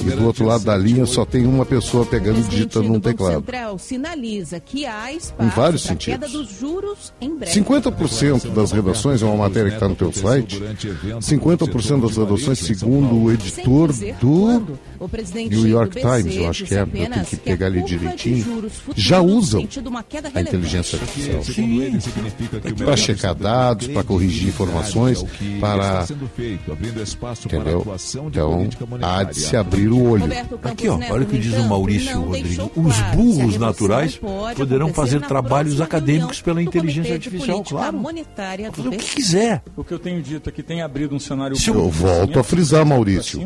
E do outro lado da linha só tem uma pessoa pegando e digitando num teclado. Central sinaliza que há Em espaço vários para sentidos. queda dos juros em breve. 50% das redações, é uma matéria que está no teu site, 50% das redações, segundo o editor do O presidente New York do BC Times, eu acho que é, eu tenho que que pegar curva de direitinho, já usam a inteligência artificial. Para checar dados, para corrigir informações, para. Entendeu? Então, há de se abrir o olho. Aqui, ó, olha o que diz o Maurício Rodrigo. Os burros naturais poderão fazer trabalhos acadêmicos pela inteligência artificial, claro. monetária Fazer o que quiser. O que eu tenho dito é que tem abrido um cenário Eu volto a frisar, Maurício.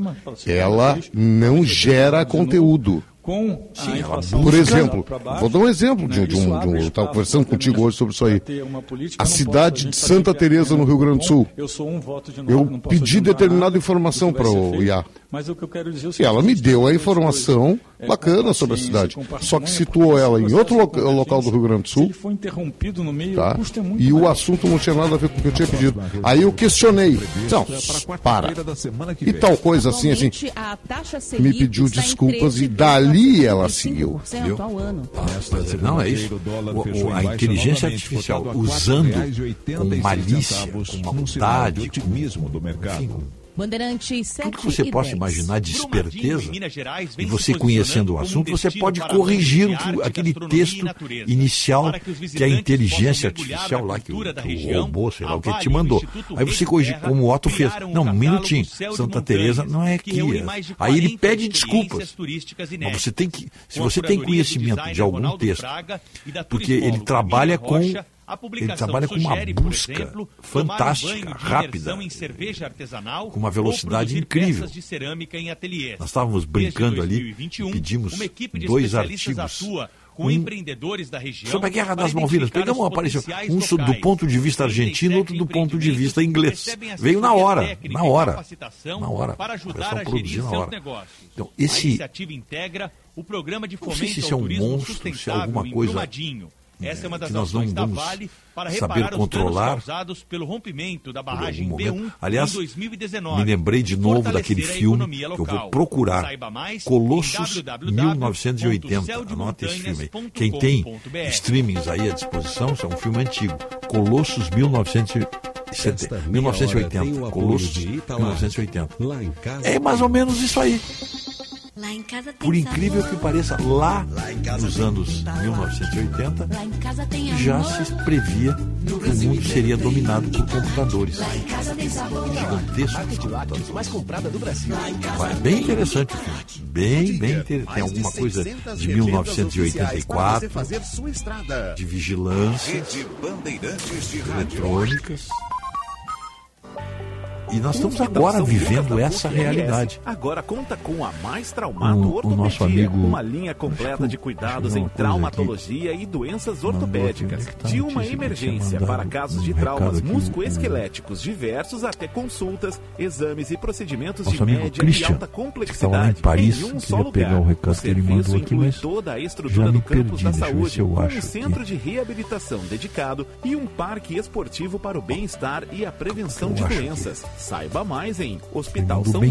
Ela não gera conteúdo. Com Sim, a inflação Por exemplo, baixo, vou dar um exemplo de, né, de um, um- Eu estava conversando contigo hoje sobre isso aí. ter uma política, A cidade posso- a de gente Santa é Teresa, no Rio Grande do Sul. Eu sou um voto de nove, Eu pedi determinada nada, informação para o feito. IA. Mas o que eu quero dizer é o E seguinte, ela me gente deu a informação é, bacana sobre a cidade. Só que situou ela em outro loca- local do. Rio Grande do Sul. ele for interrompido no meio, Tá? é muito E o assunto não tinha nada a ver com o que eu tinha pedido. Aí eu questionei. Não, para. E tal coisa assim, assim. Atualmente, a taxa Me pediu desculpas e 13,75% dali ela seguiu. Viu? Ao ano. Não, é isso. O- o- a inteligência artificial usando com malícia, com maldade, com, enfim, Bandeirantes 7 tudo que você e possa 10. imaginar de esperteza, Gerais, e você conhecendo o assunto, como você pode corrigir arte, aquele texto natureza. inicial que que a inteligência artificial lá, que o, que o robô, sei lá o que te mandou. Aí você corrige, como o Otto fez. um Não, um minutinho. Santa Teresa não é aqui. é. Aí ele 40 pede desculpas. Mas você tem que, se você tem conhecimento de algum texto, porque ele trabalha com A ele publicação trabalha com uma sugere, busca exemplo, fantástica, um rápida, com uma velocidade incrível. peças de cerâmica em ateliês. Nós estávamos brincando ali, 2021, pedimos uma equipe de dois artigos. com Um empreendedores da região Sobre a Guerra das Malvinas. Pegamos, os apareceu potenciais um so- do locais. ponto de vista argentino, outro do ponto de vista inglês. Veio na hora, na hora. Na hora. Para ajudar a produzir gerir na seus hora. negócios. Então, A esse iniciativa integra o programa de Não fomento sei se isso é um monstro, se é alguma coisa. Essa é uma das que nós não ações da vamos Vale para saber reparar os controlar danos causados pelo rompimento da por algum barragem momento. B1 Aliás, em 2019. me lembrei de novo daquele filme que eu vou procurar. Saiba mais Colossus em 1980. Anota esse filme aí. Quem tem streamings aí à disposição, isso é um filme antigo. Colossus 1970, 1980. Colossus 1980. É mais ou menos isso aí. Lá em casa tem Por incrível sabor. que pareça, lá nos anos 1980 Lá em casa tem já se previa que o mundo seria dominado por computadores. Gigantescos computadores. mais comprada do Brasil. É bem interessante o filme. Bem, bem interessante. Tem alguma coisa de 1984, fazer sua estrada. de vigilância, eletrônicas. E nós estamos agora vivendo essa realidade. Agora conta com a Mais Traumato O- o nosso amigo- uma linha completa de cuidados em traumatologia e doenças ortopédicas. aqui, é que tá De uma que emergência para casos de Um traumas aqui, musculoesqueléticos diversos até consultas, exames e procedimentos Nosso de amigo média Christian, e alta que lá em complexidade Paris, em um só lugar. pegar o recado o que ele mandou aqui, mas toda a estrutura do campus perdi, da saúde, um aqui. centro de reabilitação dedicado e um parque esportivo para o bem-estar e a prevenção de doenças. Saiba mais em Hospital São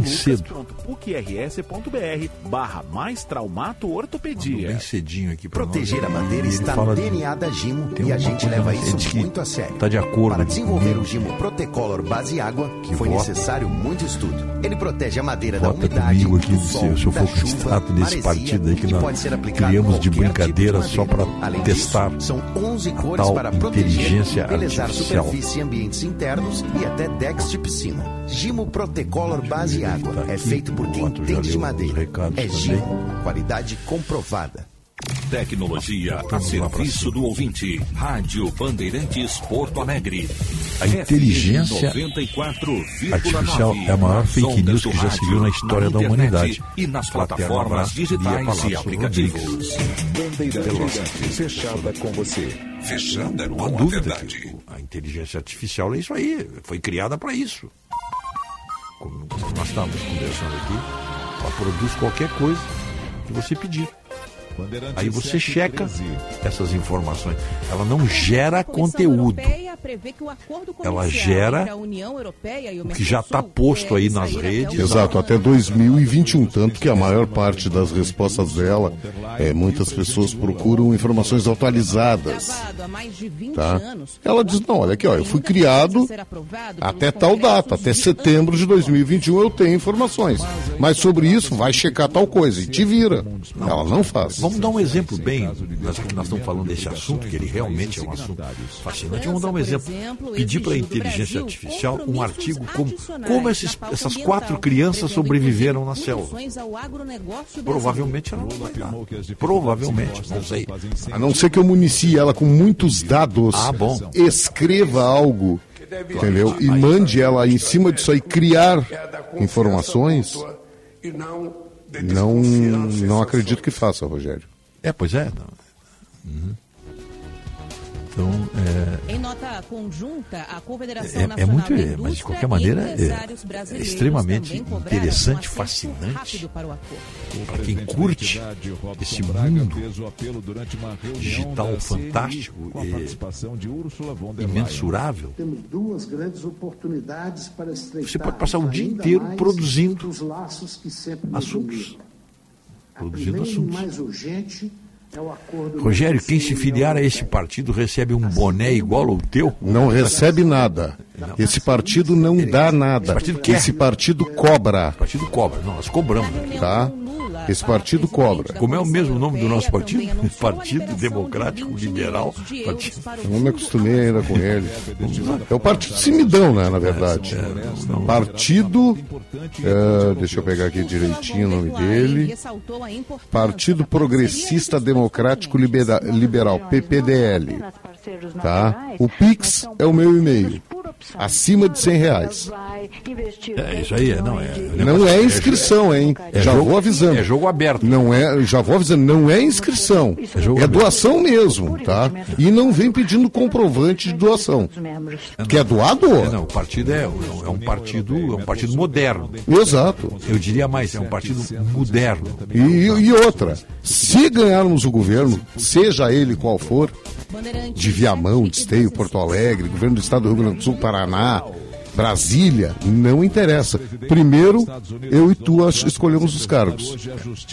barra mais traumato ortopedia. Bem cedinho aqui Proteger nós. a madeira está no DNA da Gimo e a gente leva isso muito a sério. Tá de acordo. Para desenvolver o Gimo Protecolor Base Água, que foi vota. necessário muito estudo. Ele protege a madeira vota da umidade, comigo aqui do sol, se eu for candidato desse partido aí que nós criamos de brincadeira tipo de só para testar disso, são 11 cores para proteger, artificial. superfície, ambientes internos e até decks de piscina. Gimo Protecolor Base tá Água. É feito por quem entende de madeira. É Gimo. Qualidade comprovada. Tecnologia tá a serviço do ouvinte. Rádio Bandeirantes Porto Alegre. A inteligência artificial é a maior fake news que já se viu na história da humanidade. E nas plataformas digitais e aplicativos. Bandeirantes, fechada com você. Fechada com a verdade. A inteligência artificial é isso aí. Foi criada para isso. Como nós estávamos conversando aqui, ela produz qualquer coisa que você pedir. Aí você checa essas informações. Ela não gera conteúdo. ela gera entre a União Europeia e o que já está posto aí deve nas redes. Exato, até 2021, tanto que a maior parte das respostas dela, é, muitas pessoas procuram informações atualizadas. Travado há mais de 20 Tá? Ela diz, não, olha aqui, ó, eu fui criado até tal data, até setembro de 2021 eu tenho informações. Mas sobre isso, vai checar tal coisa e te vira. Ela não faz. Vamos dar um exemplo bem, nós, nós estamos falando desse assunto, que ele realmente é um assunto fascinante. Vamos dar um exemplo. Pedir para a inteligência artificial um artigo como, como esses, essas quatro crianças sobreviveram na selva. Provavelmente ela não vai dar. Provavelmente, não sei. A não ser que eu municie ela com muitos dados, Ah, bom. escreva algo, entendeu? E mande ela em cima disso aí criar informações. Não Não, acredito que faça, Rogério. É, pois é. Uhum. Então, é, Em nota conjunta, a Confederação É- é Nacional muito- da é, Indústria mas de qualquer maneira, é- é extremamente interessante, um fascinante. rápido para para quem curte esse mundo digital fantástico e imensurável, Temos duas grandes oportunidades para estreitar Você pode passar o dia inteiro produzindo os laços que sempre nos assuntos. Produzindo assuntos. mais urgente é Rogério, quem se filiar a esse partido recebe um boné igual ao teu? Não recebe nada. Esse partido não dá nada. Esse partido quer. Esse partido cobra. O partido cobra. Não, nós cobramos. Tá? Esse partido cobra. Como é o mesmo nome do nosso partido? Partido Democrático Liberal. Partido... Eu não me acostumei ainda com ele. É o Partido Simidão, né, na verdade. Partido. é, deixa eu pegar aqui direitinho o nome dele. Partido Progressista Democrático Libera- Liberal, PPDL. Tá? O Pix é o meu e-mail. Acima de 100 reais. É isso aí, é, não é. Não é inscrição, hein? É já jogo- vou avisando. é jogo aberto. Não é, já vou avisando, não é inscrição. É, doação mesmo, tá? E não vem pedindo comprovante de doação. Que é doador. É, não, o partido é, é um partido, é um partido moderno. Exato. Eu diria mais, é um partido moderno. E, e outra, se ganharmos o governo, seja ele qual for, de Viamão, de Esteio, Porto Alegre, governo do estado do Rio Grande do Sul, Paraná, Brasília, não interessa. Primeiro, eu e tu escolhemos os cargos.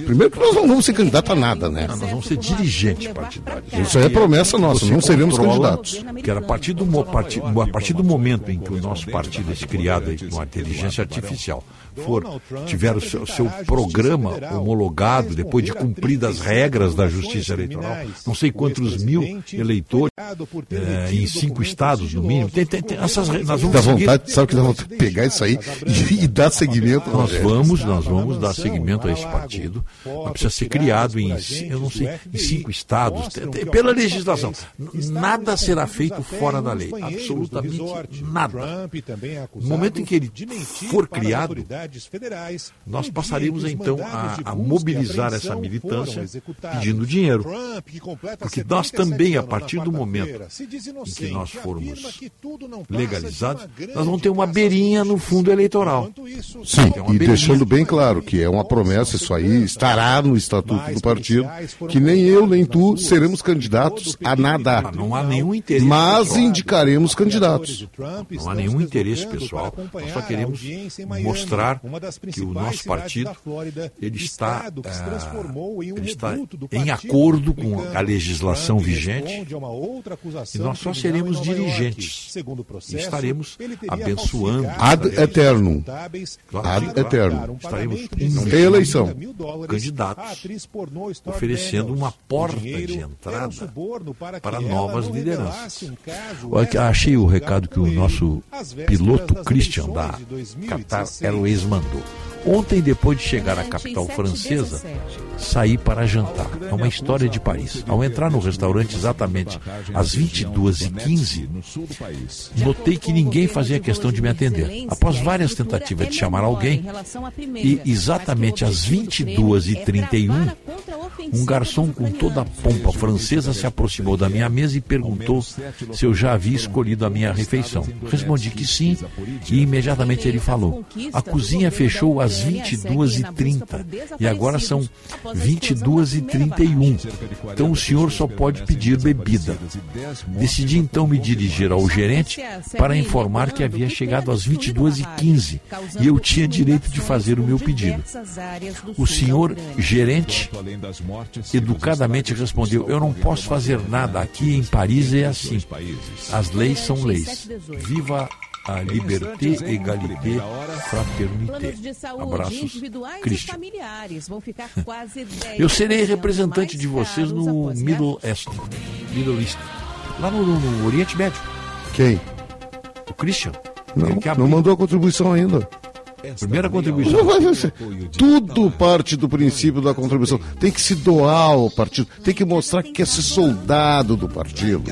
Primeiro que nós não vamos ser candidato a nada, né? Nós vamos ser dirigentes partidários. Isso aí é promessa nossa, não seremos candidatos. Que era a partir, do, a partir do momento em que o nosso partido, esse criado com a inteligência artificial, for, tiver o seu, o seu programa homologado, depois de cumpridas as regras da justiça eleitoral, não sei quantos mil eleitores eh, em cinco estados, no mínimo. Tem, tem, tem essas, nós vamos Dá vontade, sabe que dá vontade de pegar isso aí e, e dar seguimento. Nós vamos, nós vamos dar seguimento a esse partido. Mas precisa ser criado em, eu não sei, em cinco estados, pela legislação. Nada será feito fora da lei. Absolutamente nada. No momento em que ele for criado, nós passaremos então a, a mobilizar essa militância pedindo dinheiro. Porque nós também, a partir do momento em que nós formos legalizados, nós vamos ter uma beirinha no fundo eleitoral. Sim, e beirinha. deixando bem claro que é uma promessa, isso aí estará no estatuto do partido, que nem eu nem tu seremos candidatos a nada. Não há nenhum interesse. Mas pessoal. indicaremos candidatos. Não há nenhum interesse pessoal. Nós só queremos mostrar que o nosso partido ele está, ah, ele está em acordo com a legislação vigente e nós só seremos dirigentes e estaremos abençoando Ad eternum. Claro, Ad eternum. Estaremos Não tem eleição. candidatos oferecendo uma porta de entrada para novas lideranças. Que Achei o recado que o nosso piloto Christian da Qatar Airways mandou. Ontem, depois de chegar à capital francesa, saí para jantar. É uma história de Paris. Ao entrar no restaurante exatamente às 22h15, notei que ninguém fazia questão de me atender. Após várias tentativas de chamar alguém, e exatamente às 22h31, Um garçom com toda a pompa francesa se aproximou da minha mesa e perguntou se eu já havia escolhido a minha refeição. Respondi que sim e imediatamente ele falou: A cozinha fechou às 22h30 e agora são 22h31. Então o senhor só pode pedir bebida. Decidi então me dirigir ao gerente para informar que havia chegado às 22h15 e eu tinha direito de fazer o meu pedido. O senhor gerente educadamente respondeu: Eu não posso fazer nada. Aqui em Paris é assim. As leis são leis. Viva a liberté, égalité, fraternité. Planos de saúde Abraços, individuais e Christian. familiares vão ficar quase 10 Eu serei representante de vocês no Middle East. Middle East. Lá no, no Oriente Médio. Quem? O Christian. Não, não mandou a contribuição ainda. Primeira contribuição. Não vai ser. Tudo parte do princípio da contribuição. Tem que se doar ao partido. Tem que mostrar que quer ser soldado do partido.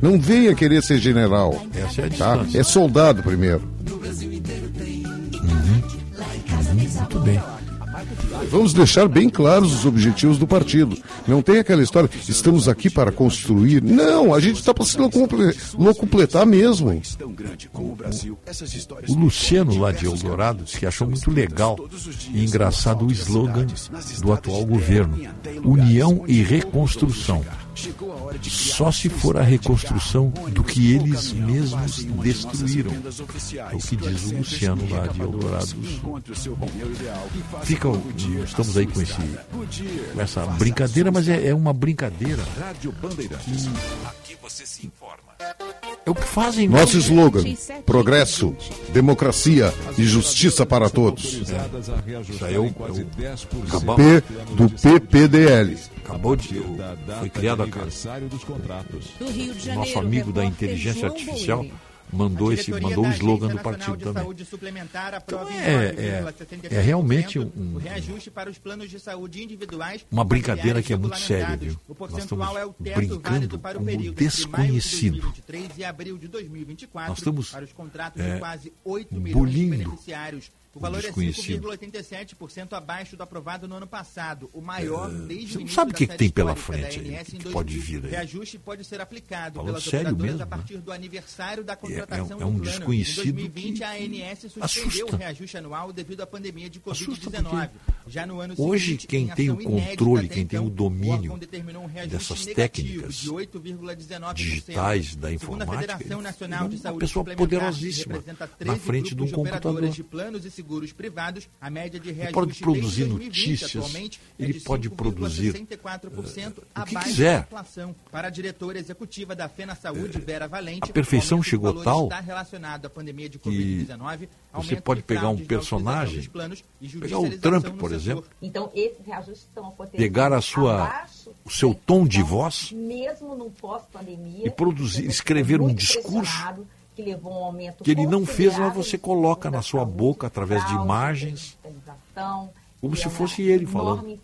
Não venha querer ser general. É Tá? É soldado primeiro. Muito bem. Vamos deixar bem claros os objetivos do partido. Não tem aquela história, estamos aqui para construir. Não, a gente está para se locuple- locupletar mesmo. O Luciano lá de Eldorado, que achou muito legal e engraçado o slogan do atual governo: União e Reconstrução. Só se for a reconstrução do que eles mesmos destruíram. É o que diz o Luciano lá de Eldorado do Sul. Bom, fica, estamos aí com, esse, com essa brincadeira, mas é, é uma brincadeira. Aqui você se informa. É o que fazem Nosso slogan: progresso, democracia e justiça para todos. Isso aí é o, é P do PPDL. Acabou de. Foi criado a casa. dos contratos. Do Rio de Janeiro, Nosso amigo da repórter inteligência artificial. Mandou esse mandou o slogan do partido também. Então é, é, é realmente um- o reajuste para os planos de saúde individuais uma brincadeira que é muito séria, viu? O Nós estamos é o teto brincando válido para o com o desconhecido. 2023 e abril de 2024 Nós estamos, para os contratos é, de quase 8 milhões de bolindo beneficiários. O valor é desconhecido. 5,87% abaixo do aprovado no ano passado, o maior desde É, você o início sabe o que que tem pela frente aí, que que pode 2000. vir aí. Reajuste pode ser aplicado Falando pelas sério operadoras mesmo, a partir do aniversário da é- contratação é um do plano. desconhecido Em 2020, a ANS suspendeu assusta. o reajuste anual devido à pandemia de Covid-19. Já no ano Hoje, seguinte, quem em tem o controle, quem tem o domínio um dessas técnicas de 8,19%. digitais da Segundo a informática, Federação Nacional de é uma Saúde pessoa que poderosíssima na 13 frente de um computador. de planos e seguros privados, a média de Ele reajuste pode produzir desde 2020 notícias, atualmente é ele de pode produzir 5,64% eh, o que abaixo quiser. da inflação. Para a diretora executiva da Fena Saúde, Vera Valente, a perfeição chegou tal está relacionado à pandemia de que Covid-19, você pode de pegar um personagem, e pegar o Trump, por setor. exemplo, Então, esses reajustes estão acontecendo pegar a sua, abaixo o seu tom de voz mesmo no pós-pandemia. e produzir, Você escrever um discurso que levou a um aumento que ele não fez, mas você coloca na sua boca através de imagens, como se é fosse ele falando.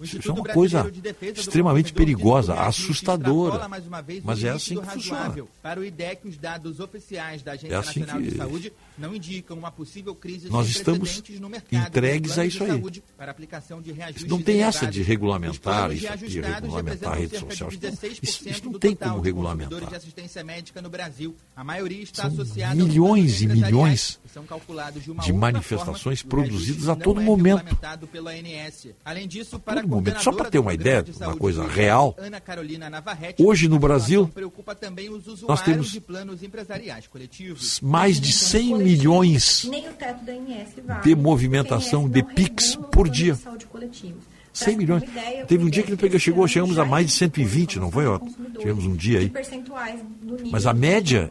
Isso é uma coisa extremamente perigosa, assustadora. Mas é assim que funciona. Para o IDEC, os dados oficiais da Agência É assim Nacional de que- Saúde não indicam uma possível crise Nós estamos precedentes no mercado entregues a isso de aí. saúde de reajustes Não tem essa de regulamentar isso reajustados regulamentar a rede social. de Isso não- Isso, 16% isso não tem como de regulamentar. de Brasil. A São milhões e milhões de, de manifestações produzidas a todo é momento. Além disso, para todo momento. Só para ter uma ideia de de uma Saúde coisa real, Navarrete, hoje no a Brasil, preocupa também os usuários nós temos de planos empresariais coletivos. mais de 100 milhões Nem o teto da ANS vale. de movimentação de PIX por dia. 100 milhões. Teve um dia que ele pegou, chegou, chegamos a mais de 120, não foi? ó? Tivemos um dia aí. Mas a média,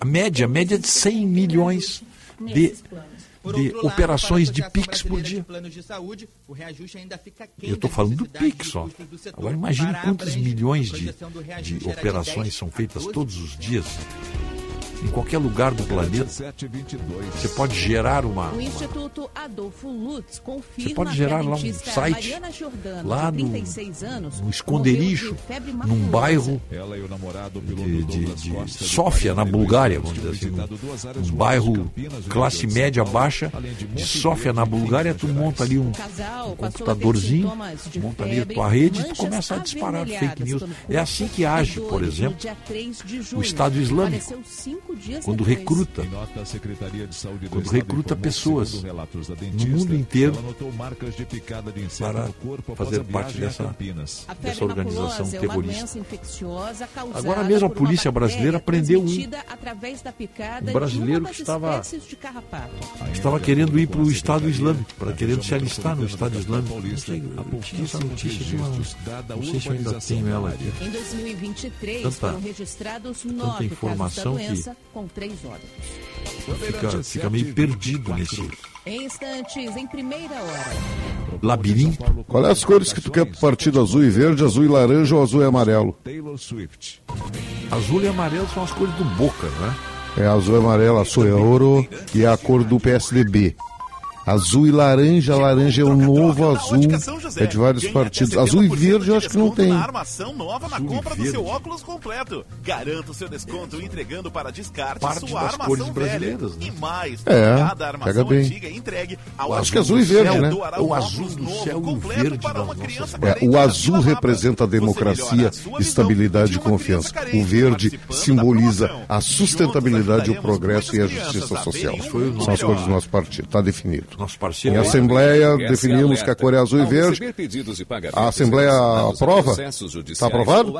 a média, a média é de 100 milhões de, de operações de PIX por dia. Eu estou falando do PIX setor. Agora imagine quantos milhões de, de era de operações 10 são feitas 12%. todos os dias. Em qualquer lugar do planeta. Você pode gerar uma. O Instituto Adolfo Lutz confirma Você pode gerar lá um site, lá no- 36 anos, no febre num bairro Ela e o namorado, o de, de- de Sófia, na Bulgária, vamos dizer assim, um, um bairro classe média baixa de Sófia, na Bulgária. Tu monta ali um ter computadorzinho, monta ali a tua rede e tu começa a disparar fake news. É assim que age, por exemplo, dia 3 de o. Estado Islâmico, cinco dias quando depois. recruta Em nota, a Secretaria de Quando recruta informou, pessoas da no dentista, mundo inteiro ela notou marcas de picada de inseto para no corpo após fazer parte dessa- Campinas. A dessa organização é terrorista. Agora mesmo a polícia brasileira prendeu um- transmitida através da picada um brasileiro que estava- estava querendo ir para o Estado Islâmico, para querendo se alistar no Estado Islâmico. Não sei, eu tinha essa notícia mas não sei se eu ainda tenho ela aqui. Em 2023 Tanta- foram registrados nove casos da informação que- doença, com três óbitos. Fica, fica meio perdido nesse Em instantes, em primeira hora. labirinto. Qual é as cores que tu quer pro partido? Azul e verde, azul e laranja ou azul e amarelo? Taylor Swift. Azul e amarelo são as cores do Boca, não é? Azul e amarelo, azul é ouro e é a cor do PSDB. Azul e laranja, laranja é o novo azul, é de vários partidos. Azul e verde eu acho que não tem. Na armação nova na Azul compra do seu óculos completo. Garanta o seu desconto entregando para descarte Parte sua das armação cores velha. brasileiras, né? E mais, É, cada armação pega bem. antiga é entregue ao Acho que azul e verde, né? O azul do céu e verde para uma criança É, o azul representa a democracia, estabilidade de e confiança. O verde simboliza a sustentabilidade, o progresso e a justiça social. São as cores do nosso partido, está definido. Nosso Em parceiro. Assembleia, definimos que a cor é azul e verde. A Assembleia aprova? Está aprovado?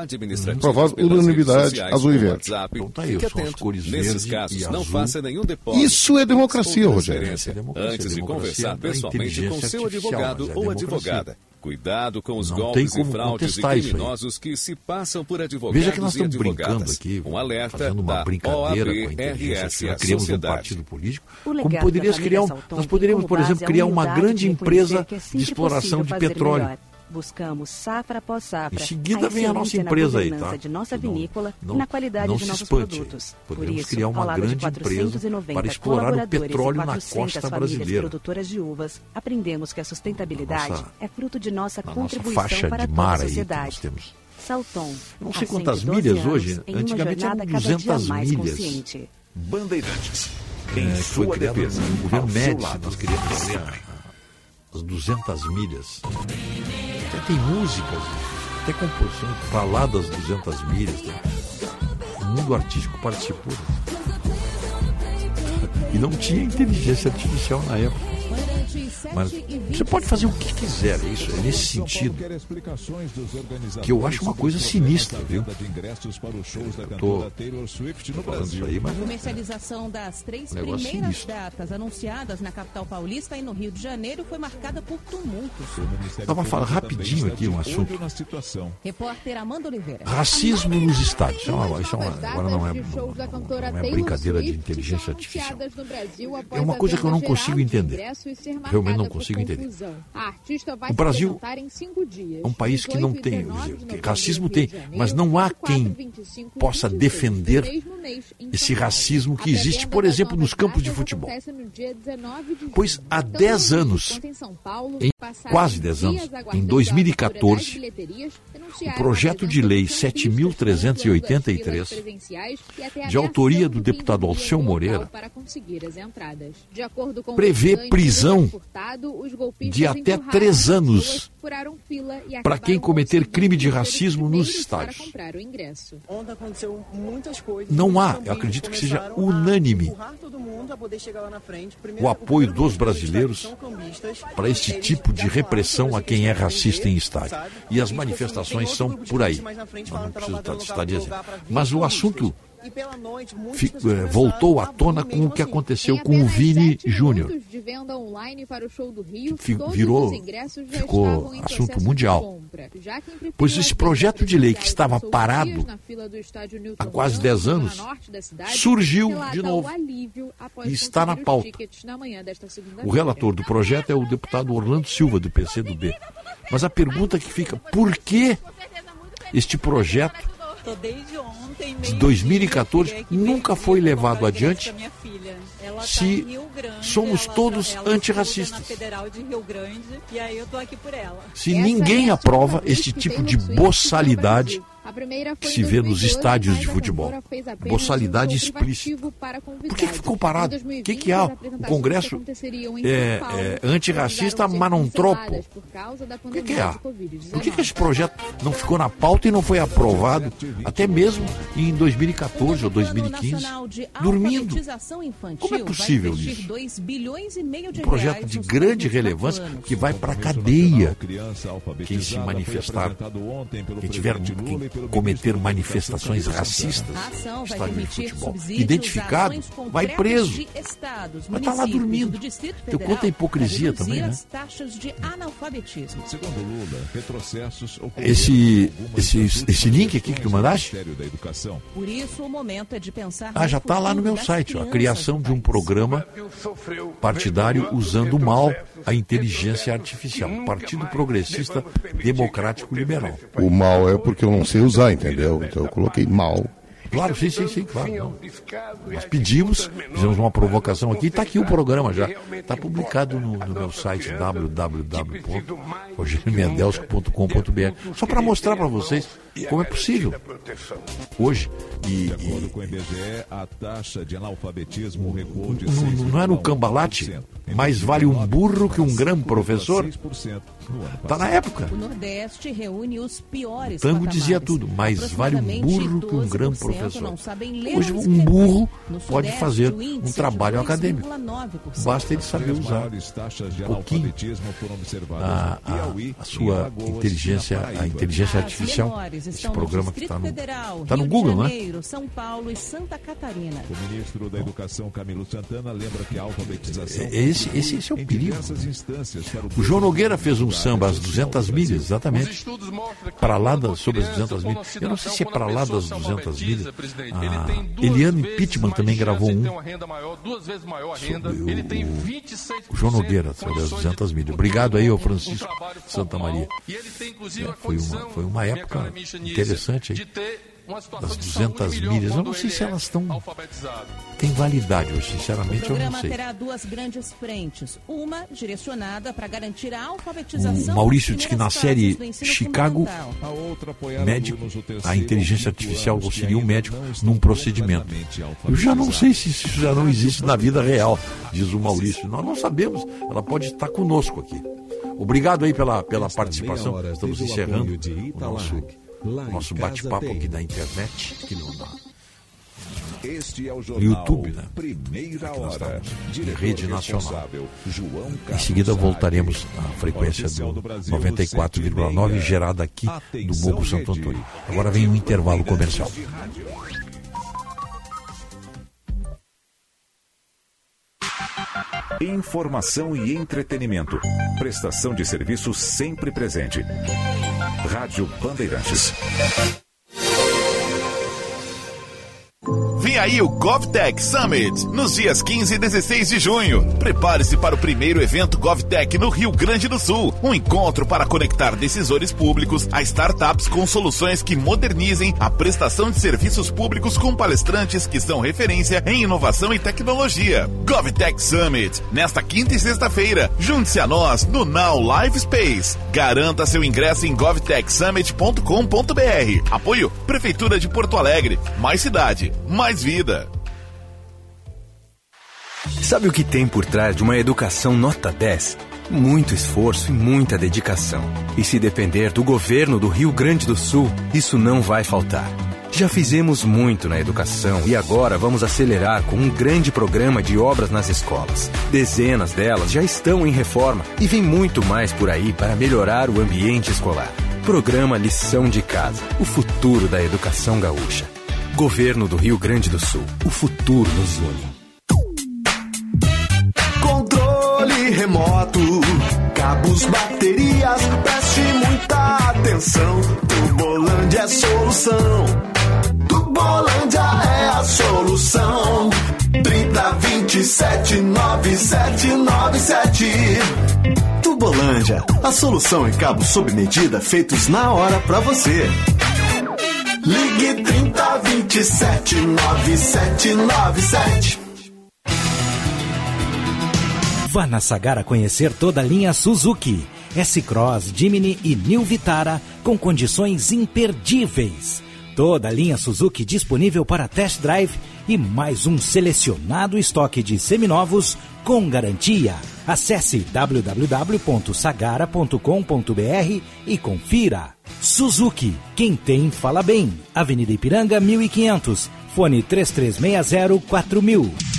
Aprovado, unanimidade, azul e verde. WhatsApp, Então tá aí, fique são as atento. cores Nesses verde casos, e não azul. faça nenhum depósito. Isso é democracia, Rogério. é democracia, Antes de democracia conversar da pessoalmente com seu advogado é ou democracia. advogada. Cuidado com os Não golpes tem e como fraudes e contestar isso aí. criminosos que se passam por advogados Veja que nós e estamos brincando aqui, Um alerta fazendo uma brincadeira com a inteligência artificial. Criamos um partido político. Como poderias da criar um, nós poderíamos, por exemplo, criar uma grande empresa é de exploração de petróleo. Buscamos safra após safra. Em seguida vem a nossa empresa aí, tá? de nossa vinícola não- e na qualidade não de se nossos espante. produtos. Podemos Por isso, criar uma grande de empresa 490 para explorar o petróleo na 400 costa brasileira. produtoras de uvas, aprendemos que a sustentabilidade nossa- é fruto de nossa na nossa contribuição faixa para de toda a mar aí que sociedade. nós temos. Salton. Não sei quantas 112 milhas anos, hoje, antigamente eram jornada cada dia 200 mais milhas. consciente. Bandeirantes. É, Em que foi sua criado defesa. no governo Médici, nós queríamos fazer as 200 milhas. Até tem músicas, até composição para lá das 200 milhas. né? O mundo artístico participou. E não tinha inteligência artificial na época. Mas você pode fazer o que quiser, é isso, é nesse sentido. Que eu acho uma coisa sinistra, viu? Eu tô falando isso aí, mas Comercialização das três primeiras sinistro. datas anunciadas na capital paulista e no Rio de Janeiro foi marcada por tumultos. Estava falando rapidinho aqui um assunto. Repórter Amanda Oliveira. Racismo nos estádios. Isso é uma, isso é uma- agora não é, não é brincadeira de inteligência artificial. É uma coisa que eu não consigo entender. Realmente não consigo entender. O Brasil é um país que não tem. Racismo tem, mas não há quem possa defender esse racismo que existe, por exemplo, nos campos de futebol. Pois há 10 anos, em quase 10 anos, em 2014, o projeto de lei 7.383, de autoria do deputado Alceu Moreira, prevê prisão de até três anos. para quem cometer crime de racismo nos estádios. Não há, Os eu acredito que seja unânime o apoio dos brasileiros para este tipo de repressão a que quem é racista em estádio. E as manifestações são por de aí. frente Não preciso estar pra 20 Mas o assunto E pela noite, muitas fi- pessoas eh, começaram voltou à tona com o que assim. aconteceu com o Vini Júnior. de venda online para o show do Rio, Fi- todos virou- ficou assunto mundial. Pois esse projeto de lei que estava parado passou dias na fila do estádio Newton há quase Santos, 10 zona anos, surgiu de novo e está na pauta. tickets na manhã desta O relator do projeto é o deputado Orlando Silva, do PCdoB. Mas a pergunta que fica, por que este projeto desde ontem, de meio 2014 dia, que nunca foi levado adiante da minha filha. Ela tá se em Rio Grande, somos ela todos ela antirracistas. Se ninguém aprova esse tipo de boçalidade A primeira que foi se vê nos 2012, estádios de futebol. Boçalidade um explícita. Por que, que ficou parado? Em O 2020, que, que há? O Congresso é, é, antirracista, mas não tropo. O que, que há? de Covid-19. Por que, que esse projeto não ficou na pauta e não foi aprovado até mesmo em 2014 ou 2015? Nacional de Dormindo. Como é possível isso? 2 bilhões meio de Um projeto de grande relevância que vai para a cadeia. Quem se manifestar, quem tiver quem cometer manifestações racistas, A vai estádio de futebol, identificado, a vai preso. de estados, Vai tá lá dormindo. do Distrito Teu Federal quanto é hipocrisia também, né? as taxas de analfabetismo. Segundo Lula, retrocessos ocorreram Esse, esse, esse link aqui que tu mandaste. Por isso, o momento é de pensar ah, no já está lá no meu site, ó, a criação de um programa partidário usando mal a inteligência artificial. Partido Progressista Democrático Liberal. O mal é porque eu não sei usar, entendeu? Então eu coloquei mal. Claro, sim, sim, sim, claro. Nós pedimos, fizemos uma provocação aqui, está aqui o programa já. Está publicado no, no meu site www.rogeriomendelsco.com.br. Só para mostrar para vocês como é possível. Hoje, e, De acordo com o IBGE, a taxa de analfabetismo recuou de não, não é no cambalate, mais vale um burro que um grande professor. 6% no ano Está na época. O Nordeste reúne os piores Tango patamares. dizia tudo, mais vale um burro que um grande 12% professor. não sabem ler Hoje um burro pode fazer um trabalho acadêmico. 2,9%. Basta ele saber usar um pouquinho foram observadas a, a, a sua inteligência, a inteligência artificial, estão programa no que Distrito está no, Federal, tá no Rio Google, de né? Janeiro, São Paulo e Santa Catarina. O ministro da Educação, Camilo Santana, lembra que a alfabetização... É, esse- esse- esse é o perigo. para O João Nogueira fez um samba às 200 milhas, exatamente. Para lá das, sobre as 200 milhas. Eu não sei se é para lá das 200 milhas. A Eliane Pittman também gravou um. Sobre o, o João Nogueira, sobre as 200 milhas. Obrigado aí, ao Francisco Santa Maria. É, foi, uma, foi uma época interessante aí. Das 200 milhas. Eu não sei se elas estão. Tem validade, eu O sinceramente eu não programa sei. terá duas grandes frentes. Uma direcionada para garantir a alfabetização. O Maurício diz que na série Chicago, médico, a inteligência artificial auxilia o médico num procedimento. Eu já não sei se isso já não existe na vida real, diz o Maurício. Nós não sabemos. Ela pode estar conosco aqui. Obrigado aí pela, pela participação. Estamos o encerrando de o nosso, Lá nosso bate-papo aqui da internet, aqui no, na- Este é o jornal YouTube, né? Primeira Aqui Hora. em Diretor rede nacional. Em seguida voltaremos à frequência do do Brasil, 94,9 sete e gerada aqui do Morro Santo. Antônio. Agora vem um intervalo comercial. Informação e entretenimento. Prestação de serviço sempre presente. Rádio Bandeirantes. Vem aí o GovTech Summit, nos dias 15 e 16 de junho. Prepare-se para o primeiro evento GovTech no Rio Grande do Sul. Um encontro para conectar decisores públicos a startups com soluções que modernizem a prestação de serviços públicos com palestrantes que são referência em inovação e tecnologia. GovTech Summit, nesta quinta e sexta-feira. Junte-se a nós no Now Live Space. Garanta seu ingresso em govtechsummit.com.br. Apoio Prefeitura de Porto Alegre. Mais cidade, mais vida. Sabe o que tem por trás de uma educação nota 10? Muito esforço e muita dedicação. E se depender do governo do Rio Grande do Sul, isso não vai faltar. Já fizemos muito na educação e agora vamos acelerar com um grande programa de obras nas escolas. Dezenas delas já estão em reforma e vem muito mais por aí para melhorar o ambiente escolar. Programa Lição de Casa, o futuro da educação gaúcha. Governo do Rio Grande do Sul, o futuro nos une. Controle remoto, cabos, baterias, preste muita atenção. Tubolândia é solução. Tubolândia é a solução. 30 27 9797. Tubolândia, a solução em cabos sob medida feitos na hora pra você. Ligue 30 27 9797. Vá na Sagara conhecer toda a linha Suzuki, S-Cross, Jimny e New Vitara com condições imperdíveis. Toda a linha Suzuki disponível para test drive e mais um selecionado estoque de seminovos com garantia. Acesse www.sagara.com.br e confira. Suzuki, quem tem fala bem. Avenida Ipiranga 1500, fone 3360 4000.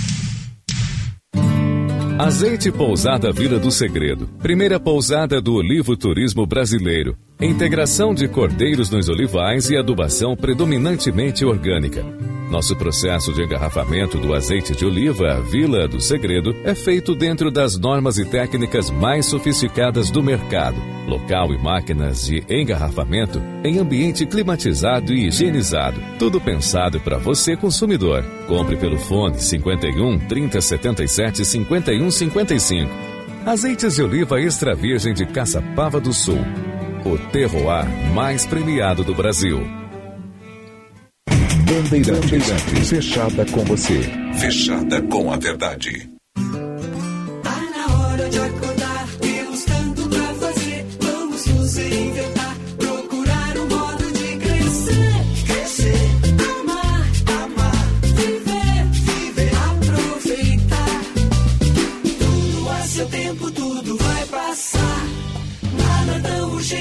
Azeite Pousada Vila do Segredo. Primeira pousada do olivo turismo brasileiro. Integração de cordeiros nos olivais e adubação predominantemente orgânica. Nosso processo de engarrafamento do azeite de oliva Vila do Segredo é feito dentro das normas e técnicas mais sofisticadas do mercado. Local e máquinas de engarrafamento em ambiente climatizado e higienizado. Tudo pensado para você, consumidor. Compre pelo fone 51 3077 51 55. Azeites de oliva extra virgem de Caçapava do Sul. O terroir mais premiado do Brasil. Bandeirantes, fechada com você. Fechada com a verdade.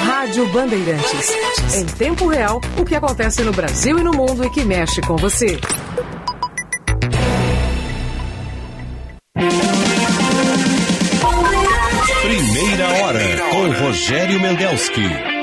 Rádio Bandeirantes. Em tempo real, o que acontece no Brasil e no mundo e que mexe com você. Primeira hora com Rogério Mendelski.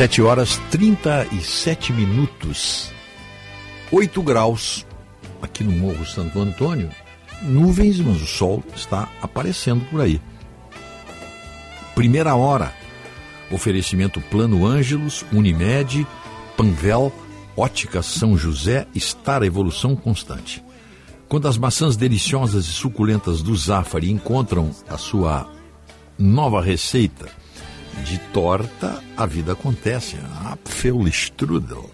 7 horas 37 minutos. 8 graus aqui no Morro Santo Antônio. Nuvens, mas o sol está aparecendo por aí. Primeira hora. Oferecimento Plano Ângelos, Unimed, Panvel, Ótica São José, Estar a Evolução Constante. Quando as maçãs deliciosas e suculentas do Zafari encontram a sua nova receita de torta, a vida acontece. Apfelstrudel.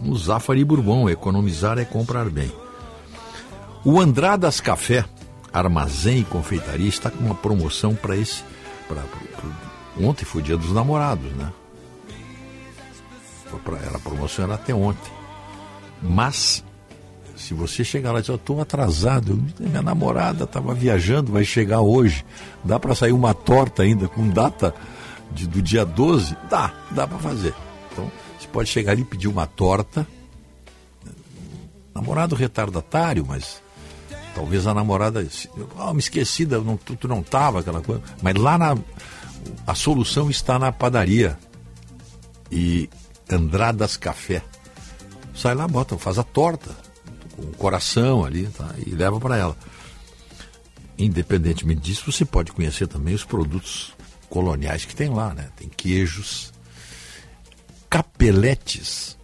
No Zafari Bourbon, economizar é comprar bem. O Andradas Café, armazém e confeitaria, está com uma promoção para esse. Pra, pra- ontem foi dia dos namorados, né? Pra, era a promoção era até ontem. Mas, se você chegar lá e dizer, eu estou atrasado, minha namorada estava viajando, vai chegar hoje. Dá para sair uma torta ainda com data de- do dia 12? Dá, dá para fazer. Então, você pode chegar ali e pedir uma torta. Namorado retardatário, mas talvez a namorada. Ah, me esqueci, não, tu, tu não tava, aquela coisa. Mas lá na. A solução está na padaria. E Andradas Café. Sai lá, bota, faz a torta. Com o coração ali, tá? E leva para ela. Independentemente disso, você pode conhecer também os produtos coloniais que tem lá, né? Tem queijos, capeletes,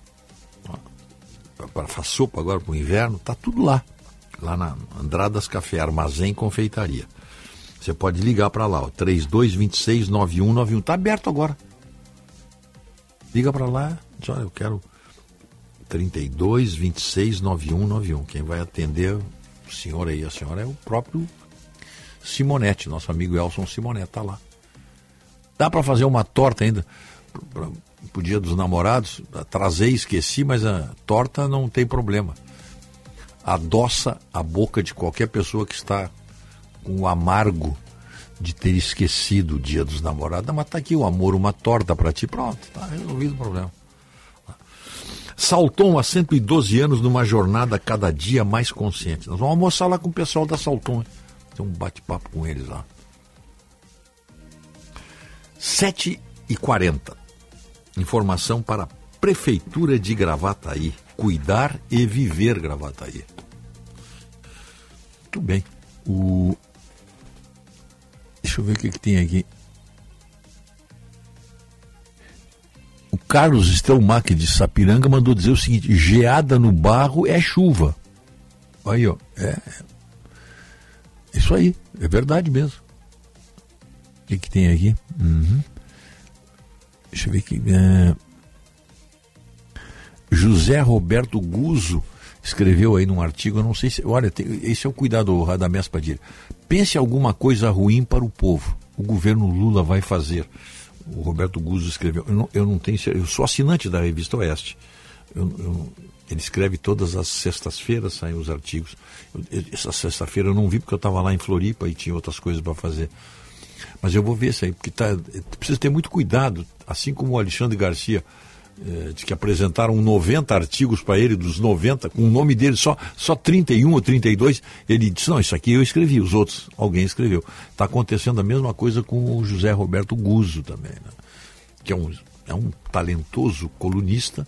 para fazer sopa agora para o inverno, tá tudo lá. Lá na Andradas Café, Armazém Confeitaria. Você pode ligar para lá, ó, 3226 9191. Tá aberto agora. Liga para lá, diz, olha, eu quero 32 26 91 91. Quem vai atender o senhor aí, a senhora é o próprio Simonetti, nosso amigo Elson Simonetti, tá lá. Dá para fazer uma torta ainda pro, pro dia dos namorados. Trazei, esqueci, mas a torta não tem problema. Adoça a boca de qualquer pessoa que está com o amargo de ter esquecido o dia dos namorados. Mas tá aqui o amor, uma torta para ti. Pronto, tá resolvido o problema. Salton há 112 anos numa jornada cada dia mais consciente. Nós vamos almoçar lá com o pessoal da Salton. Tem um bate-papo com eles lá. 7 e 40 Informação para a Prefeitura de Gravataí. Cuidar e viver Gravataí. Muito bem. O... Deixa eu ver o que, que tem aqui. O Carlos Stelmach de Sapiranga mandou dizer o seguinte: geada no barro é chuva. Aí, ó. É. Isso aí, é verdade mesmo. O que, que tem aqui? Uhum. Deixa eu ver aqui. É... José Roberto Guzzo escreveu aí num artigo, eu não sei se. Olha, tem, esse é o cuidado, Radamés Padilha. Pense alguma coisa ruim para o povo. O governo Lula vai fazer. O Roberto Guzzo escreveu. Eu não, eu não tenho. Eu sou assinante da revista Oeste. Eu, eu, ele escreve todas as sextas-feiras, saem os artigos. Essa sexta-feira eu não vi porque eu estava lá em Floripa e tinha outras coisas para fazer. Mas eu vou ver isso aí, porque tá, precisa ter muito cuidado, assim como o Alexandre Garcia eh, de que apresentaram 90 artigos para ele, dos 90, com o nome dele só, só 31 ou 32, ele disse, não, isso aqui eu escrevi, os outros, alguém escreveu. Está acontecendo a mesma coisa com o José Roberto Guzzo também, né? que é um, é um talentoso colunista,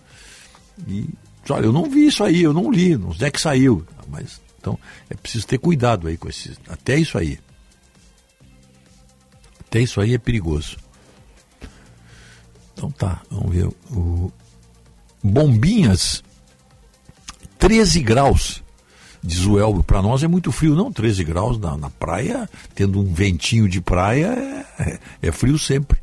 e, olha, eu não vi isso aí, eu não li, não sei é que saiu, mas, então, é preciso ter cuidado aí com esses, até isso aí. Até isso aí é perigoso. Então tá, vamos ver. O... Bombinhas, 13 graus, diz o Elvio. Para nós é muito frio, não? 13 graus na, na praia, tendo um ventinho de praia, é, é frio sempre.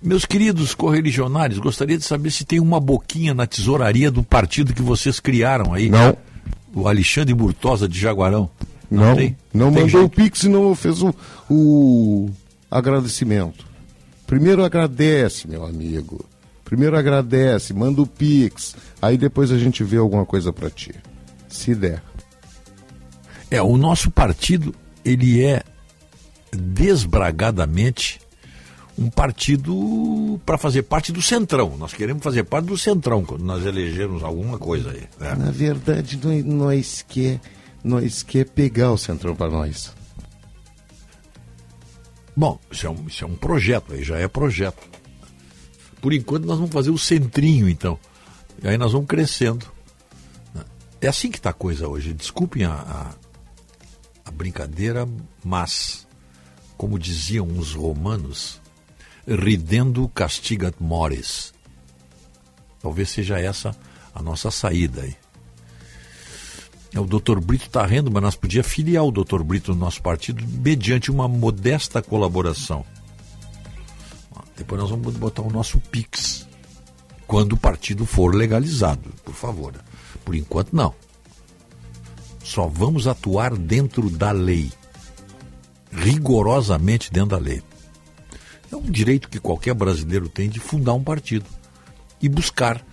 Meus queridos correligionários, gostaria de saber se tem uma boquinha na tesouraria do partido que vocês criaram aí. Não. O Alexandre Burtosa de Jaguarão. Não, não, tem? não Tem mandou jeito? o Pix e não fez o, o agradecimento. Primeiro agradece, meu amigo. Primeiro agradece, manda o Pix. Aí depois a gente vê alguma coisa para ti. Se der. É, o nosso partido, ele é desbragadamente um partido para fazer parte do Centrão. Nós queremos fazer parte do Centrão quando nós elegermos alguma coisa aí. né? Na verdade, nós, nós quer nós quer pegar o Centrão para nós. Bom, isso é, um, isso é um projeto, aí já é projeto. Por enquanto nós vamos fazer o centrinho, então. E aí nós vamos crescendo. É assim que está a coisa hoje. Desculpem a, a, a brincadeira, mas, como diziam os romanos, ridendo castigat mores. Talvez seja essa a nossa saída aí. É, O doutor Brito está rendo, mas nós podíamos filiar o doutor Brito no nosso partido mediante uma modesta colaboração. Depois nós vamos botar o nosso Pix. Quando o partido for legalizado, por favor. Por enquanto, não. Só vamos atuar dentro da lei. Rigorosamente dentro da lei. É um direito que qualquer brasileiro tem de fundar um partido e buscar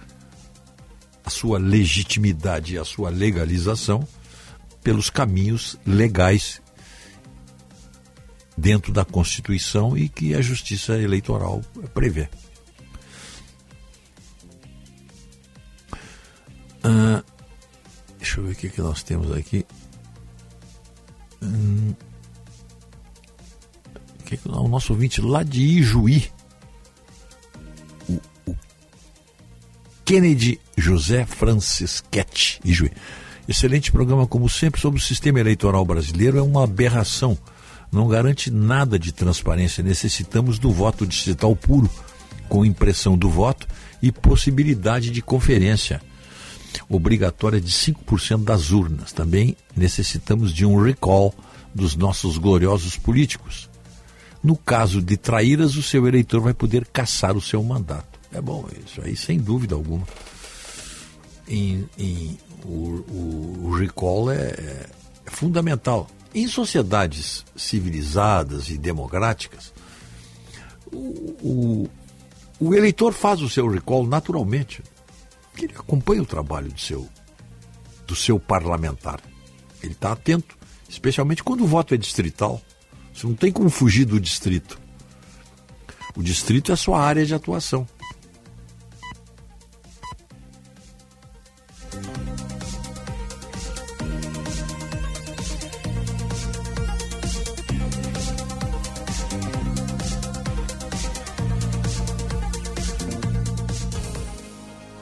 sua legitimidade e a sua legalização pelos caminhos legais dentro da Constituição e que a Justiça Eleitoral prevê. Ah, deixa eu ver o que, que nós temos aqui. Hum, o que que- o nosso ouvinte lá de Ijuí, Kennedy José Francisquete. Excelente programa, como sempre, sobre o sistema eleitoral brasileiro. É uma aberração. Não garante nada de transparência. Necessitamos do voto distrital puro, com impressão do voto e possibilidade de conferência obrigatória de 5% das urnas. Também necessitamos de um recall dos nossos gloriosos políticos. No caso de traíras, o seu eleitor vai poder caçar o seu mandato. É bom isso aí, sem dúvida alguma. Em, em- o, o- o recall é, é fundamental. Em sociedades civilizadas e democráticas, o, o- o eleitor faz o seu recall naturalmente. Ele acompanha o trabalho do seu, do seu parlamentar. Ele está atento, especialmente quando o voto é distrital. Você não tem como fugir do distrito. O distrito é a sua área de atuação.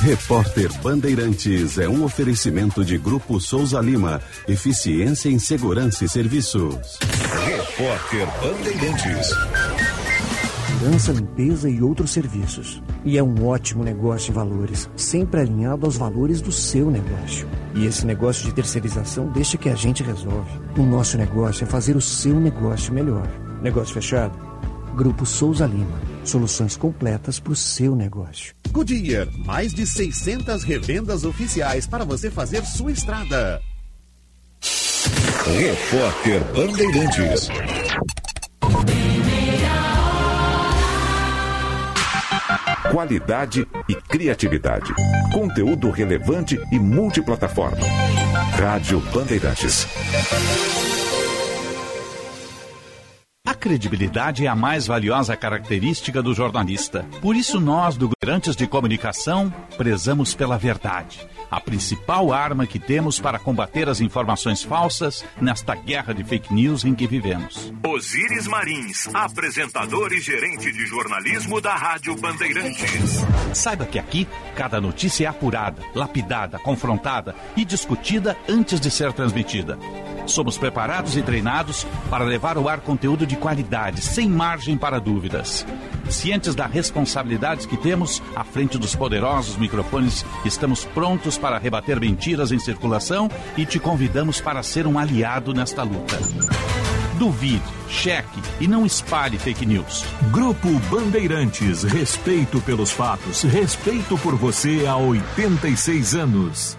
Repórter Bandeirantes é um oferecimento de Grupo Souza Lima. Eficiência em Segurança e Serviços. Repórter Bandeirantes. Segurança, limpeza e outros serviços. E é um ótimo negócio em valores, sempre alinhado aos valores do seu negócio. E esse negócio de terceirização deixa que a gente resolve. O nosso negócio é fazer o seu negócio melhor. Negócio fechado? Grupo Souza Lima. Soluções completas para o seu negócio. Goodyear, mais de 600 revendas oficiais para você fazer sua estrada. Repórter Bandeirantes. Qualidade e criatividade. Conteúdo relevante e multiplataforma. Rádio Bandeirantes. Credibilidade é a mais valiosa característica do jornalista. Por isso, nós, do Grantes de Comunicação, prezamos pela verdade. A principal arma que temos para combater as informações falsas nesta guerra de fake news em que vivemos. Osíris Marins, apresentador e gerente de jornalismo da Rádio Bandeirantes. Saiba que aqui, cada notícia é apurada, lapidada, confrontada e discutida antes de ser transmitida. Somos preparados e treinados para levar ao ar conteúdo de qualidade, sem margem para dúvidas. Cientes da responsabilidade que temos à frente dos poderosos microfones, estamos prontos para rebater mentiras em circulação e te convidamos para ser um aliado nesta luta. Duvide, cheque e não espalhe fake news. Grupo Bandeirantes, respeito pelos fatos, respeito por você há 86 anos.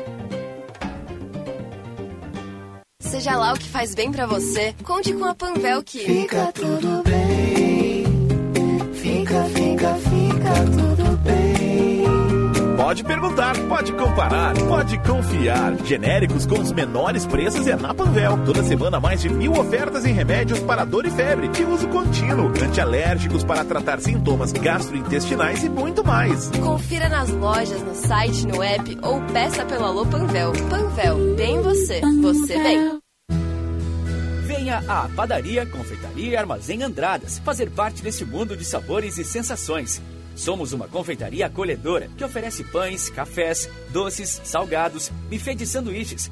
Seja lá o que faz bem pra você, conte com a Panvel que Fica tudo bem. Fica, fica, fica. Pode perguntar, pode comparar, pode confiar. Genéricos com os menores preços é na Panvel. Toda semana mais de mil ofertas em remédios para dor e febre, de uso contínuo, antialérgicos para tratar sintomas gastrointestinais e muito mais. Confira nas lojas, no site, no app ou peça pelo Alô Panvel. Panvel, bem você, você bem. Venha à Padaria, Confeitaria e Armazém Andradas fazer parte desse mundo de sabores e sensações. Somos uma confeitaria acolhedora que oferece pães, cafés, doces, salgados, buffet de sanduíches,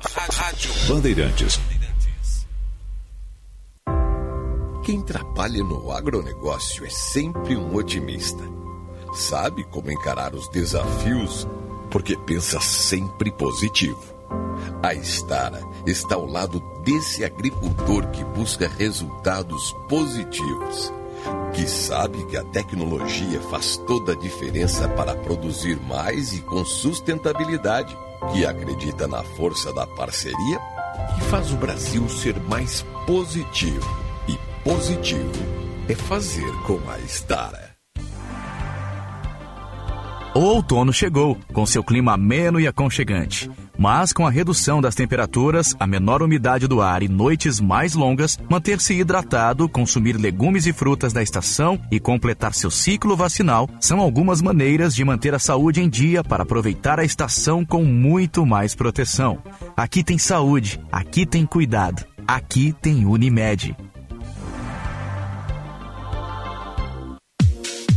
Rádio Bandeirantes. Quem trabalha no agronegócio é sempre um otimista. Sabe como encarar os desafios porque pensa sempre positivo. A Estara está ao lado desse agricultor que busca resultados positivos, que sabe que a tecnologia faz toda a diferença para produzir mais e com sustentabilidade, que acredita na força da parceria e faz o Brasil ser mais positivo. E positivo é fazer com a Estara. O outono chegou, com seu clima ameno e aconchegante. Mas com a redução das temperaturas, a menor umidade do ar e noites mais longas, manter-se hidratado, consumir legumes e frutas da estação e completar seu ciclo vacinal são algumas maneiras de manter a saúde em dia para aproveitar a estação com muito mais proteção. Aqui tem saúde, aqui tem cuidado, aqui tem Unimed.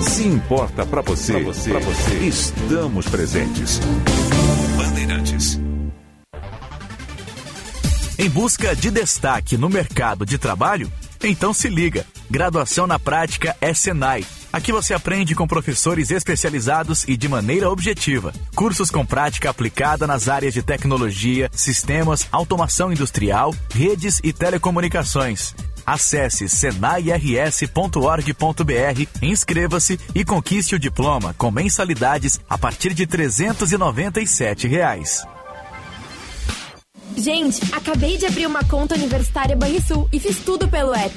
Se importa para você, pra você, pra você, estamos presentes. Bandeirantes. Em busca de destaque no mercado de trabalho? Então se liga. Graduação na prática é Senai. Aqui você aprende com professores especializados e de maneira objetiva. Cursos com prática aplicada nas áreas de tecnologia, sistemas, automação industrial, redes e telecomunicações. Acesse senairs.org.br, inscreva-se e conquiste o diploma com mensalidades a partir de 397 reais. Gente, acabei de abrir uma conta universitária Banrisul e fiz tudo pelo app.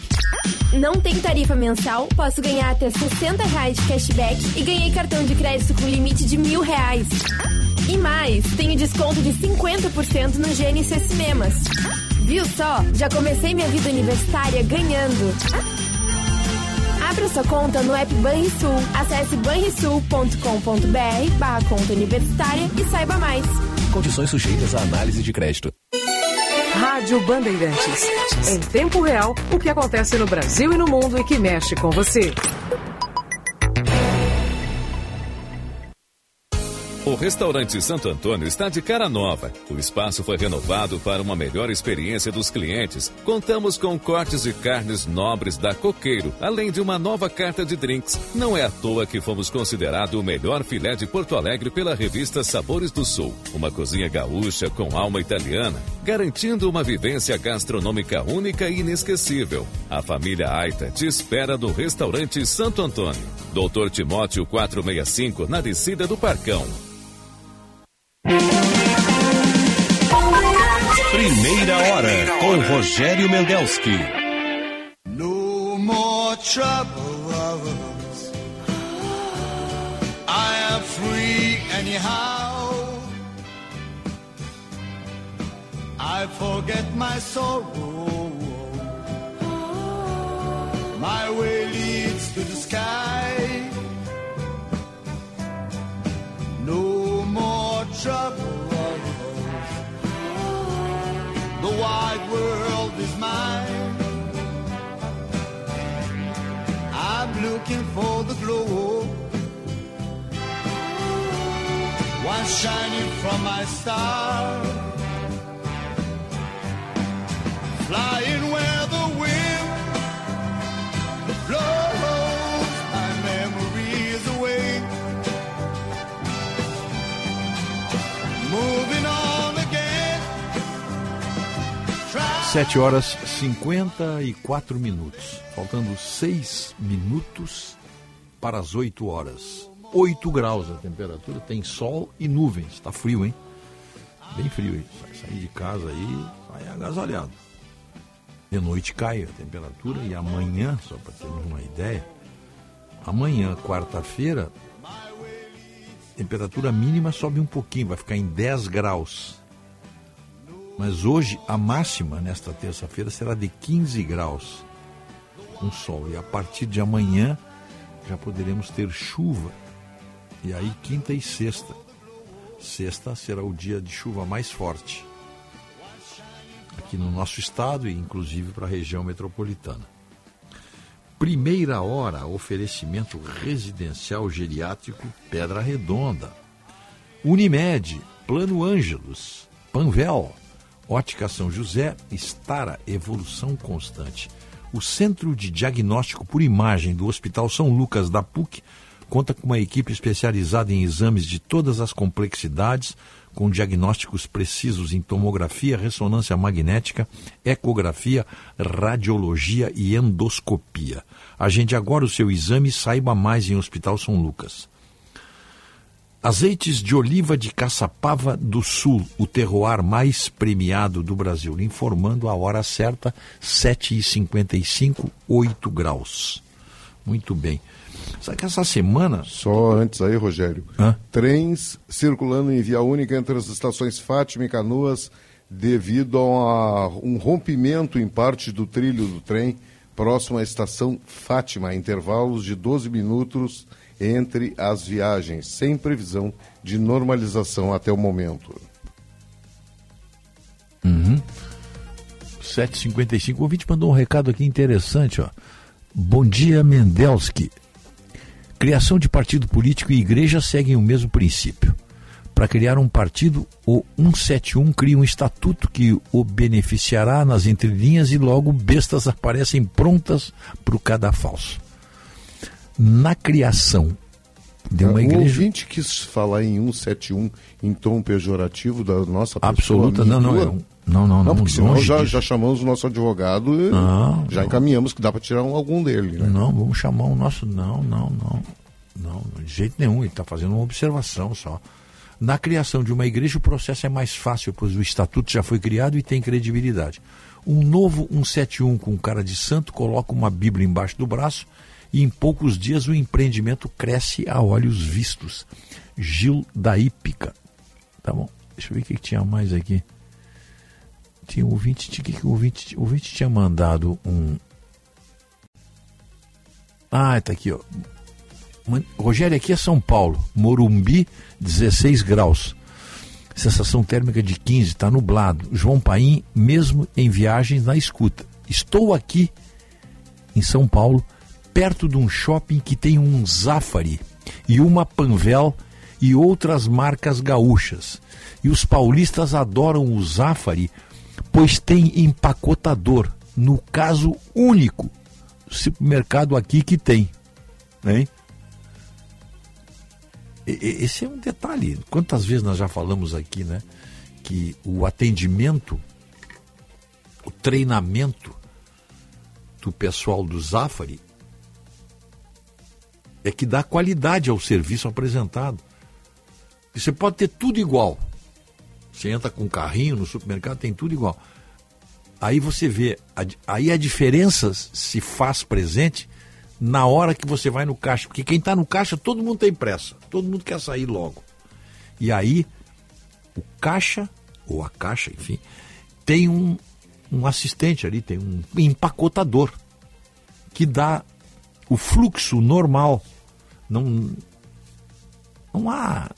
Não tem tarifa mensal, posso ganhar até 60 reais de cashback e ganhei cartão de crédito com limite de mil reais. E mais, tenho desconto de 50% no GNC Cinemas. Viu só? Já comecei minha vida universitária ganhando. Abra sua conta no app Banrisul. Acesse banrisul.com.br barra conta universitária e saiba mais. Condições sujeitas à análise de crédito. Rádio Bandeirantes. Em tempo real, o que acontece no Brasil e no mundo e que mexe com você. O restaurante Santo Antônio está de cara nova. O espaço foi renovado para uma melhor experiência dos clientes. Contamos com cortes de carnes nobres da Coqueiro, além de uma nova carta de drinks. Não é à toa que fomos considerado o melhor filé de Porto Alegre pela revista Sabores do Sul. Uma cozinha gaúcha com alma italiana. garantindo uma vivência gastronômica única e inesquecível. A família Aita te espera no restaurante Santo Antônio. Doutor Timóteo 465, na descida do Parcão. Primeira hora com Rogério Mendelski. No more troubles. I am free anyhow. I forget my sorrow. My way leads to the sky. No more troubles. The wide world is mine. I'm looking for the glow. One shining from my star. Flying where the wind blows 7 horas 54 minutos. Faltando 6 minutos para as 8 horas. 8 graus a temperatura, tem sol e nuvens. Está frio, hein? Bem frio, hein? Sai, sair de casa aí, sai agasalhado. De noite cai a temperatura e amanhã, só para termos uma ideia, amanhã, quarta-feira, temperatura mínima sobe um pouquinho, vai ficar em 10 graus. Mas hoje a máxima nesta terça-feira será de 15 graus com sol. E a partir de amanhã já poderemos ter chuva. E aí quinta e sexta. Sexta será o dia de chuva mais forte. Aqui no nosso estado e inclusive para a região metropolitana. Primeira hora, oferecimento residencial geriátrico Pedra Redonda. Unimed, Plano Ângelos, Panvel, Ótica São José, Estara, Evolução Constante. O Centro de Diagnóstico por Imagem do Hospital São Lucas da PUC conta com uma equipe especializada em exames de todas as complexidades, com diagnósticos precisos em tomografia, ressonância magnética, ecografia, radiologia e endoscopia. Agende agora o seu exame e saiba mais em Hospital São Lucas. Azeites de oliva de Caçapava do Sul, o terroir mais premiado do Brasil. Informando a hora certa, 7h55, 8 graus. Muito bem. Sabe que essa semana. Só antes aí, Rogério. Hã? Trens circulando em via única entre as estações Fátima e Canoas devido a um rompimento em parte do trilho do trem próximo à estação Fátima, intervalos de 12 minutos entre as viagens, sem previsão de normalização até o momento. Uhum. 7h55. O ouvinte mandou um recado aqui interessante. Ó. Bom dia, Mendelski. Criação de partido político e igreja seguem o mesmo princípio. Para criar um partido, o 171 cria um estatuto que o beneficiará nas entrelinhas e logo bestas aparecem prontas para o cadafalso. Na criação de uma o igreja. ouvinte quis falar em 171 em tom pejorativo da nossa pessoa. Absoluta, não, não, um- não, não, não, porque senão já, disso. já chamamos o nosso advogado e Não, já não. encaminhamos que dá para tirar um- algum dele. Né? Não, vamos chamar o nosso. Não, não, não. Não, de jeito nenhum. Ele está fazendo uma observação só. Na criação de uma igreja, o processo é mais fácil, pois o estatuto já foi criado e tem credibilidade. Um novo 171 com cara de santo coloca uma Bíblia embaixo do braço e em poucos dias o empreendimento cresce a olhos vistos. Gil da Ípica. Tá bom. Deixa eu ver o que, tinha mais aqui. Tinha um ouvinte, o que, o ouvinte, ouvinte tinha mandado um, ah, tá aqui, ó. Rogério, aqui é São Paulo. Morumbi, 16 graus. Sensação térmica de 15, está nublado. João Paim, mesmo em viagens na escuta. Estou aqui em São Paulo, perto de um shopping que tem um Zafari e uma Panvel e outras marcas gaúchas. E os paulistas adoram o Zafari, pois tem empacotador. No caso único, supermercado aqui que tem. Hein? E- Esse é um detalhe. Quantas vezes nós já falamos aqui, né? Que o atendimento o treinamento do pessoal do Zafari é que dá qualidade ao serviço apresentado. E você pode ter tudo igual. Você entra com um carrinho no supermercado, tem tudo igual. Aí você vê, aí a diferença se faz presente na hora que você vai no caixa. Porque quem está no caixa, todo mundo tem pressa. Todo mundo quer sair logo. E aí, o caixa, ou a caixa, enfim, tem um, um assistente ali, tem um empacotador que dá o fluxo normal. Não, não há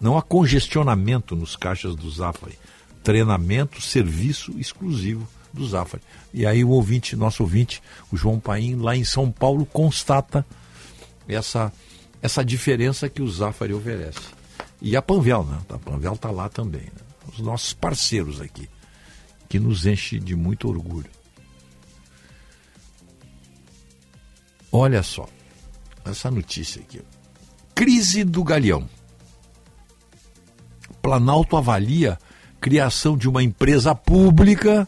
não há congestionamento nos caixas do Zafari. Treinamento, serviço exclusivo do Zafari. E aí o ouvinte, nosso ouvinte, o João Paim, lá em São Paulo, constata essa, essa diferença que o Zafari oferece. E a Panvel, né? A Panvel está lá também. né? Os nossos parceiros aqui, que nos enche de muito orgulho. Olha só, essa notícia aqui. Crise do Galeão. Planalto avalia criação de uma empresa pública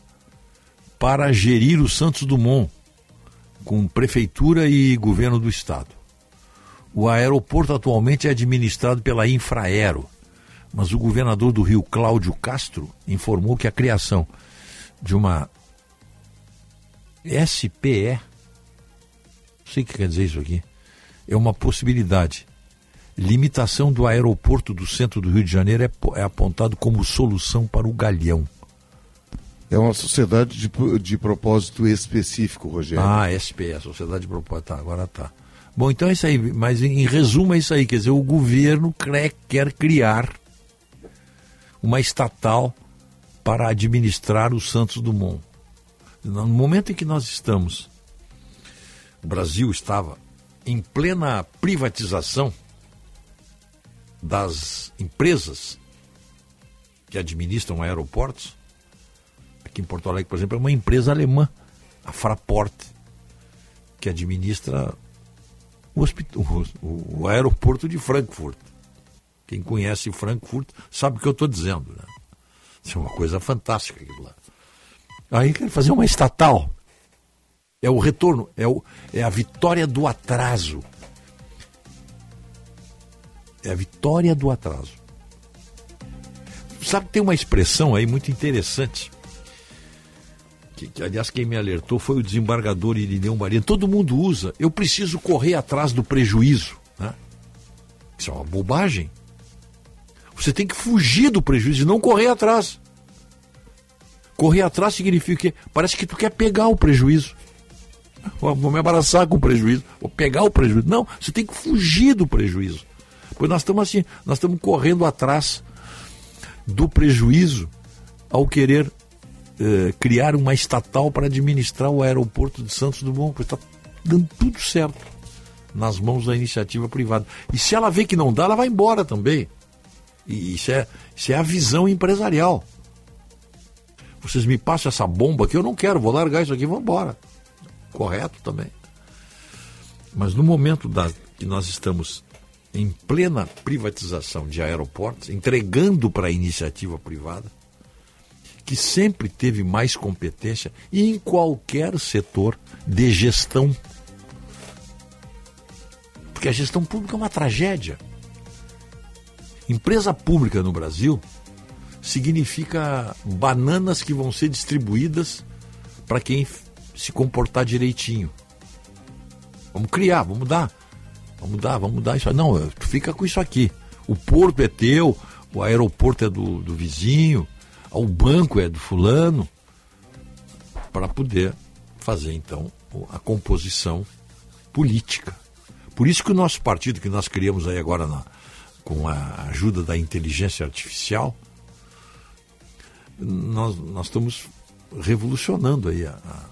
para gerir o Santos Dumont, com prefeitura e governo do estado. O aeroporto atualmente é administrado pela Infraero, mas o governador do Rio, Cláudio Castro, informou que a criação de uma SPE, não sei o que quer dizer isso aqui, é uma possibilidade. Limitação do aeroporto do centro do Rio de Janeiro é, é apontado como solução para o Galeão. É uma sociedade de, de propósito específico, Rogério. Ah, SPE, Sociedade de Propósito. Tá, agora tá. Bom, então é isso aí. Mas em, em resumo é isso aí. Quer dizer, o governo cre- quer criar uma estatal para administrar o Santos Dumont. No momento em que nós estamos, o Brasil estava em plena privatização das empresas que administram aeroportos. Aqui em Porto Alegre, por exemplo, é uma empresa alemã, a Fraport, que administra o, o- o aeroporto de Frankfurt. Quem conhece Frankfurt sabe o que eu estou dizendo. Né? Isso é uma coisa fantástica aquilo lá. Aí quer fazer uma estatal. É o retorno, é, o, é a vitória do atraso. É a vitória do atraso. Sabe tem uma expressão aí muito interessante. Que, que, aliás, quem me alertou foi o desembargador Irineu Marino. Todo mundo usa. Eu preciso correr atrás do prejuízo. Né? Isso é uma bobagem. Você tem que fugir do prejuízo e não correr atrás. Correr atrás significa que parece que tu quer pegar o prejuízo. Vou me abraçar com o prejuízo, vou pegar o prejuízo. Não, você tem que fugir do prejuízo. Pois nós estamos assim, nós estamos correndo atrás do prejuízo ao querer eh, criar uma estatal para administrar o aeroporto de Santos Dumont, pois está dando tudo certo nas mãos da iniciativa privada. E se ela vê que não dá, ela vai embora também. E isso é, isso é a visão empresarial. Vocês me passam essa bomba que eu não quero, vou largar isso aqui e vou embora. Correto também. Mas no momento da, que nós estamos em plena privatização de aeroportos, entregando para a iniciativa privada, que sempre teve mais competência em qualquer setor de gestão. Porque a gestão pública é uma tragédia. Empresa pública no Brasil significa bananas que vão ser distribuídas para quem se comportar direitinho. Vamos criar, vamos dar. Vamos dar, vamos dar isso. Não, tu fica com isso aqui. O porto é teu, o aeroporto é do, do vizinho, o banco é do fulano. Para poder fazer, então, a composição política. Por isso que o nosso partido, que nós criamos aí agora na- com a ajuda da inteligência artificial, nós, nós estamos revolucionando aí a, a,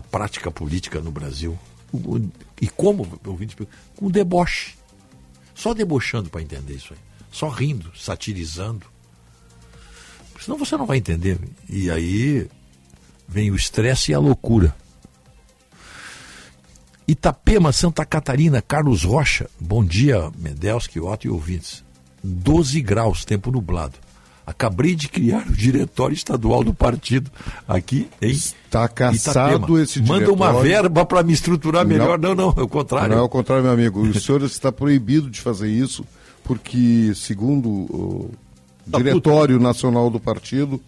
a prática política no Brasil. E como, ouvinte, com deboche. Só debochando para entender isso aí. Só rindo, satirizando. Senão você não vai entender. E aí vem o estresse e a loucura. Itapema, Santa Catarina, Carlos Rocha. Bom dia, Medelski, Otto e ouvintes. 12 graus, tempo nublado. Acabei de criar o diretório estadual do partido aqui em Está caçado Itapema. esse Manda diretório. uma verba para me estruturar melhor. Não, não, é o contrário. Não é o contrário, meu amigo. O senhor está proibido de fazer isso, porque, segundo o Tá Diretório Nacional do Partido,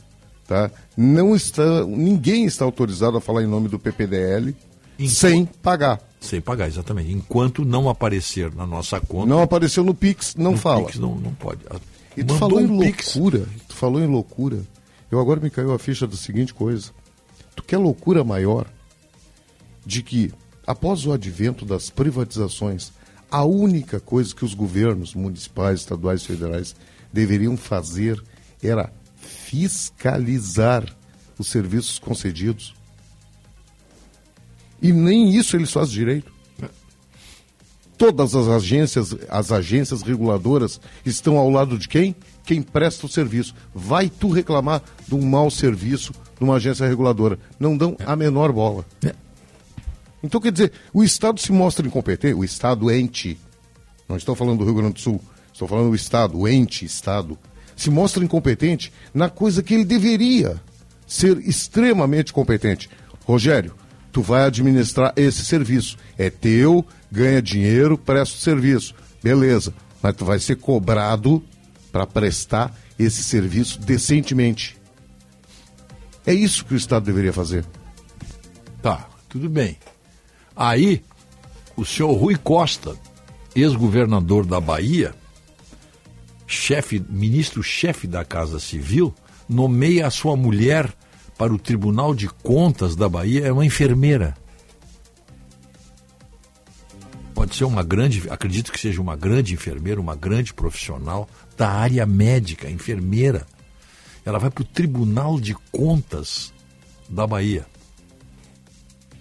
tá, não está, ninguém está autorizado a falar em nome do PPDL sem pagar. Sem pagar, exatamente. Enquanto não aparecer na nossa conta. Não apareceu no Pix, não no fala. Pix não, não pode. E tu falou em um Pix. loucura, tu falou em loucura. Eu agora me caiu a ficha da seguinte coisa. Tu quer loucura maior de que, após o advento das privatizações, a única coisa que os governos municipais, estaduais e federais deveriam fazer era fiscalizar os serviços concedidos. E nem isso eles fazem direito. Todas as agências, as agências reguladoras estão ao lado de quem? Quem presta o serviço. Vai tu reclamar de um mau serviço numa agência reguladora. Não dão a menor bola. Então, quer dizer, o Estado se mostra incompetente, o Estado ente. Não estou falando do Rio Grande do Sul, estou falando do Estado, o ente Estado. Se mostra incompetente na coisa que ele deveria ser extremamente competente. Rogério, tu vai administrar esse serviço. É teu, ganha dinheiro, presta serviço. Beleza. Mas tu vai ser cobrado para prestar esse serviço decentemente. É isso que o Estado deveria fazer. Tá, tudo bem. Aí, o senhor Rui Costa, ex-governador da Bahia, chefe, ministro-chefe da Casa Civil, nomeia a sua mulher para o Tribunal de Contas da Bahia, é uma enfermeira. Pode ser uma grande, acredito que seja uma grande enfermeira, uma grande profissional da área médica, enfermeira. Ela vai para o Tribunal de Contas da Bahia.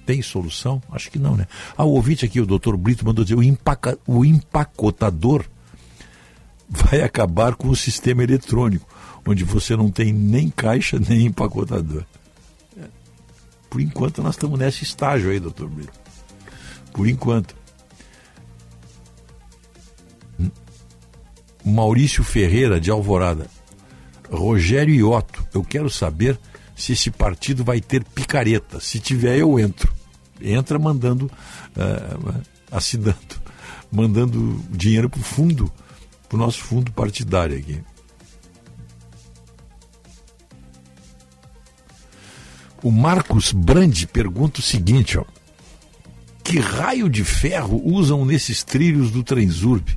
Tem solução? Acho que não, né? Ah, o ouvinte aqui, o doutor Brito, mandou dizer: o, empaca, o empacotador vai acabar com o sistema eletrônico, onde você não tem nem caixa nem empacotador. Por enquanto, nós estamos nesse estágio aí, doutor Brito. Por enquanto. Maurício Ferreira, de Alvorada. Rogério Iotto, eu quero saber se esse partido vai ter picareta. Se tiver, eu entro. Entra mandando, uh, assinando, mandando dinheiro para o fundo, para o nosso fundo partidário aqui. O Marcos Brandi pergunta o seguinte, ó. Que raio de ferro usam nesses trilhos do Transurb?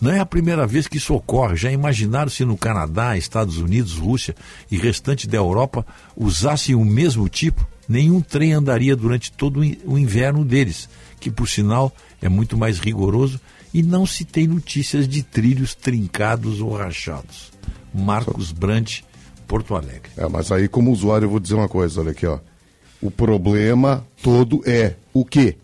Não é a primeira vez que isso ocorre. Já imaginaram se no Canadá, Estados Unidos, Rússia e restante da Europa usassem o mesmo tipo? Nenhum trem andaria durante todo o inverno deles, que por sinal é muito mais rigoroso e não se tem notícias de trilhos trincados ou rachados. Marcos Brandt, Porto Alegre. É, mas aí como usuário eu vou dizer uma coisa, olha aqui, ó. O problema todo é o quê?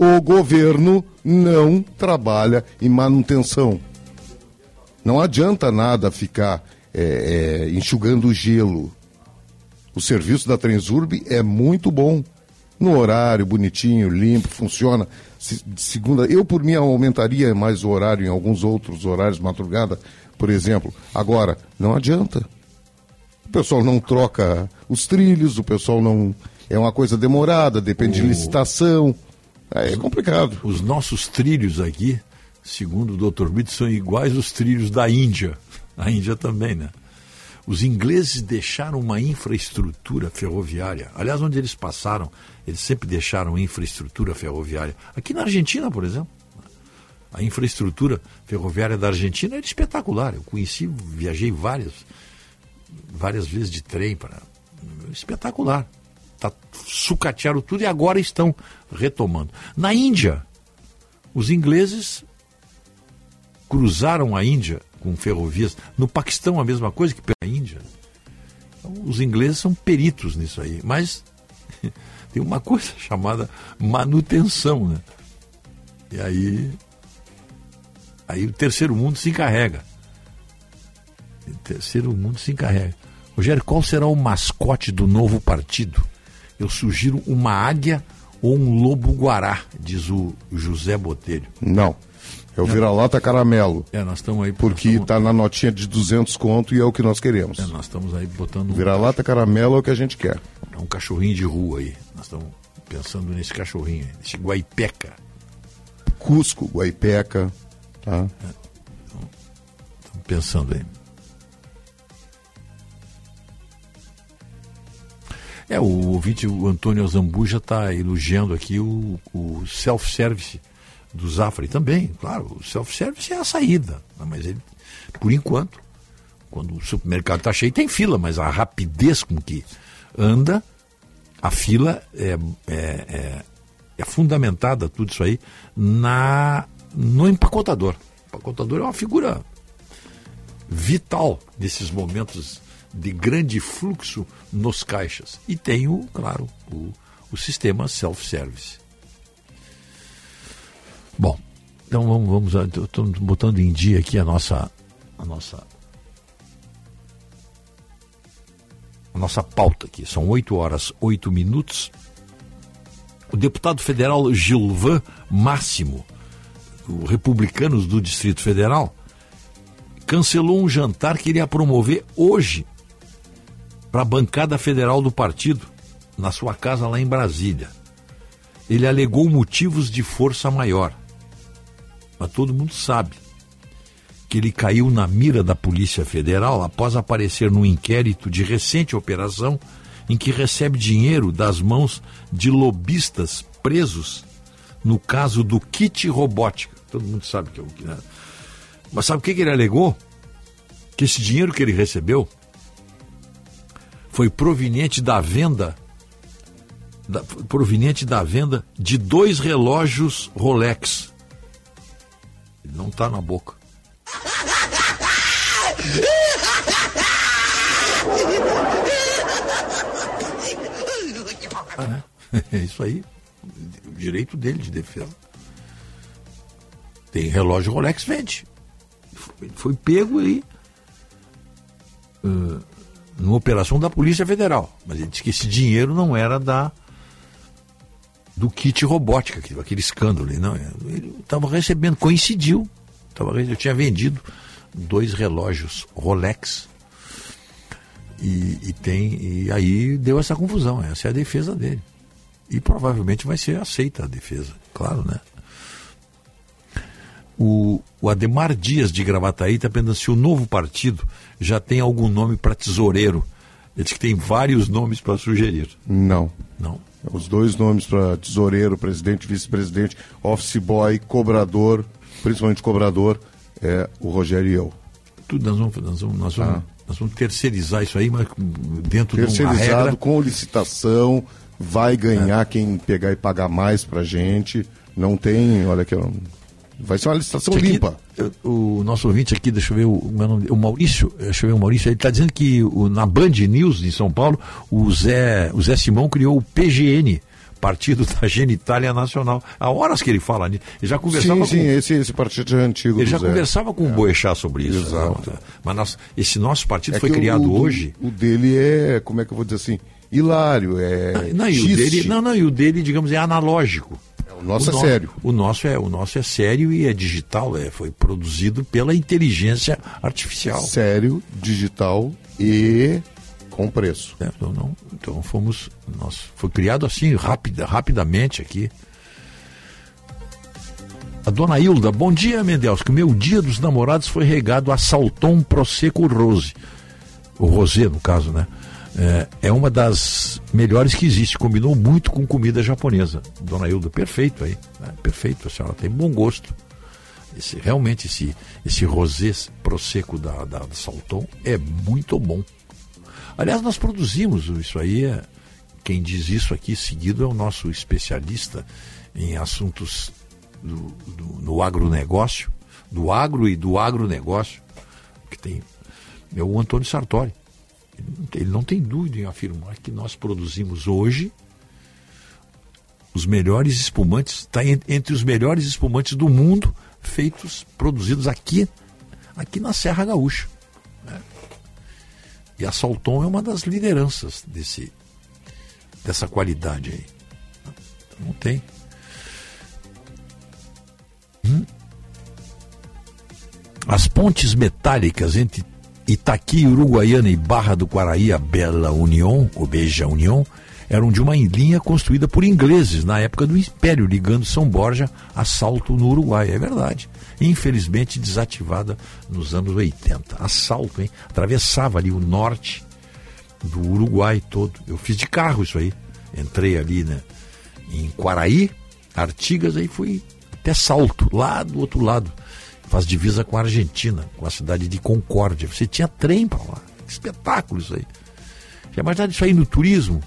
O governo não trabalha em manutenção. Não adianta nada ficar é, é, enxugando o gelo. O serviço da Transurb é muito bom. No horário, bonitinho, limpo, funciona. Se, segunda, eu por mim aumentaria mais o horário em alguns outros horários, madrugada, por exemplo. Agora, não adianta. O pessoal não troca os trilhos, o pessoal não. É uma coisa demorada, depende de licitação. É complicado. Os nossos trilhos aqui, segundo o Dr. Brito, são iguais aos trilhos da Índia. A Índia também, né? Os ingleses deixaram uma infraestrutura ferroviária. Aliás, onde eles passaram, eles sempre deixaram infraestrutura ferroviária. Aqui na Argentina, por exemplo. A infraestrutura ferroviária da Argentina era espetacular. Eu conheci, viajei várias, várias vezes de trem para. Espetacular tá, sucatearam tudo e agora estão retomando. Na Índia, os ingleses cruzaram a Índia com ferrovias. No Paquistão, a mesma coisa que pela Índia. Então, os ingleses são peritos nisso aí. Mas tem uma coisa chamada manutenção, né? E aí, aí o terceiro mundo se encarrega. O terceiro mundo se encarrega. Rogério, qual será o mascote do novo partido? Eu sugiro uma águia ou um lobo guará, diz o José Botelho. Não. É o vira-lata caramelo. É, nós estamos aí. Porque está na notinha de 200 conto e é o que nós queremos. É, nós estamos aí botando. Vira-lata caramelo é o que a gente quer. É um cachorrinho de rua aí. Nós estamos pensando nesse cachorrinho, aí, nesse guaipeca. Cusco, guaipeca. Tá? Estamos pensando aí. É, o ouvinte, o Antônio Zambuja está elogiando aqui o, o self-service do Zafra. E também, claro, o self-service é a saída. né? Mas ele, por enquanto, quando o supermercado está cheio, tem fila, mas a rapidez com que anda, a fila é, é, é, é fundamentada, tudo isso aí, na, no empacotador. O empacotador é uma figura vital nesses momentos de grande fluxo nos caixas. E tem o, claro, o, o sistema self-service. Bom, então vamos, vamos estou botando em dia aqui a nossa, a nossa, a nossa pauta aqui. São 8 horas, 8 minutos. O deputado federal Gilvan Máximo, o Republicanos do Distrito Federal, cancelou um jantar que iria promover hoje para a bancada federal do partido, na sua casa lá em Brasília. Ele alegou motivos de força maior. Mas todo mundo sabe que ele caiu na mira da Polícia Federal após aparecer num inquérito de recente operação em que recebe dinheiro das mãos de lobistas presos no caso do kit robótica. Todo mundo sabe que é o que. Né? Mas sabe o que ele alegou? Que esse dinheiro que ele recebeu foi proveniente da venda da- proveniente da venda de dois relógios Rolex. Ele não está na boca. Ah, né? É isso aí. Direito dele de defesa. Tem relógio Rolex, vende. Foi, foi pego aí ah, numa operação da Polícia Federal. Mas ele disse que esse dinheiro não era da do kit robótica, aquele, aquele escândalo. Não, ele estava recebendo, coincidiu. Tava, eu tinha vendido dois relógios Rolex. E, e tem e aí deu essa confusão. Essa é a defesa dele. E provavelmente vai ser aceita a defesa, claro, né? O, o Ademar Dias de Gravataí está perguntando se o novo partido já tem algum nome para tesoureiro. Ele diz que tem vários nomes para sugerir. Não. Não. Os dois nomes para tesoureiro, presidente, vice-presidente, office boy, cobrador, principalmente cobrador, é o Rogério e eu. Tudo nós vamos, nós vamos, nós vamos, Ah. nós vamos terceirizar isso aí, mas dentro de uma Terceirizado, regra. com licitação, vai ganhar quem pegar e pagar mais pra gente. Não tem, olha aqui, ó, vai ser uma licitação Aqui, limpa. O nosso ouvinte aqui, deixa eu ver, o, nome- o Maurício, deixa eu ver o Maurício, ele está dizendo que o- na Band News de São Paulo, o Zé, o Zé Simão criou o PGN, Partido da Genitália Nacional. Há horas que ele fala nisso. Ele já conversava Sim, sim, com, esse, esse partido é antigo. ele já Zé. conversava com o Boechat sobre isso. Exato. né? Mas nós- esse nosso partido É foi criado o, hoje. O dele é, como é que eu vou dizer assim, hilário, é. Não, e o dele, não, não, e o dele, digamos, é analógico. O nosso é nosso- sério. O nosso é, o nosso é sério e é digital, é, foi produzido pela inteligência artificial. Sério, digital e com preço. É, então, não, então fomos, nós, foi criado assim, rápida, rapidamente aqui. A dona Hilda, bom dia, Mendels, que o meu dia dos namorados foi regado a Salton Prosecco Rose. O Rosé, no caso, né? É, é uma das melhores que existe, combinou muito com comida japonesa. Dona Hilda, perfeito aí, né? perfeito, a senhora tem bom gosto. Esse, realmente, esse, esse rosé prosecco da, da, da Salton é muito bom. Aliás, nós produzimos isso aí. É, quem diz isso aqui seguido é o nosso especialista em assuntos do, do, no agronegócio, do agro e do agronegócio, que tem é o Antônio Sartori. Ele não tem- dúvida em afirmar que nós produzimos hoje os melhores espumantes, está entre os melhores espumantes do mundo, feitos, produzidos aqui, aqui na Serra Gaúcha. né? E a Salton é uma das lideranças desse, dessa qualidade aí. Não tem. Hum? As pontes metálicas entre Itaqui, Uruguaiana e Barra do Quaraí, a Bela União, ou Beja União, eram de uma linha construída por ingleses na época do Império, ligando São Borja a Salto no Uruguai. É verdade. Infelizmente desativada nos anos 80. Assalto, hein? Atravessava ali o norte do Uruguai todo. Eu fiz de carro isso aí. Entrei ali né, em Quaraí, Artigas, aí fui até Salto, lá do outro lado. Faz divisa com a Argentina, com a cidade de Concórdia. Você tinha trem para lá. Espetáculo isso aí. Já imaginaram isso aí no turismo?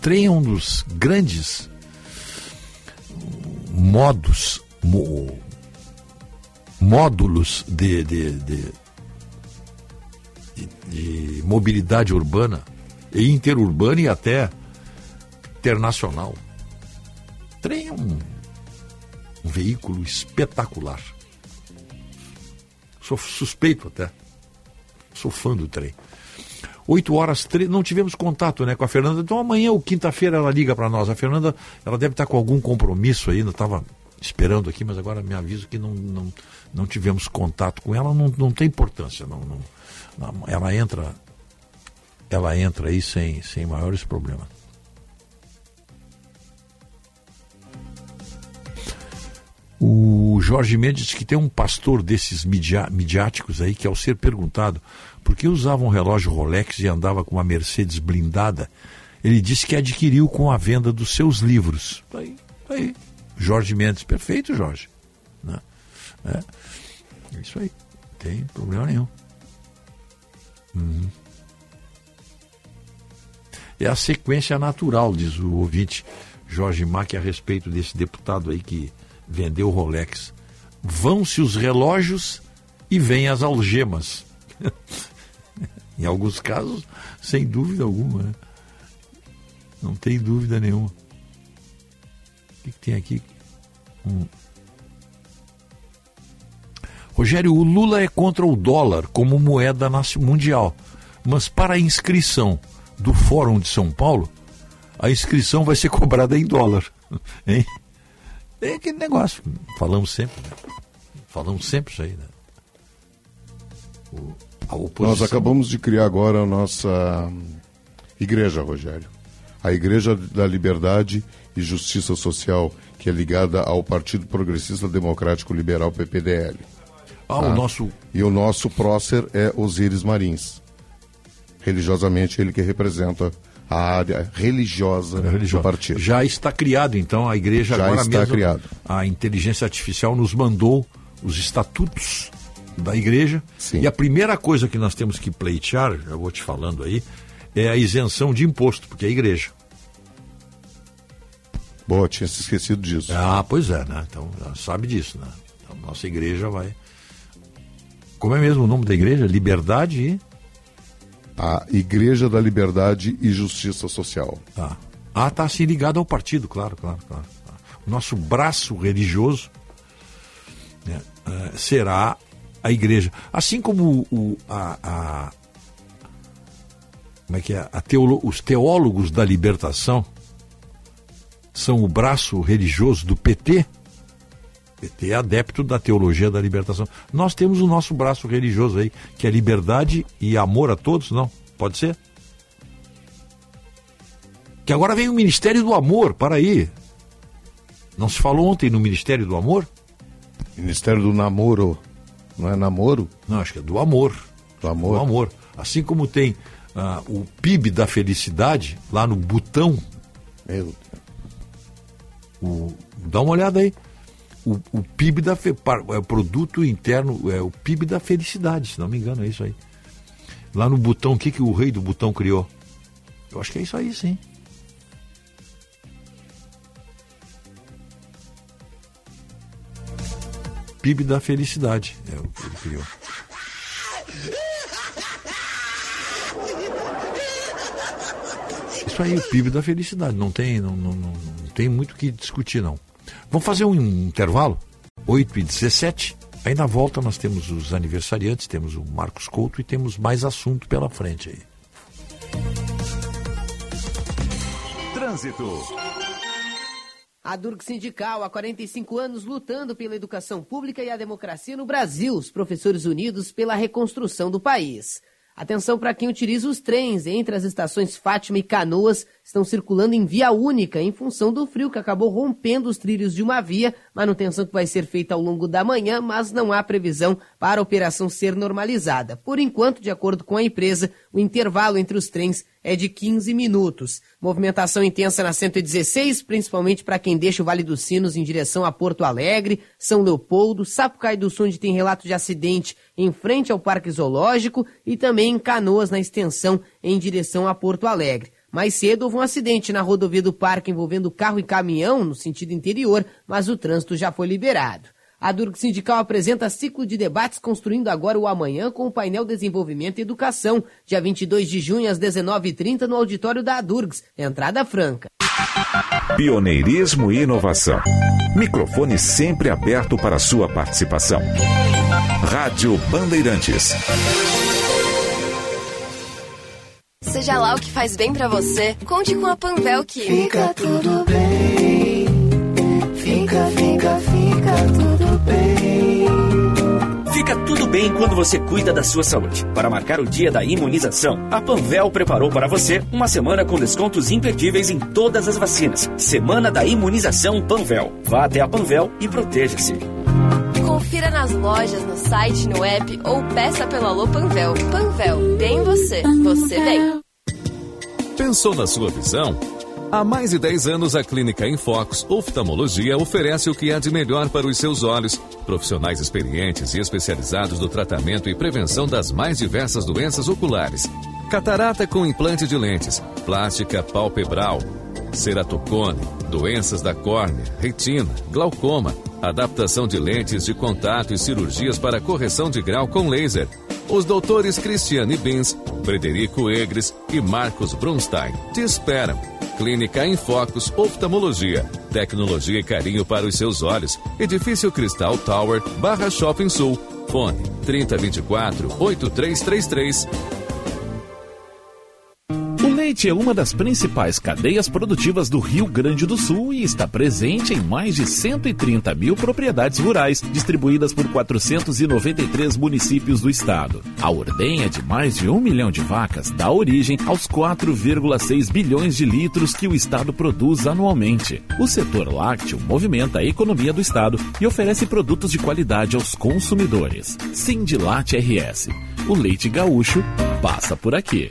Trem é um dos grandes modos, mo- módulos de, de, de, de- de mobilidade urbana e interurbana e até internacional. Trem é um, um veículo espetacular. Sou suspeito até. Sou fã do trem. 8 horas, tre... não tivemos contato né, com a Fernanda. Então amanhã ou quinta-feira ela liga para nós. A Fernanda, ela deve estar com algum compromisso não estava esperando aqui, mas agora me aviso que não, não, não tivemos contato com ela, não, não tem importância. Não, não, não- ela entra ela entra aí sem, sem maiores problemas. O Jorge Mendes que tem um pastor desses midiáticos aí que, ao ser perguntado por que usava um relógio Rolex e andava com uma Mercedes blindada, ele disse que adquiriu com a venda dos seus livros. Tá Aí, tá aí. Jorge Mendes, perfeito, Jorge. Né? É. É Isso aí, não tem problema nenhum. Uhum. É a sequência natural, diz o ouvinte Jorge Mack a respeito desse deputado aí que vendeu Rolex. Vão-se os relógios e vêm as algemas. em alguns casos, sem dúvida alguma. Né? Não tem dúvida nenhuma. O que, que tem aqui? Hum. Rogério, o Lula é contra o dólar como moeda mundial, mas para a inscrição do Fórum de São Paulo, a inscrição vai ser cobrada em dólar. Hein? É aquele negócio. Falamos sempre, né? Falamos sempre isso aí, né? O-. Nós acabamos de criar agora a nossa igreja, Rogério. A Igreja da Liberdade e Justiça Social, que é ligada ao Partido Progressista Democrático Liberal PPDL. Ah, o nosso- E o nosso prócer é Osíris Marins. Religiosamente, ele que representa a área religiosa, do partido. Já está criado, então, a igreja Já agora está mesmo. criado. A inteligência artificial nos mandou os estatutos da igreja. E a primeira coisa que nós temos que pleitear, já vou te falando aí, é a isenção de imposto, porque é a igreja. Boa, tinha se esquecido disso. Ah, pois é, né? Então já sabe disso, né? Então, nossa igreja vai. Como é mesmo o nome da igreja? Liberdade e. A Igreja da Liberdade e Justiça Social. Tá. Ah, está assim ligado ao partido, claro, claro, claro. O nosso braço religioso né, eh, será a igreja. Assim como o, a, a- como é que é? Teolo- os teólogos da libertação são o braço religioso do PT. PT é adepto da teologia da libertação. Nós temos o nosso braço religioso aí, que é liberdade e amor a todos, não? Pode ser? Que agora vem o Ministério do Amor, para aí. Não se falou ontem no Ministério do Amor? Ministério do Namoro. Não é namoro? Não, acho que é do amor. Do amor. Do amor. Assim como tem ah, o PIB da felicidade lá no Butão. Meu o, dá uma olhada aí. O, o PIB da fe, é o produto interno, é o PIB da felicidade, se não me engano, é isso aí. Lá no Butão, o que, que o rei do Butão criou? Eu acho que é isso aí, sim. PIB da felicidade é o que ele criou. Isso aí, o PIB da felicidade. Não tem, não, não, não, não tem muito o que discutir, não. Vamos fazer um intervalo? 8 e 17. Aí na volta nós temos os aniversariantes, temos o Marcos Couto e temos mais assunto pela frente aí. Trânsito. A Durg Sindical, há 45 anos, lutando pela educação pública e a democracia no Brasil. Os professores unidos pela reconstrução do país. Atenção para quem utiliza os trens entre as estações Fátima e Canoas, estão circulando em via única em função do frio que acabou rompendo os trilhos de uma via. Manutenção que vai ser feita ao longo da manhã, mas não há previsão para a operação ser normalizada. Por enquanto, de acordo com a empresa, o intervalo entre os trens é de 15 minutos. Movimentação intensa na 116, principalmente para quem deixa o Vale dos Sinos em direção a Porto Alegre, São Leopoldo, Sapucaí do Sul, onde tem relato de acidente em frente ao Parque Zoológico e também em Canoas, na extensão em direção a Porto Alegre. Mais cedo houve um acidente na rodovia do Parque envolvendo carro e caminhão no sentido interior, mas o trânsito já foi liberado. A Durg Sindical apresenta ciclo de debates construindo agora o amanhã com o painel Desenvolvimento e Educação, dia 22 de junho às 19h30 no auditório da Durgs, entrada franca. Pioneirismo e inovação. Microfone sempre aberto para sua participação. Rádio Bandeirantes. Seja lá o que faz bem pra você, conte com a Panvel que Fica tudo bem. Fica, fica, fica tudo bem. Fica tudo bem quando você cuida da sua saúde. Para marcar o dia da imunização, a Panvel preparou para você uma semana com descontos imperdíveis em todas as vacinas. Semana da Imunização Panvel. Vá até a Panvel e proteja-se. Confira nas lojas, no site, no app ou peça pelo Alô Panvel. Panvel, bem você, você bem. Pensou na sua visão? Há mais de 10 anos, a Clínica Infox Oftalmologia oferece o que há de melhor para os seus olhos. Profissionais experientes e especializados no tratamento e prevenção das mais diversas doenças oculares. Catarata com implante de lentes, plástica palpebral, ceratocone, doenças da córnea, retina, glaucoma, adaptação de lentes de contato e cirurgias para correção de grau com laser. Os doutores Cristiane Bins, Frederico Egres e Marcos Brunstein te esperam. Clínica em Focus Oftalmologia. Tecnologia e carinho para os seus olhos. Edifício Cristal Tower, Barra Shopping Sul. Fone 3024 8333. Leite é uma das principais cadeias produtivas do Rio Grande do Sul e está presente em mais de 130 mil propriedades rurais, distribuídas por 493 municípios do estado. A ordenha de mais de um milhão de vacas dá origem aos 4,6 bilhões de litros que o estado produz anualmente. O setor lácteo movimenta a economia do estado e oferece produtos de qualidade aos consumidores. Sindilate RS. O leite gaúcho passa por aqui.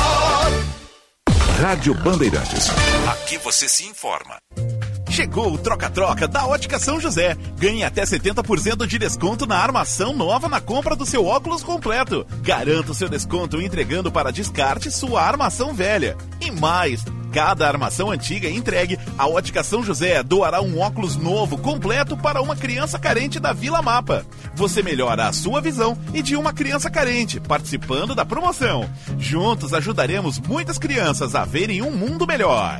Rádio Bandeirantes. Aqui você se informa. Chegou o troca-troca da Ótica São José. Ganhe até 70% de desconto na armação nova na compra do seu óculos completo. Garanta o seu desconto entregando para descarte sua armação velha. E mais, cada armação antiga entregue, a Ótica São José doará um óculos novo completo para uma criança carente da Vila Mapa. Você melhora a sua visão e de uma criança carente, participando da promoção. Juntos ajudaremos muitas crianças a verem um mundo melhor.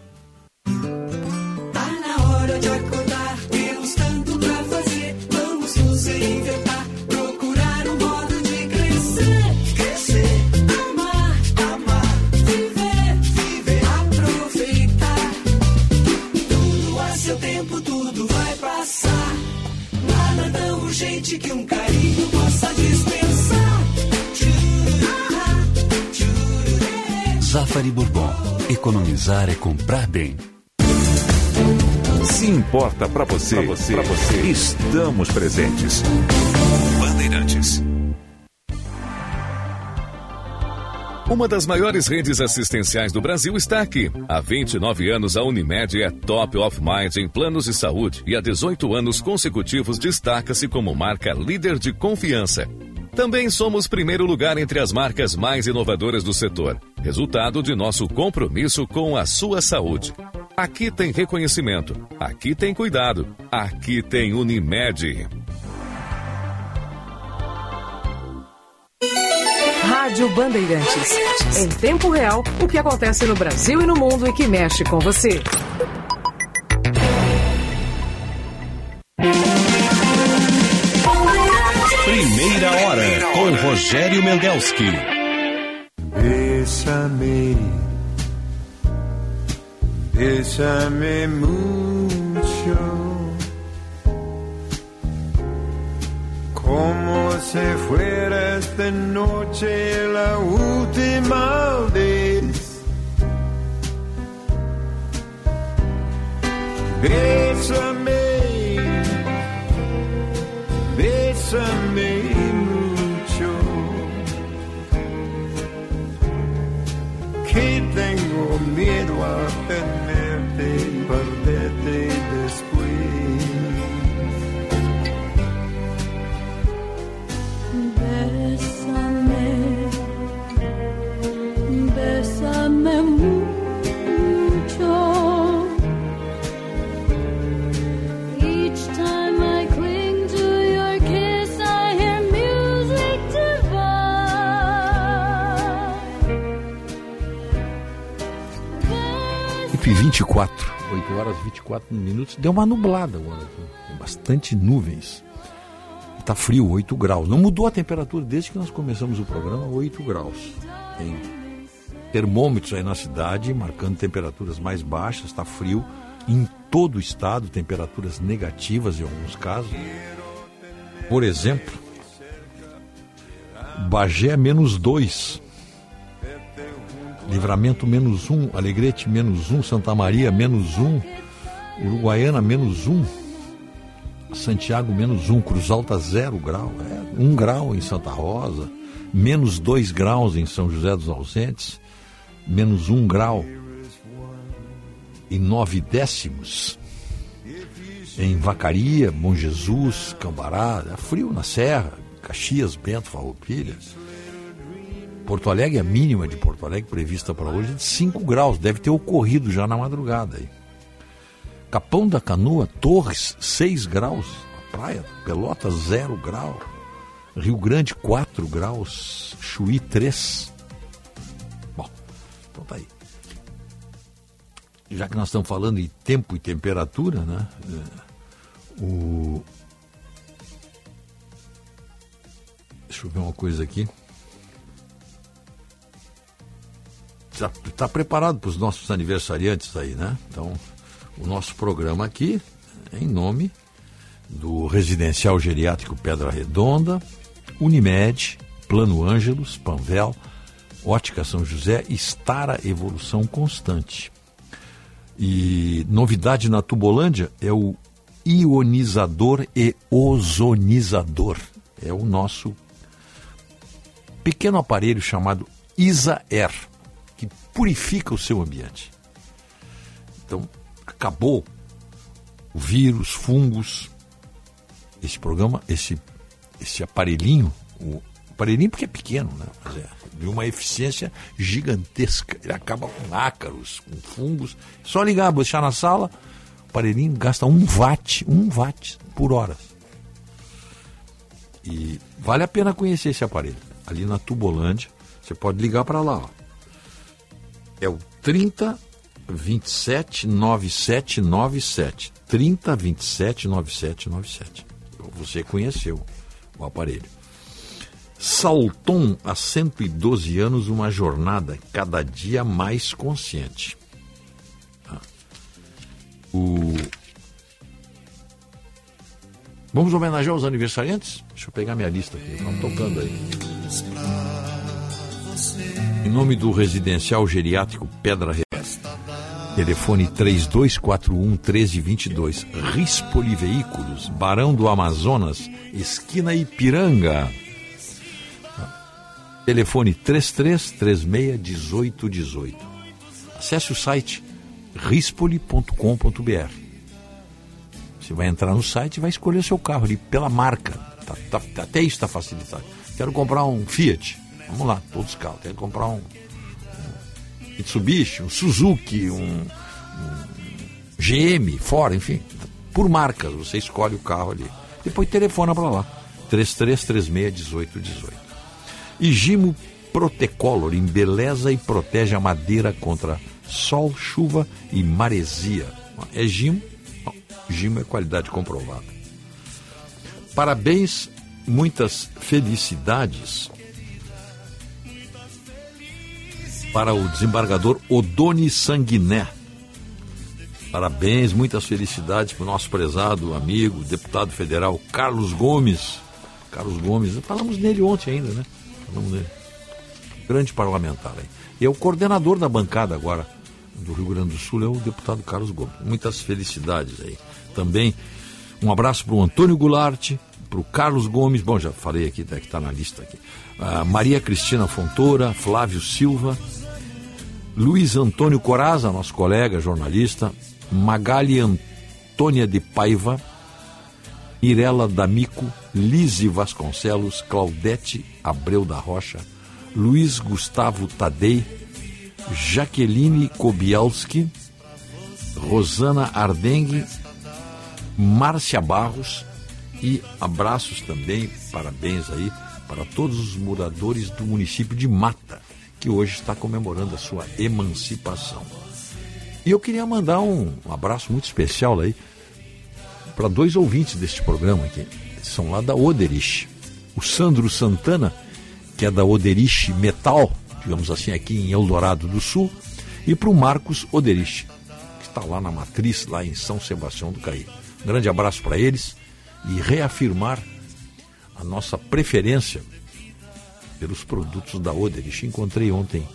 Tão urgente que um carinho possa dispensar. Zafari Bourbon. Economizar é comprar bem. Se importa para você, pra você, pra você, estamos presentes. Bandeirantes. Uma das maiores redes assistenciais do Brasil está aqui. Há 29 anos, a Unimed é top of mind em planos de saúde e há 18 anos consecutivos destaca-se como marca líder de confiança. Também somos primeiro lugar entre as marcas mais inovadoras do setor, resultado de nosso compromisso com a sua saúde. Aqui tem reconhecimento, aqui tem cuidado, aqui tem Unimed. Rádio Bandeirantes. Em tempo real, o que acontece no Brasil e no mundo e que mexe com você. Primeira hora com Rogério Mendelski. Bésame, bésame mucho, como si fuera esta noche la última vez. Bésame, bésame mucho. que tengo miedo a tenerte 24, 8 horas e 24 minutos. Deu uma nublada agora. Tem bastante nuvens. Está frio, 8 graus. Não mudou a temperatura desde que nós começamos o programa, 8 graus. Tem termômetros aí na cidade marcando temperaturas mais baixas, está frio. Em todo o estado, temperaturas negativas em alguns casos. Por exemplo, Bagé menos 2. Livramento menos 1, Alegrete menos 1, Santa Maria menos 1, Uruguaiana menos 1, Santiago menos 1, Cruz Alta 0 grau, é, 1 grau em Santa Rosa, menos 2 graus em São José dos Ausentes, menos 1 grau e 9 décimos. Em Vacaria, Bom Jesus, Cambará, é frio na Serra, Caxias, Bento, Farroupilha. Porto Alegre, a mínima de Porto Alegre prevista para hoje é de 5 graus, deve ter ocorrido já na madrugada aí. Capão da Canoa, Torres, 6 graus. Praia, Pelotas, 0 grau. Rio Grande, 4 graus. Chuí, 3. Bom, então tá aí. Já que nós estamos falando em tempo e temperatura, né? é, O... Deixa eu ver uma coisa aqui. Está tá preparado para os nossos aniversariantes aí, né? Então, o nosso programa aqui é em nome do Residencial Geriátrico Pedra Redonda, Unimed, Plano Ângelos, Panvel, Ótica São José, Estara Evolução Constante. E novidade na Tubolândia é o ionizador e ozonizador. É o nosso pequeno aparelho chamado Isa-Air, purifica o seu ambiente. Então, acabou o vírus, fungos. Esse programa, esse, esse aparelhinho, o aparelhinho porque é pequeno, né? Mas é de uma eficiência gigantesca. Ele acaba com ácaros, com fungos. Só ligar, deixar na sala, o aparelhinho gasta um watt, um watt por hora. E vale a pena conhecer esse aparelho. Ali na Tubolândia, você pode ligar para lá. Ó. É o 30 27 9797. 30 27 9797. Você conheceu o aparelho. Salton, há 112 anos, uma jornada cada dia mais consciente. Ah. O... Vamos homenagear os aniversariantes? Deixa eu pegar minha lista aqui, estão tocando aí. Em nome do Residencial Geriátrico Pedra Redonda, Telefone 3241 1322. Rispoli Veículos, Barão do Amazonas, esquina Ipiranga. Telefone 3336 1818. Acesse o site rispoli.com.br. Você vai entrar no site e vai escolher o seu carro ali pela marca. Tá- tá- até isso está facilitado. Quero comprar um Fiat. Vamos lá, todos os carros. Quero comprar um, um Mitsubishi, um Suzuki, um, um GM, Ford, enfim. Por marcas, você escolhe o carro ali. Depois telefona para lá. 3336-1818. E Gimo Protecolor embeleza e protege a madeira contra sol, chuva e maresia. É Gimo? Gimo é qualidade comprovada. Parabéns, muitas felicidades para o desembargador Odone Sanguiné. Parabéns, muitas felicidades para o nosso prezado amigo, deputado federal Carlos Gomes. Carlos Gomes, falamos nele ontem ainda, né? Falamos nele. Grande parlamentar aí. E é o coordenador da bancada agora do Rio Grande do Sul, é o deputado Carlos Gomes. Muitas felicidades aí. Também um abraço para o Antônio Goulart, para o Carlos Gomes, bom, já falei aqui, tá, que está na lista aqui. A Maria Cristina Fontoura, Flávio Silva, Luiz Antônio Coraza, nosso colega jornalista, Magali Antônia de Paiva, Irela D'Amico, Lise Vasconcelos, Claudete Abreu da Rocha, Luiz Gustavo Tadei, Jaqueline Kobielski, Rosana Ardengue, Márcia Barros e abraços também, parabéns aí para todos os moradores do município de Mata, que hoje está comemorando a sua emancipação. E eu queria mandar um, um abraço muito especial aí para dois ouvintes deste programa aqui. São lá da Oderich. O Sandro Santana, que é da Oderich Metal, digamos assim, aqui em Eldorado do Sul, e para o Marcos Oderich, que está lá na Matriz, lá em São Sebastião do Caí. Um grande abraço para eles e reafirmar a nossa preferência pelos produtos da Oderich. Encontrei ontem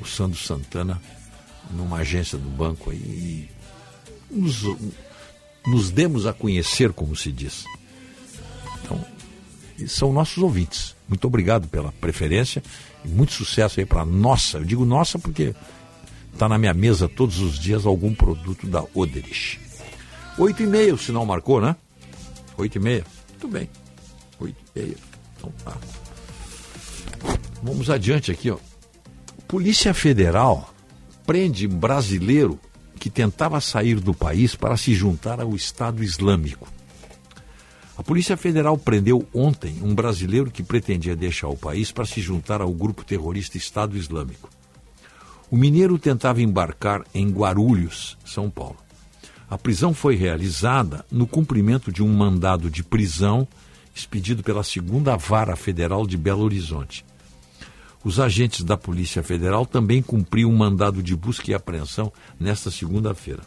o Sandro Santana numa agência do banco aí e nos, nos demos a conhecer, como se diz. Então, são nossos ouvintes. Muito obrigado pela preferência e muito sucesso aí para nossa. Eu digo nossa porque está na minha mesa todos os dias algum produto da Oderich. Oito e meia, o sinal marcou, né? Oito e meia. Muito bem. Oito e meia. Então tá. Vamos adiante aqui, ó. Polícia Federal prende brasileiro que tentava sair do país para se juntar ao Estado Islâmico. A Polícia Federal prendeu ontem um brasileiro que pretendia deixar o país para se juntar ao grupo terrorista Estado Islâmico. O mineiro tentava embarcar em Guarulhos, São Paulo. A prisão foi realizada no cumprimento de um mandado de prisão expedido pela segunda vara federal de Belo Horizonte. Os agentes da Polícia Federal também cumpriram um mandado de busca e apreensão nesta segunda-feira.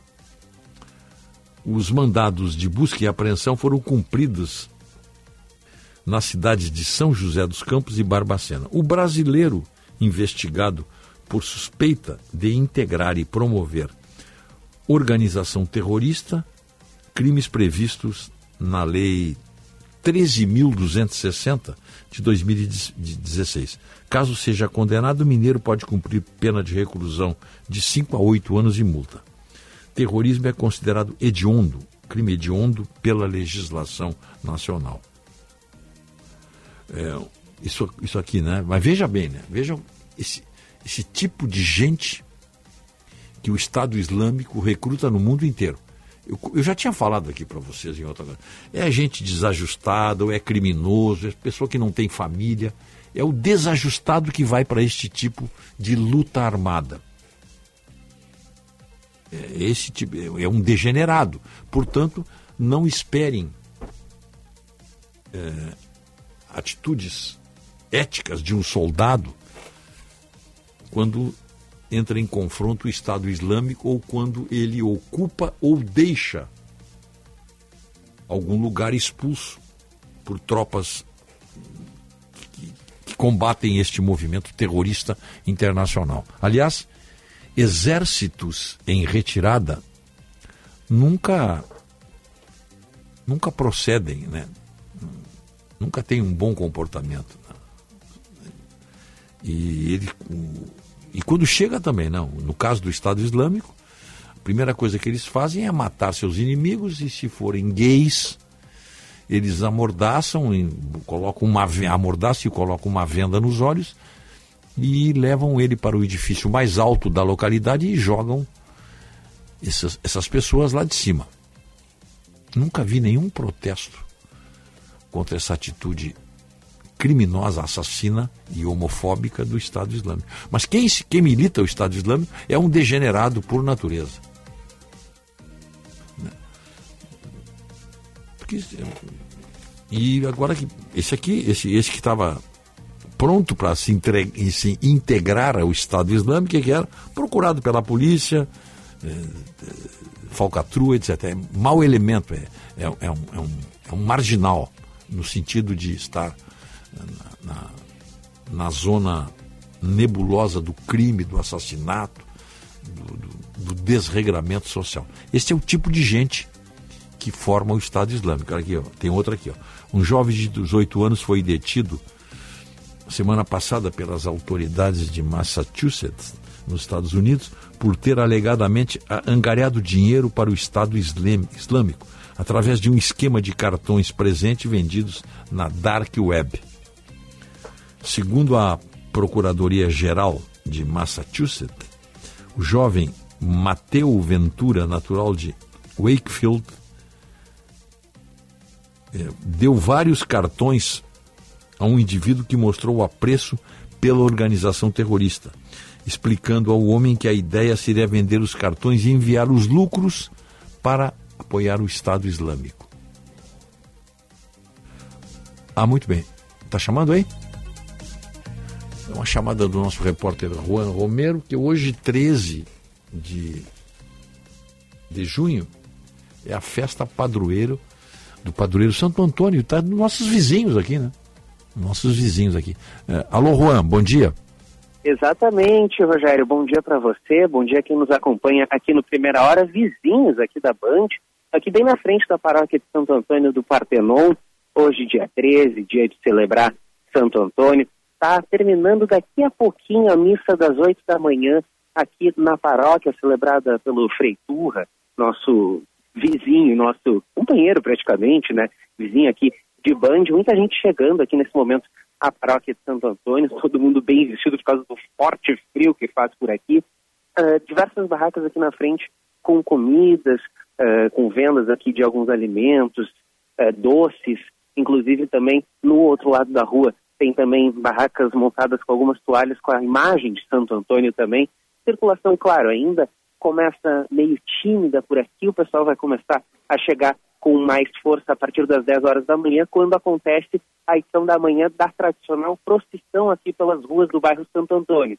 Os mandados de busca e apreensão foram cumpridos nas cidades de São José dos Campos e Barbacena. O brasileiro investigado por suspeita de integrar e promover organização terrorista, crimes previstos na Lei 13.260 de 2016. Caso seja condenado, o mineiro pode cumprir pena de reclusão de 5 a 8 anos e multa. Terrorismo é considerado hediondo, crime hediondo pela legislação nacional. É, isso, isso aqui, né? Mas veja bem, né? Vejam esse, esse tipo de gente que o Estado Islâmico recruta no mundo inteiro. Eu, eu já tinha falado aqui para vocês em outra É gente desajustada, ou é criminoso, é pessoa que não tem família. É o desajustado que vai para este tipo de luta armada. É, esse tipo, é um degenerado. Portanto, não esperem é, atitudes éticas de um soldado quando entra em confronto o Estado Islâmico ou quando ele ocupa ou deixa algum lugar expulso por tropas combatem este movimento terrorista internacional. Aliás, exércitos em retirada nunca nunca procedem, né? Nunca tem um bom comportamento. né? E ele e quando chega também, não. No caso do Estado Islâmico, a primeira coisa que eles fazem é matar seus inimigos e se forem gays, eles amordaçam, colocam uma amordaçam e colocam uma venda nos olhos e levam ele para o edifício mais alto da localidade e jogam essas, essas pessoas lá de cima. Nunca vi nenhum protesto contra essa atitude criminosa, assassina e homofóbica do Estado Islâmico. Mas quem, quem milita o Estado Islâmico é um degenerado por natureza. Porque, e agora que esse aqui, esse, esse que estava pronto para se, entre- se integrar ao Estado Islâmico, que era procurado pela polícia, eh, eh, falcatrua, etc. É mau elemento, é, é, é um, é, um, é um marginal, no sentido de estar na, na, na zona nebulosa do crime, do assassinato, do, do- do desregramento social. Esse é o tipo de gente que forma o Estado Islâmico. Olha Aqui, ó, tem outra aqui. Ó. Um jovem de 18 anos foi detido semana passada pelas autoridades de Massachusetts, nos Estados Unidos, por ter alegadamente a- angariado dinheiro para o Estado Islâm- Islâmico através de um esquema de cartões presente vendidos na Dark Web. Segundo a Procuradoria-Geral de Massachusetts, o jovem Mateu Ventura, natural de Wakefield, deu vários cartões a um indivíduo que mostrou o apreço pela organização terrorista, explicando ao homem que a ideia seria vender os cartões e enviar os lucros para apoiar o Estado Islâmico. Ah, muito bem. Está chamando aí? É uma chamada do nosso repórter Juan Romero, que hoje, 13 de, de junho, é a festa padroeiro do padroeiro Santo Antônio. Está nos nossos vizinhos aqui, né? Nossos vizinhos aqui. É, alô, Juan, bom dia. Exatamente, Rogério. Bom dia para você, bom dia quem nos acompanha aqui no Primeira Hora, vizinhos aqui da Band, aqui bem na frente da paróquia de Santo Antônio do Partenon, hoje dia 13, dia de celebrar Santo Antônio. Está terminando daqui a pouquinho a missa das 8 da manhã aqui na paróquia, celebrada pelo Frei Turra, nosso vizinho, nosso companheiro praticamente, né? Vizinho aqui de Band, muita gente chegando aqui nesse momento à paróquia de Santo Antônio, todo mundo bem vestido por causa do forte frio que faz por aqui. Ah, diversas barracas aqui na frente com comidas, ah, com vendas aqui de alguns alimentos, ah, doces, inclusive também no outro lado da rua tem também barracas montadas com algumas toalhas com a imagem de Santo Antônio também. Circulação, claro, ainda começa meio tímida por aqui, o pessoal vai começar a chegar com mais força a partir das 10 horas da manhã, quando acontece a edição da manhã da tradicional procissão aqui pelas ruas do bairro Santo Antônio,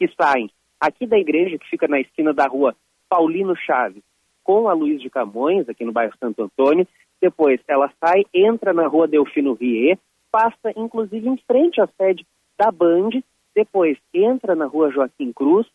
que saem aqui da igreja, que fica na esquina da rua Paulino Chaves, com a Luiz de Camões, aqui no bairro Santo Antônio. Depois ela sai, entra na rua Delfino Rie, passa inclusive em frente à sede da Band, depois entra na rua Joaquim Cruz,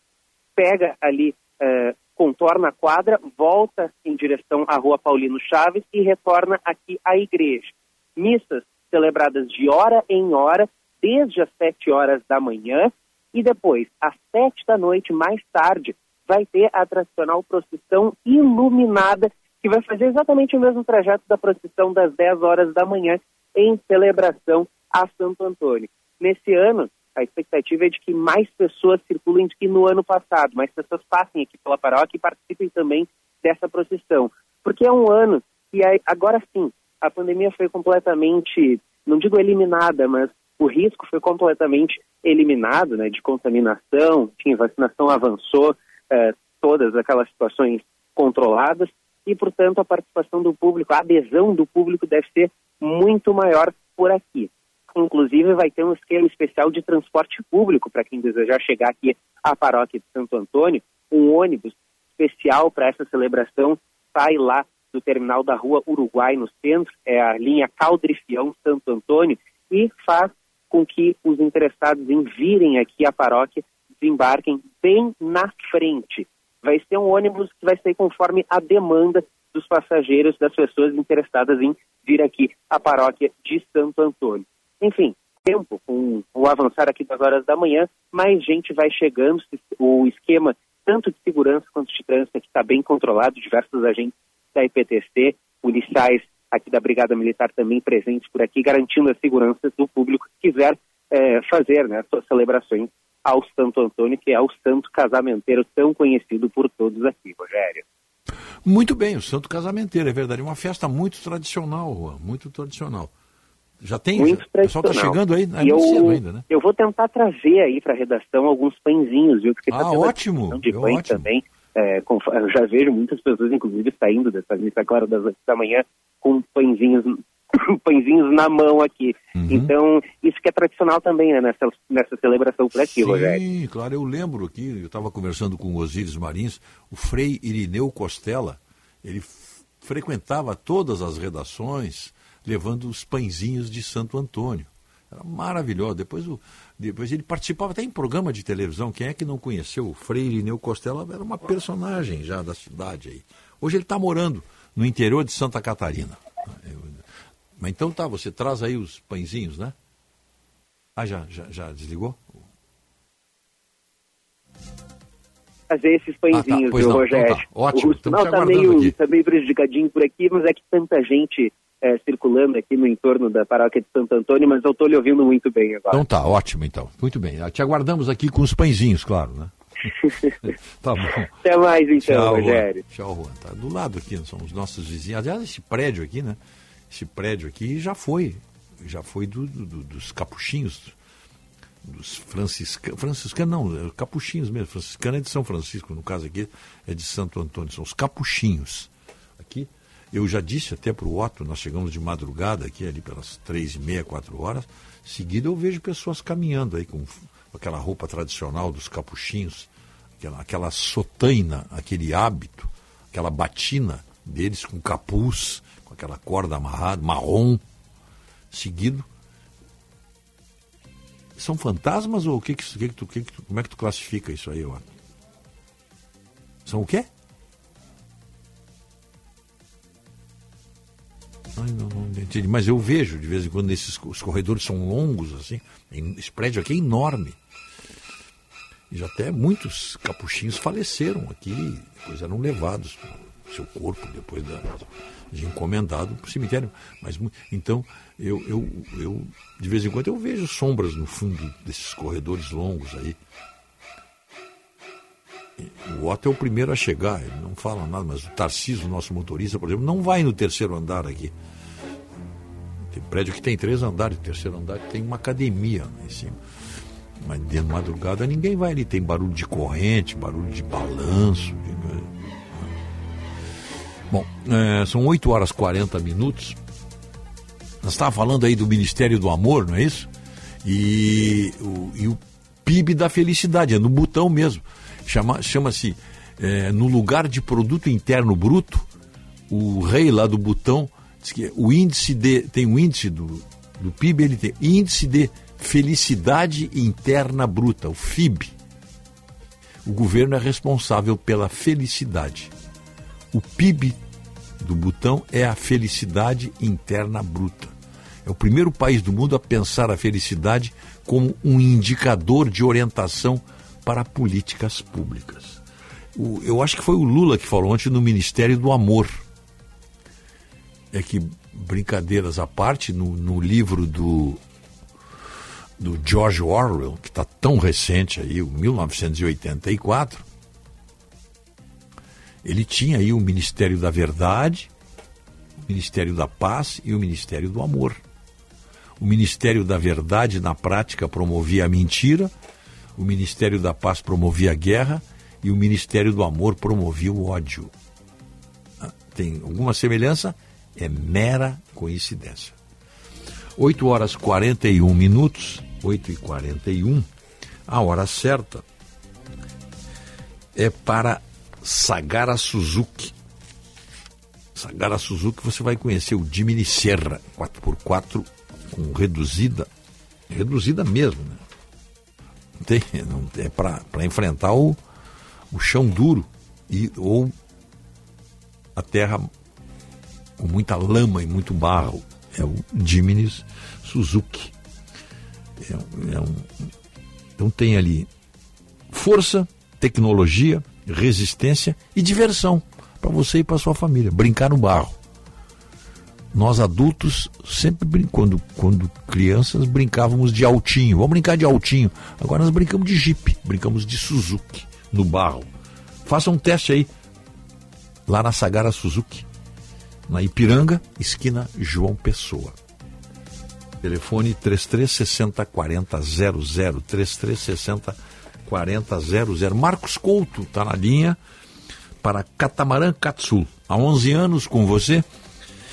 pega ali, eh, contorna a quadra, volta em direção à rua Paulino Chaves e retorna aqui à igreja. Missas celebradas de hora em hora, desde as sete horas da manhã, e depois, às sete da noite, mais tarde, vai ter a tradicional procissão iluminada, que vai fazer exatamente o mesmo trajeto da procissão das 10 horas da manhã, em celebração a Santo Antônio. Nesse ano, a expectativa é de que mais pessoas circulem do que no ano passado, mais pessoas passem aqui pela paróquia e participem também dessa procissão. Porque é um ano que agora sim, a pandemia foi completamente, não digo eliminada, mas o risco foi completamente eliminado, né, de contaminação, tinha vacinação avançou, eh, todas aquelas situações controladas e, portanto, a participação do público, a adesão do público deve ser muito maior por aqui. Inclusive, vai ter um esquema especial de transporte público para quem desejar chegar aqui à paróquia de Santo Antônio. Um ônibus especial para essa celebração sai lá do terminal da rua Uruguai, no centro, é a linha Caldrifião Santo Antônio, e faz com que os interessados em virem aqui à paróquia desembarquem bem na frente. Vai ser um ônibus que vai sair conforme a demanda dos passageiros, das pessoas interessadas em vir aqui à paróquia de Santo Antônio. Enfim, tempo, com o avançar aqui das horas da manhã, mais gente vai chegando, o esquema tanto de segurança quanto de trânsito aqui está bem controlado, diversos agentes da IPTC, policiais aqui da Brigada Militar também presentes por aqui, garantindo a segurança do público que quiser eh, fazer né, suas celebrações ao Santo Antônio, que é o santo casamenteiro tão conhecido por todos aqui, Rogério. Muito bem, o Santo Casamenteiro, é verdade. Uma festa muito tradicional, Juan, muito tradicional. Já tem? Muito já, o pessoal está chegando aí? É eu, cedo ainda, né? eu vou tentar trazer aí para a redação alguns pãezinhos, viu? Porque tá Ah, a ótimo, de é pães ótimo. também. É, com- eu já vejo muitas pessoas, inclusive, saindo dessa missa agora das 8 da manhã com pãezinhos, pãezinhos na mão aqui. Uhum. Então, isso que é tradicional também, né? Nessa, nessa celebração por aqui, Rogério. Sim, claro, eu lembro aqui, eu estava conversando com o Osíris Marins, o Frei Irineu Costela, ele frequentava todas as redações levando os pãezinhos de Santo Antônio. Era maravilhoso. Depois, o, depois ele participava até em programa de televisão. Quem é que não conheceu? O Frei Irineu Costela era uma personagem já da cidade aí. Hoje ele está morando no interior de Santa Catarina. Mas então tá, você traz aí os pãezinhos, né? Ah, já, já, já desligou? Fazer esses pãezinhos, Ah, tá. Não. Rogério? Então tá. Ótimo. O Estamos te tá aguardando meio, aqui. tá meio prejudicadinho por aqui, mas é que tanta gente é, circulando aqui no entorno da paróquia de Santo Antônio, mas eu estou lhe ouvindo muito bem agora. Então tá, ótimo então. Muito bem. Te aguardamos aqui com os pãezinhos, claro, né? tá bom. Até mais então, Tchau, Juan. Rogério. Tchau, Juan. Tá do lado aqui, são os nossos vizinhos. Aliás, esse prédio aqui, né? Esse prédio aqui já foi, já foi do, do- do- dos capuchinhos, dos franciscanos, franciscanos não, é capuchinhos mesmo, franciscano é de São Francisco, no caso aqui é de Santo Antônio, são os capuchinhos. Aqui, eu já disse até para o Otto, nós chegamos de madrugada aqui, ali pelas três e meia, quatro horas, seguida eu vejo pessoas caminhando aí com aquela roupa tradicional dos capuchinhos, aquela, aquela sotaina, aquele hábito, aquela batina deles com capuz, com aquela corda amarrada, marrom, seguido. São fantasmas ou o que que, que, que tu, que que tu- como é que tu classifica isso aí, Otto? São o quê? Ai, não, não entendi. Mas eu vejo de vez em quando esses os corredores são longos assim. Esse prédio aqui é enorme. E já até muitos capuchinhos faleceram aqui, depois eram levados seu corpo, depois da, de encomendado para o cemitério. Mas, então, eu, eu, eu, de vez em quando, eu vejo sombras no fundo desses corredores longos aí. O Otto é o primeiro a chegar, ele não fala nada, mas o Tarcísio, nosso motorista, por exemplo, não vai no terceiro andar aqui. Tem prédio que tem três andares, terceiro andar tem uma academia em cima. Mas de madrugada ninguém vai ali. Tem barulho de corrente, barulho de balanço. de- Bom, é, são 8 horas e 40 minutos. Nós estávamos falando aí do Ministério do Amor, não é isso? E o, e o PIB da felicidade, é no botão mesmo. Chama- Chama-se, é, no lugar de produto interno bruto, o rei lá do botão diz que o índice de. Tem um índice do, do PIB, ele tem índice de felicidade interna bruta, o FIB. O governo é responsável pela felicidade. O PIB do Butão é a felicidade interna bruta. É o primeiro país do mundo a pensar a felicidade como um indicador de orientação para políticas públicas. O- eu acho que foi o Lula que falou ontem no Ministério do Amor. É que, brincadeiras à parte, no, no livro do, do George Orwell, que está tão recente aí, o 1984, ele tinha aí o Ministério da Verdade, o Ministério da Paz e o Ministério do Amor. O Ministério da Verdade, na prática, promovia a mentira, o Ministério da Paz promovia a guerra e o Ministério do Amor promovia o ódio. Ah, Tem alguma semelhança? É mera coincidência. 8 horas 41 minutos, 8 e 41, a hora certa é para Sagara Suzuki. Sagara Suzuki você vai conhecer o Jimny Serra 4x4 com reduzida, reduzida mesmo, né? Tem, não, é para enfrentar o, o chão duro e, ou a terra com muita lama e muito barro. É o Jiminy's Suzuki. É, é um, então tem ali força, tecnologia, resistência e diversão para você e para sua família. Brincar no barro. Nós adultos sempre brin- quando crianças brincávamos de altinho. Vamos brincar de altinho. Agora nós brincamos de Jeep, brincamos de Suzuki no barro. Faça um teste aí lá na Sagara Suzuki, na Ipiranga, esquina João Pessoa. Telefone 3360 40 00 3360 40 00. Marcos Couto está na linha para Catamarã Katsul. Há 11 anos com você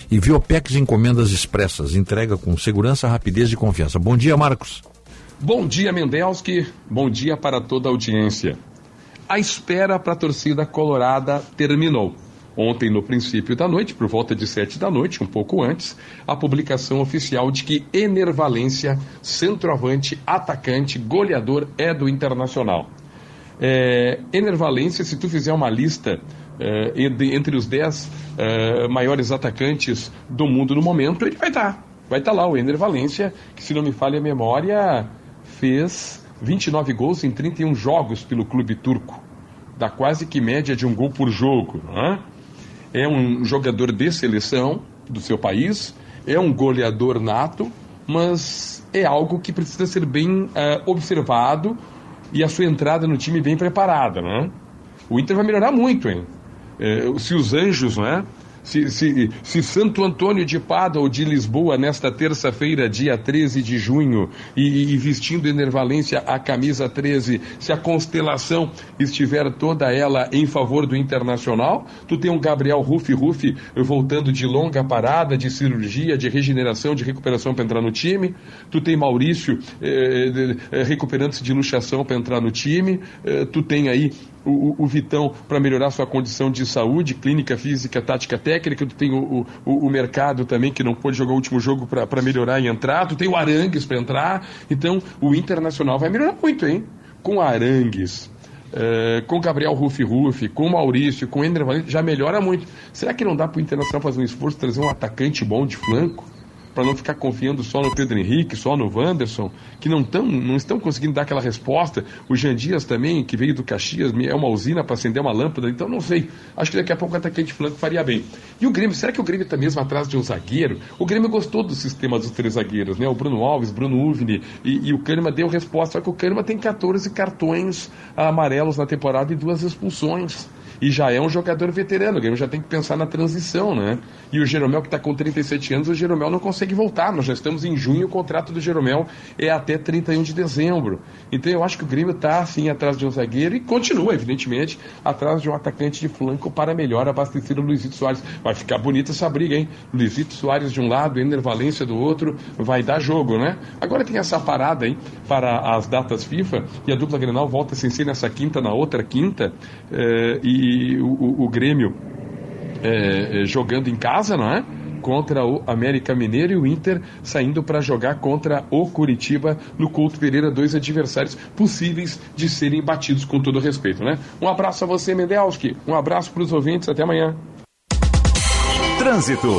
e Viopex Encomendas Expressas. Entrega com segurança, rapidez e confiança. Bom dia, Marcos. Bom dia, Mendelski. Bom dia para toda a audiência. A espera para a torcida colorada terminou. Ontem, no princípio da noite, por volta de sete da noite, um pouco antes, a publicação oficial de que Ener Valência, centroavante, atacante, goleador, é do Internacional. É, Ener Valência, se tu fizer uma lista entre- entre os dez é, maiores atacantes do mundo no momento, ele vai estar. Vai estar lá o Ener Valência, que se não me falha a memória, fez 29 gols em 31 jogos pelo clube turco. Dá quase que média de um gol por jogo. É? é um jogador de seleção do seu país, é um goleador nato, mas é algo que precisa ser bem eh, observado e a sua entrada no time bem preparada? O Inter vai melhorar muito, hein? Eh, se os anjos, né? Se, se, se Santo Antônio de Pada ou de Lisboa, nesta terça-feira, dia 13 de junho, e, e vestindo Enervalência a camisa 13, se a constelação estiver toda ela em favor do Internacional, tu tem um Gabriel Rufi Rufi voltando de longa parada, de cirurgia, de regeneração, de recuperação para entrar no time, tu tem Maurício eh, eh, recuperando-se de luxação para entrar no time, eh, tu tem aí o, o- Vitão para melhorar sua condição de saúde, clínica, física, tática, técnica. Tu tem o, o, o mercado também, que não pôde jogar o último jogo para melhorar e entrar. Tu tem o Arangues para entrar. Então, o Internacional vai melhorar muito, hein? Com Arangues. eh, com Gabriel Rufi Rufi, com Maurício, com Ender Valente, já melhora muito. Será que não dá para o Internacional fazer um esforço, trazer um atacante bom de flanco? Para não ficar confiando só no Pedro Henrique, só no Wanderson, que não, tão, não estão conseguindo dar aquela resposta. O Jean Dias também, que veio do Caxias, é uma usina para acender uma lâmpada, então não sei. Acho que daqui a pouco o atacante de flanco faria bem. E o Grêmio, será que o Grêmio está mesmo atrás de um zagueiro? O Grêmio gostou do sistema dos três zagueiros, né? O Bruno Alves, Bruno Uvni e, e o Kahneman deu resposta, só que o Kahneman tem 14 cartões amarelos na temporada e duas expulsões e já é um jogador veterano. O Grêmio já tem que pensar na transição, né? E o Jeromel, que está com 37 anos, o Jeromel não consegue voltar. Nós já estamos em junho, o contrato do Jeromel é até 31 de dezembro. Então eu acho que o Grêmio está, assim, atrás de um zagueiro e continua, evidentemente, atrás de um atacante de flanco para melhor abastecer o Luizito Soares. Vai ficar bonita essa briga, hein? Luizito Soares de um lado, Ener Valência do outro, vai dar jogo, né? Agora tem essa parada, hein, para as datas FIFA e a dupla Grenal volta sem ser nessa quinta, na outra quinta, eh, e o, o- o Grêmio eh, eh, jogando em casa, não é? Contra o América Mineiro e o Inter saindo para jogar contra o Curitiba no Couto Pereira, dois adversários possíveis de serem batidos com todo respeito, né? Um abraço a você, Mendelski. Um abraço para os ouvintes. Até amanhã. Trânsito.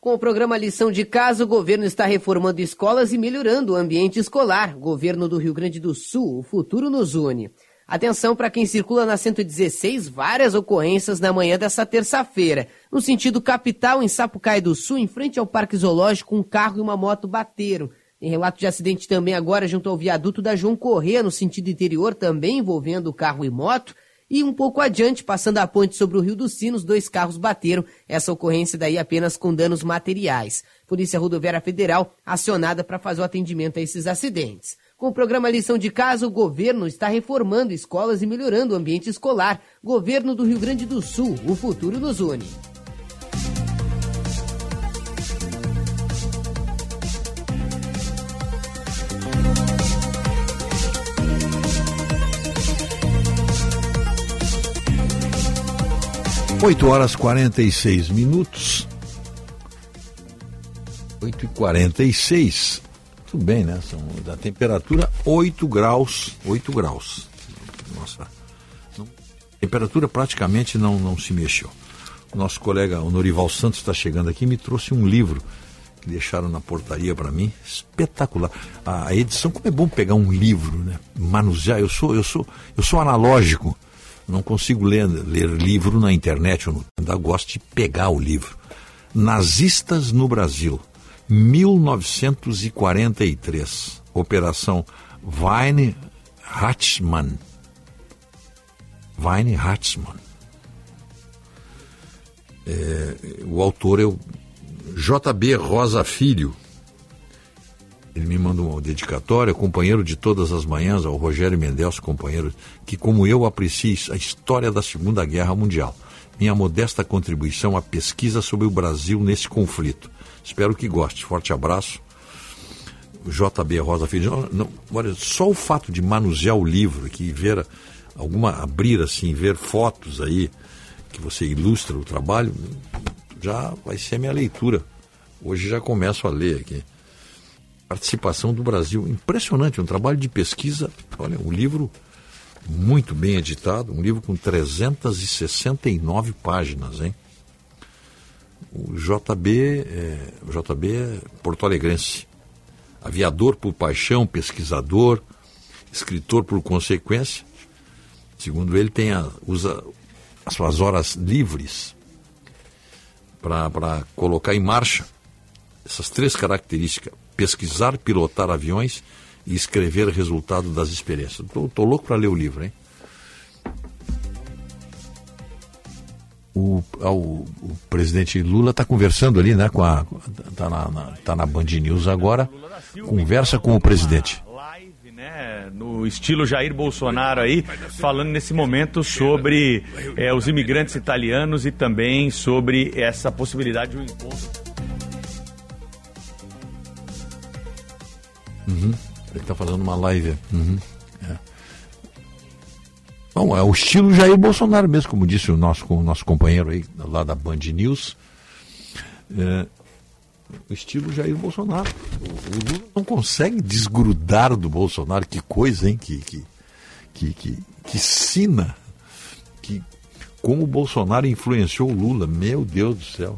Com o programa Lição de Casa, o governo está reformando escolas e melhorando o ambiente escolar. Governo do Rio Grande do Sul, o futuro nos une. Atenção para quem circula na 116, várias ocorrências na manhã dessa terça-feira. No sentido capital, em Sapucaí do Sul, em frente ao Parque Zoológico, um carro e uma moto bateram. Tem relato de acidente também agora junto ao viaduto da João Corrêa, no sentido interior, também envolvendo carro e moto. E um pouco adiante, passando a ponte sobre o Rio dos Sinos, dois carros bateram. Essa ocorrência daí apenas com danos materiais. Polícia Rodoviária Federal acionada para fazer o atendimento a esses acidentes. Com o programa Lição de Casa, o governo está reformando escolas e melhorando o ambiente escolar. Governo do Rio Grande do Sul, o futuro nos une. Oito horas 46 minutos. 8 e 46 Tudo bem, né? São da temperatura 8 graus. 8 graus. Nossa. Não- a temperatura praticamente não, não se mexeu. O nosso colega Norival Santos está chegando aqui e me trouxe um livro que deixaram na portaria para mim. Espetacular. A, a edição, como é bom pegar um livro, né? Manusear. Eu sou, eu sou, eu sou analógico. Não consigo ler, ler livro na internet no. Ainda gosto de pegar o livro. Nazistas no Brasil, 1943. Operação Weine Hatchman. Weine Hatchman. É, o autor é o JB Rosa Filho. Ele me manda uma dedicatória, companheiro de todas as manhãs, ao Rogério Mendelso, companheiro, que como eu aprecio a história da Segunda Guerra Mundial. Minha modesta contribuição à pesquisa sobre o Brasil nesse conflito. Espero que goste. Forte abraço. JB Rosa Filho. Não, olha, só o fato de manusear o livro aqui, ver alguma abrir assim, ver fotos aí que você ilustra o trabalho, já vai ser minha leitura. Hoje já começo a ler aqui. Participação do Brasil, impressionante, um trabalho de pesquisa. Olha, um livro muito bem editado, um livro com 369 páginas, hein? O JB, é, o JB é porto-alegrense. Aviador por paixão, pesquisador, escritor por consequência. Segundo ele, tem a, usa as suas horas livres para colocar em marcha essas três características: pesquisar, pilotar aviões e escrever resultado das experiências. Estou louco para ler o livro, hein? O, ah, o, o presidente Lula está conversando ali, né? Com a, tá, na, na, tá na Band News agora. Conversa com o presidente. né, no estilo Jair Bolsonaro aí, falando nesse momento sobre é, os imigrantes italianos e também sobre essa possibilidade de um encontro. Uhum. Ele está fazendo uma live. Uhum. Bom, é o estilo Jair Bolsonaro mesmo, como disse o nosso, o nosso companheiro aí lá da Band News. É, o estilo Jair Bolsonaro. O Lula não consegue desgrudar do Bolsonaro. Que coisa, hein? Que, que, que, que, que sina. Que, como o Bolsonaro influenciou o Lula. Meu Deus do céu.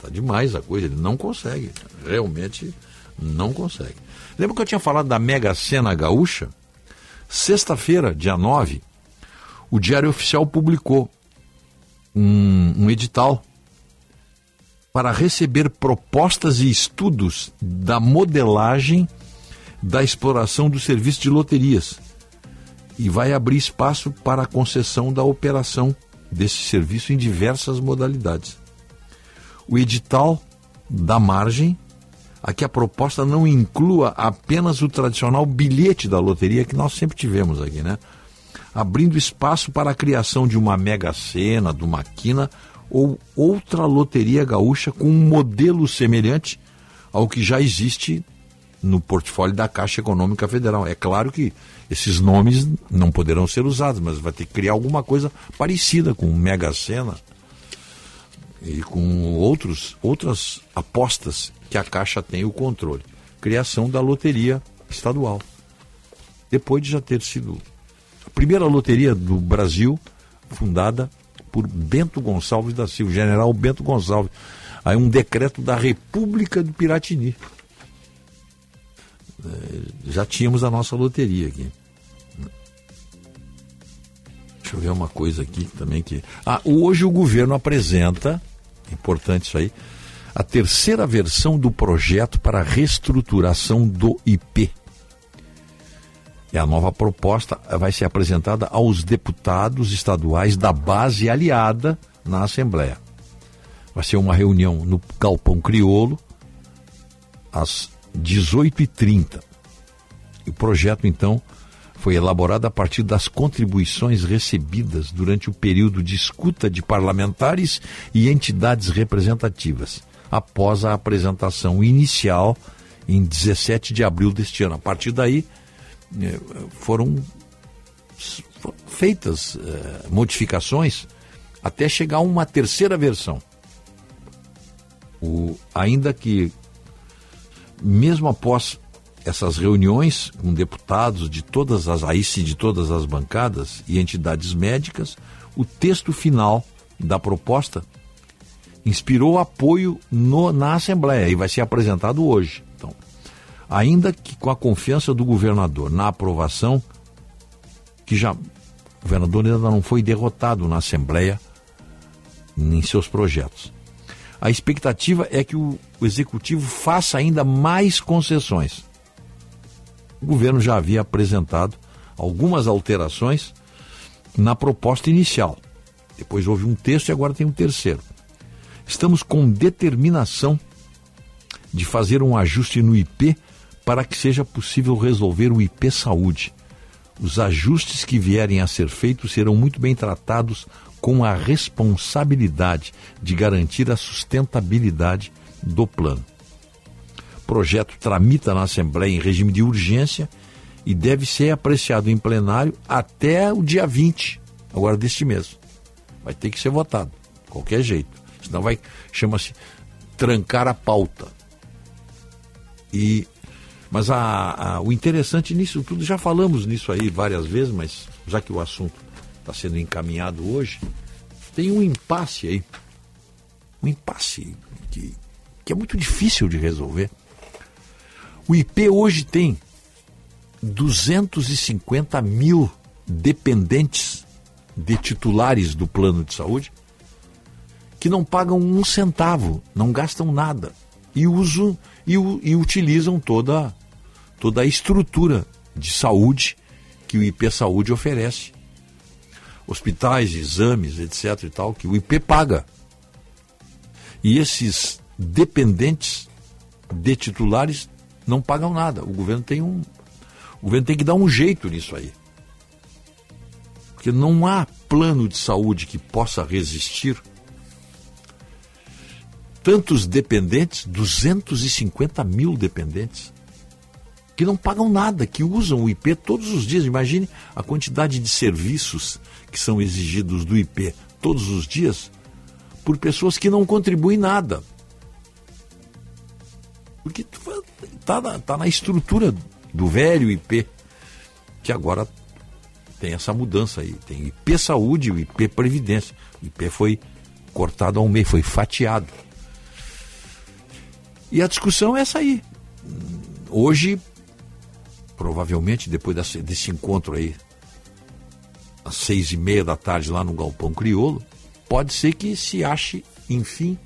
Tá demais a coisa. Ele não consegue. Realmente não consegue. Lembra que eu tinha falado da Mega Sena Gaúcha? Sexta-feira, dia 9, o Diário Oficial publicou um, um edital para receber propostas e estudos da modelagem da exploração do serviço de loterias. E vai abrir espaço para a concessão da operação desse serviço em diversas modalidades. O edital dá margem a que a proposta não inclua apenas o tradicional bilhete da loteria que nós sempre tivemos aqui, né? Abrindo espaço para a criação de uma mega sena, de uma quina ou outra loteria gaúcha com um modelo semelhante ao que já existe no portfólio da Caixa Econômica Federal. É claro que esses nomes não poderão ser usados, mas vai ter que criar alguma coisa parecida com Mega Sena e com outros, outras apostas que a Caixa tem o controle. Criação da loteria estadual. Depois de já ter sido primeira loteria do Brasil, fundada por Bento Gonçalves da Silva, general Bento Gonçalves. Aí um decreto da República do Piratini. É, já tínhamos a nossa loteria aqui. Deixa eu ver uma coisa aqui também que. Ah, hoje o governo apresenta, importante isso aí, a terceira versão do projeto para reestruturação do IP. E a nova proposta vai ser apresentada aos deputados estaduais da base aliada na Assembleia. Vai ser uma reunião no Galpão Criolo, às 18h30. E o projeto, então, foi elaborado a partir das contribuições recebidas durante o período de escuta de parlamentares e entidades representativas, após a apresentação inicial em 17 de abril deste ano. A partir daí, foram feitas eh, modificações até chegar a uma terceira versão. O, ainda que, mesmo após essas reuniões com deputados de todas as sim, de todas as bancadas e entidades médicas, o texto final da proposta inspirou apoio no- na Assembleia e vai ser apresentado hoje. Ainda que com a confiança do governador na aprovação, que já o governador ainda não foi derrotado na Assembleia em seus projetos. A expectativa é que o, o executivo faça ainda mais concessões. O governo já havia apresentado algumas alterações na proposta inicial. Depois houve um texto e agora tem um terceiro. Estamos com determinação de fazer um ajuste no IP para que seja possível resolver o IP Saúde. Os ajustes que vierem a ser feitos serão muito bem tratados com a responsabilidade de garantir a sustentabilidade do plano. O projeto tramita na Assembleia em regime de urgência e deve ser apreciado em plenário até o dia 20, agora deste mês. Vai ter que ser votado, qualquer jeito. Senão vai, chama-se trancar a pauta. E, mas a, a- o interessante nisso tudo, já falamos nisso aí várias vezes, mas já que o assunto está sendo encaminhado hoje, tem um impasse aí. Um impasse que, que é muito difícil de resolver. O IP hoje tem 250 mil dependentes de titulares do plano de saúde que não pagam um centavo, não gastam nada e usam e, e utilizam toda, toda a estrutura de saúde que o IP Saúde oferece. Hospitais, exames, etc. e tal, que o IP paga. E esses dependentes de titulares não pagam nada. O governo tem um. O governo tem que dar um jeito nisso aí. Porque não há plano de saúde que possa resistir tantos dependentes, 250 mil dependentes, que não pagam nada, que usam o IP todos os dias. Imagine a quantidade de serviços que são exigidos do IP todos os dias por pessoas que não contribuem nada. Porque está na, tá na estrutura do velho IP, que agora tem essa mudança aí. Tem IP Saúde o IP Previdência. O IP foi cortado ao meio, foi fatiado. E a discussão é essa aí. Hoje, provavelmente, depois desse, desse encontro aí, às seis e meia da tarde lá no Galpão Criolo, pode ser que se ache, enfim,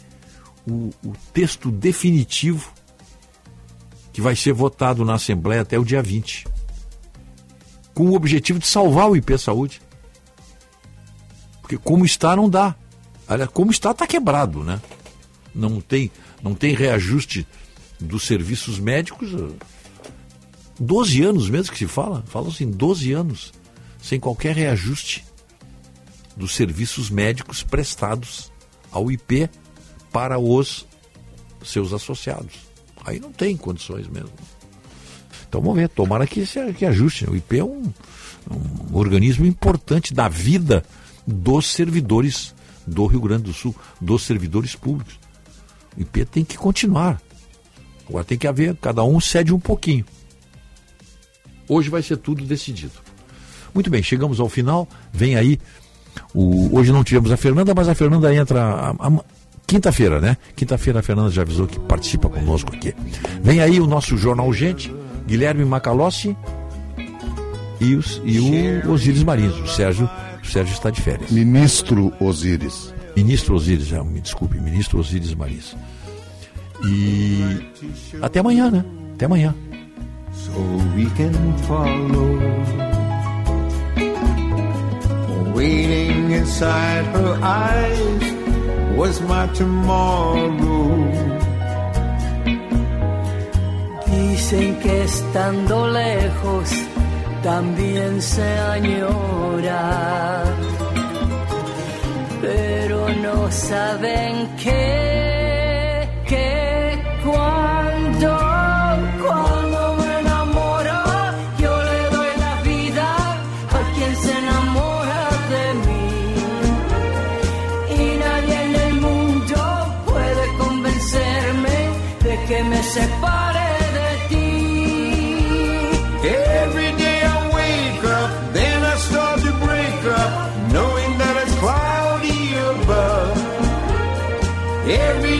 o, o texto definitivo que vai ser votado na Assembleia até o dia 20. Com o objetivo de salvar o IP Saúde. Porque como está, não dá. Olha, como está, está quebrado, né? Não tem, não tem reajuste dos serviços médicos. 12 anos mesmo que se fala, fala assim, 12 anos, sem qualquer reajuste dos serviços médicos prestados ao IP para os seus associados. Aí não tem condições mesmo. Então vamos ver, tomara que, que ajuste. O IP é um, um organismo importante da vida dos servidores do Rio Grande do Sul, dos servidores públicos. O IP tem que continuar. Agora tem que haver, cada um cede um pouquinho. Hoje vai ser tudo decidido. Muito bem, chegamos ao final. Vem aí. O, hoje não tivemos a Fernanda, mas a Fernanda entra a- a- quinta-feira, né? Quinta-feira a Fernanda já avisou que participa conosco aqui. Vem aí o nosso Jornal Gente, Guilherme Macalossi e, os, e o Osíris Marins. O Sérgio, o Sérgio está de férias. Ministro Osíris. Ministro Osíris, é, me desculpe, Ministro Osíris Marins. E até amanhã, né? Até amanhã. So we can follow. Waiting inside her eyes was my tomorrow. Dicen que estando lejos también se añora, pero no saben que, separe de ti. Every day I wake up, then I start to break up, knowing that it's cloudy above. Every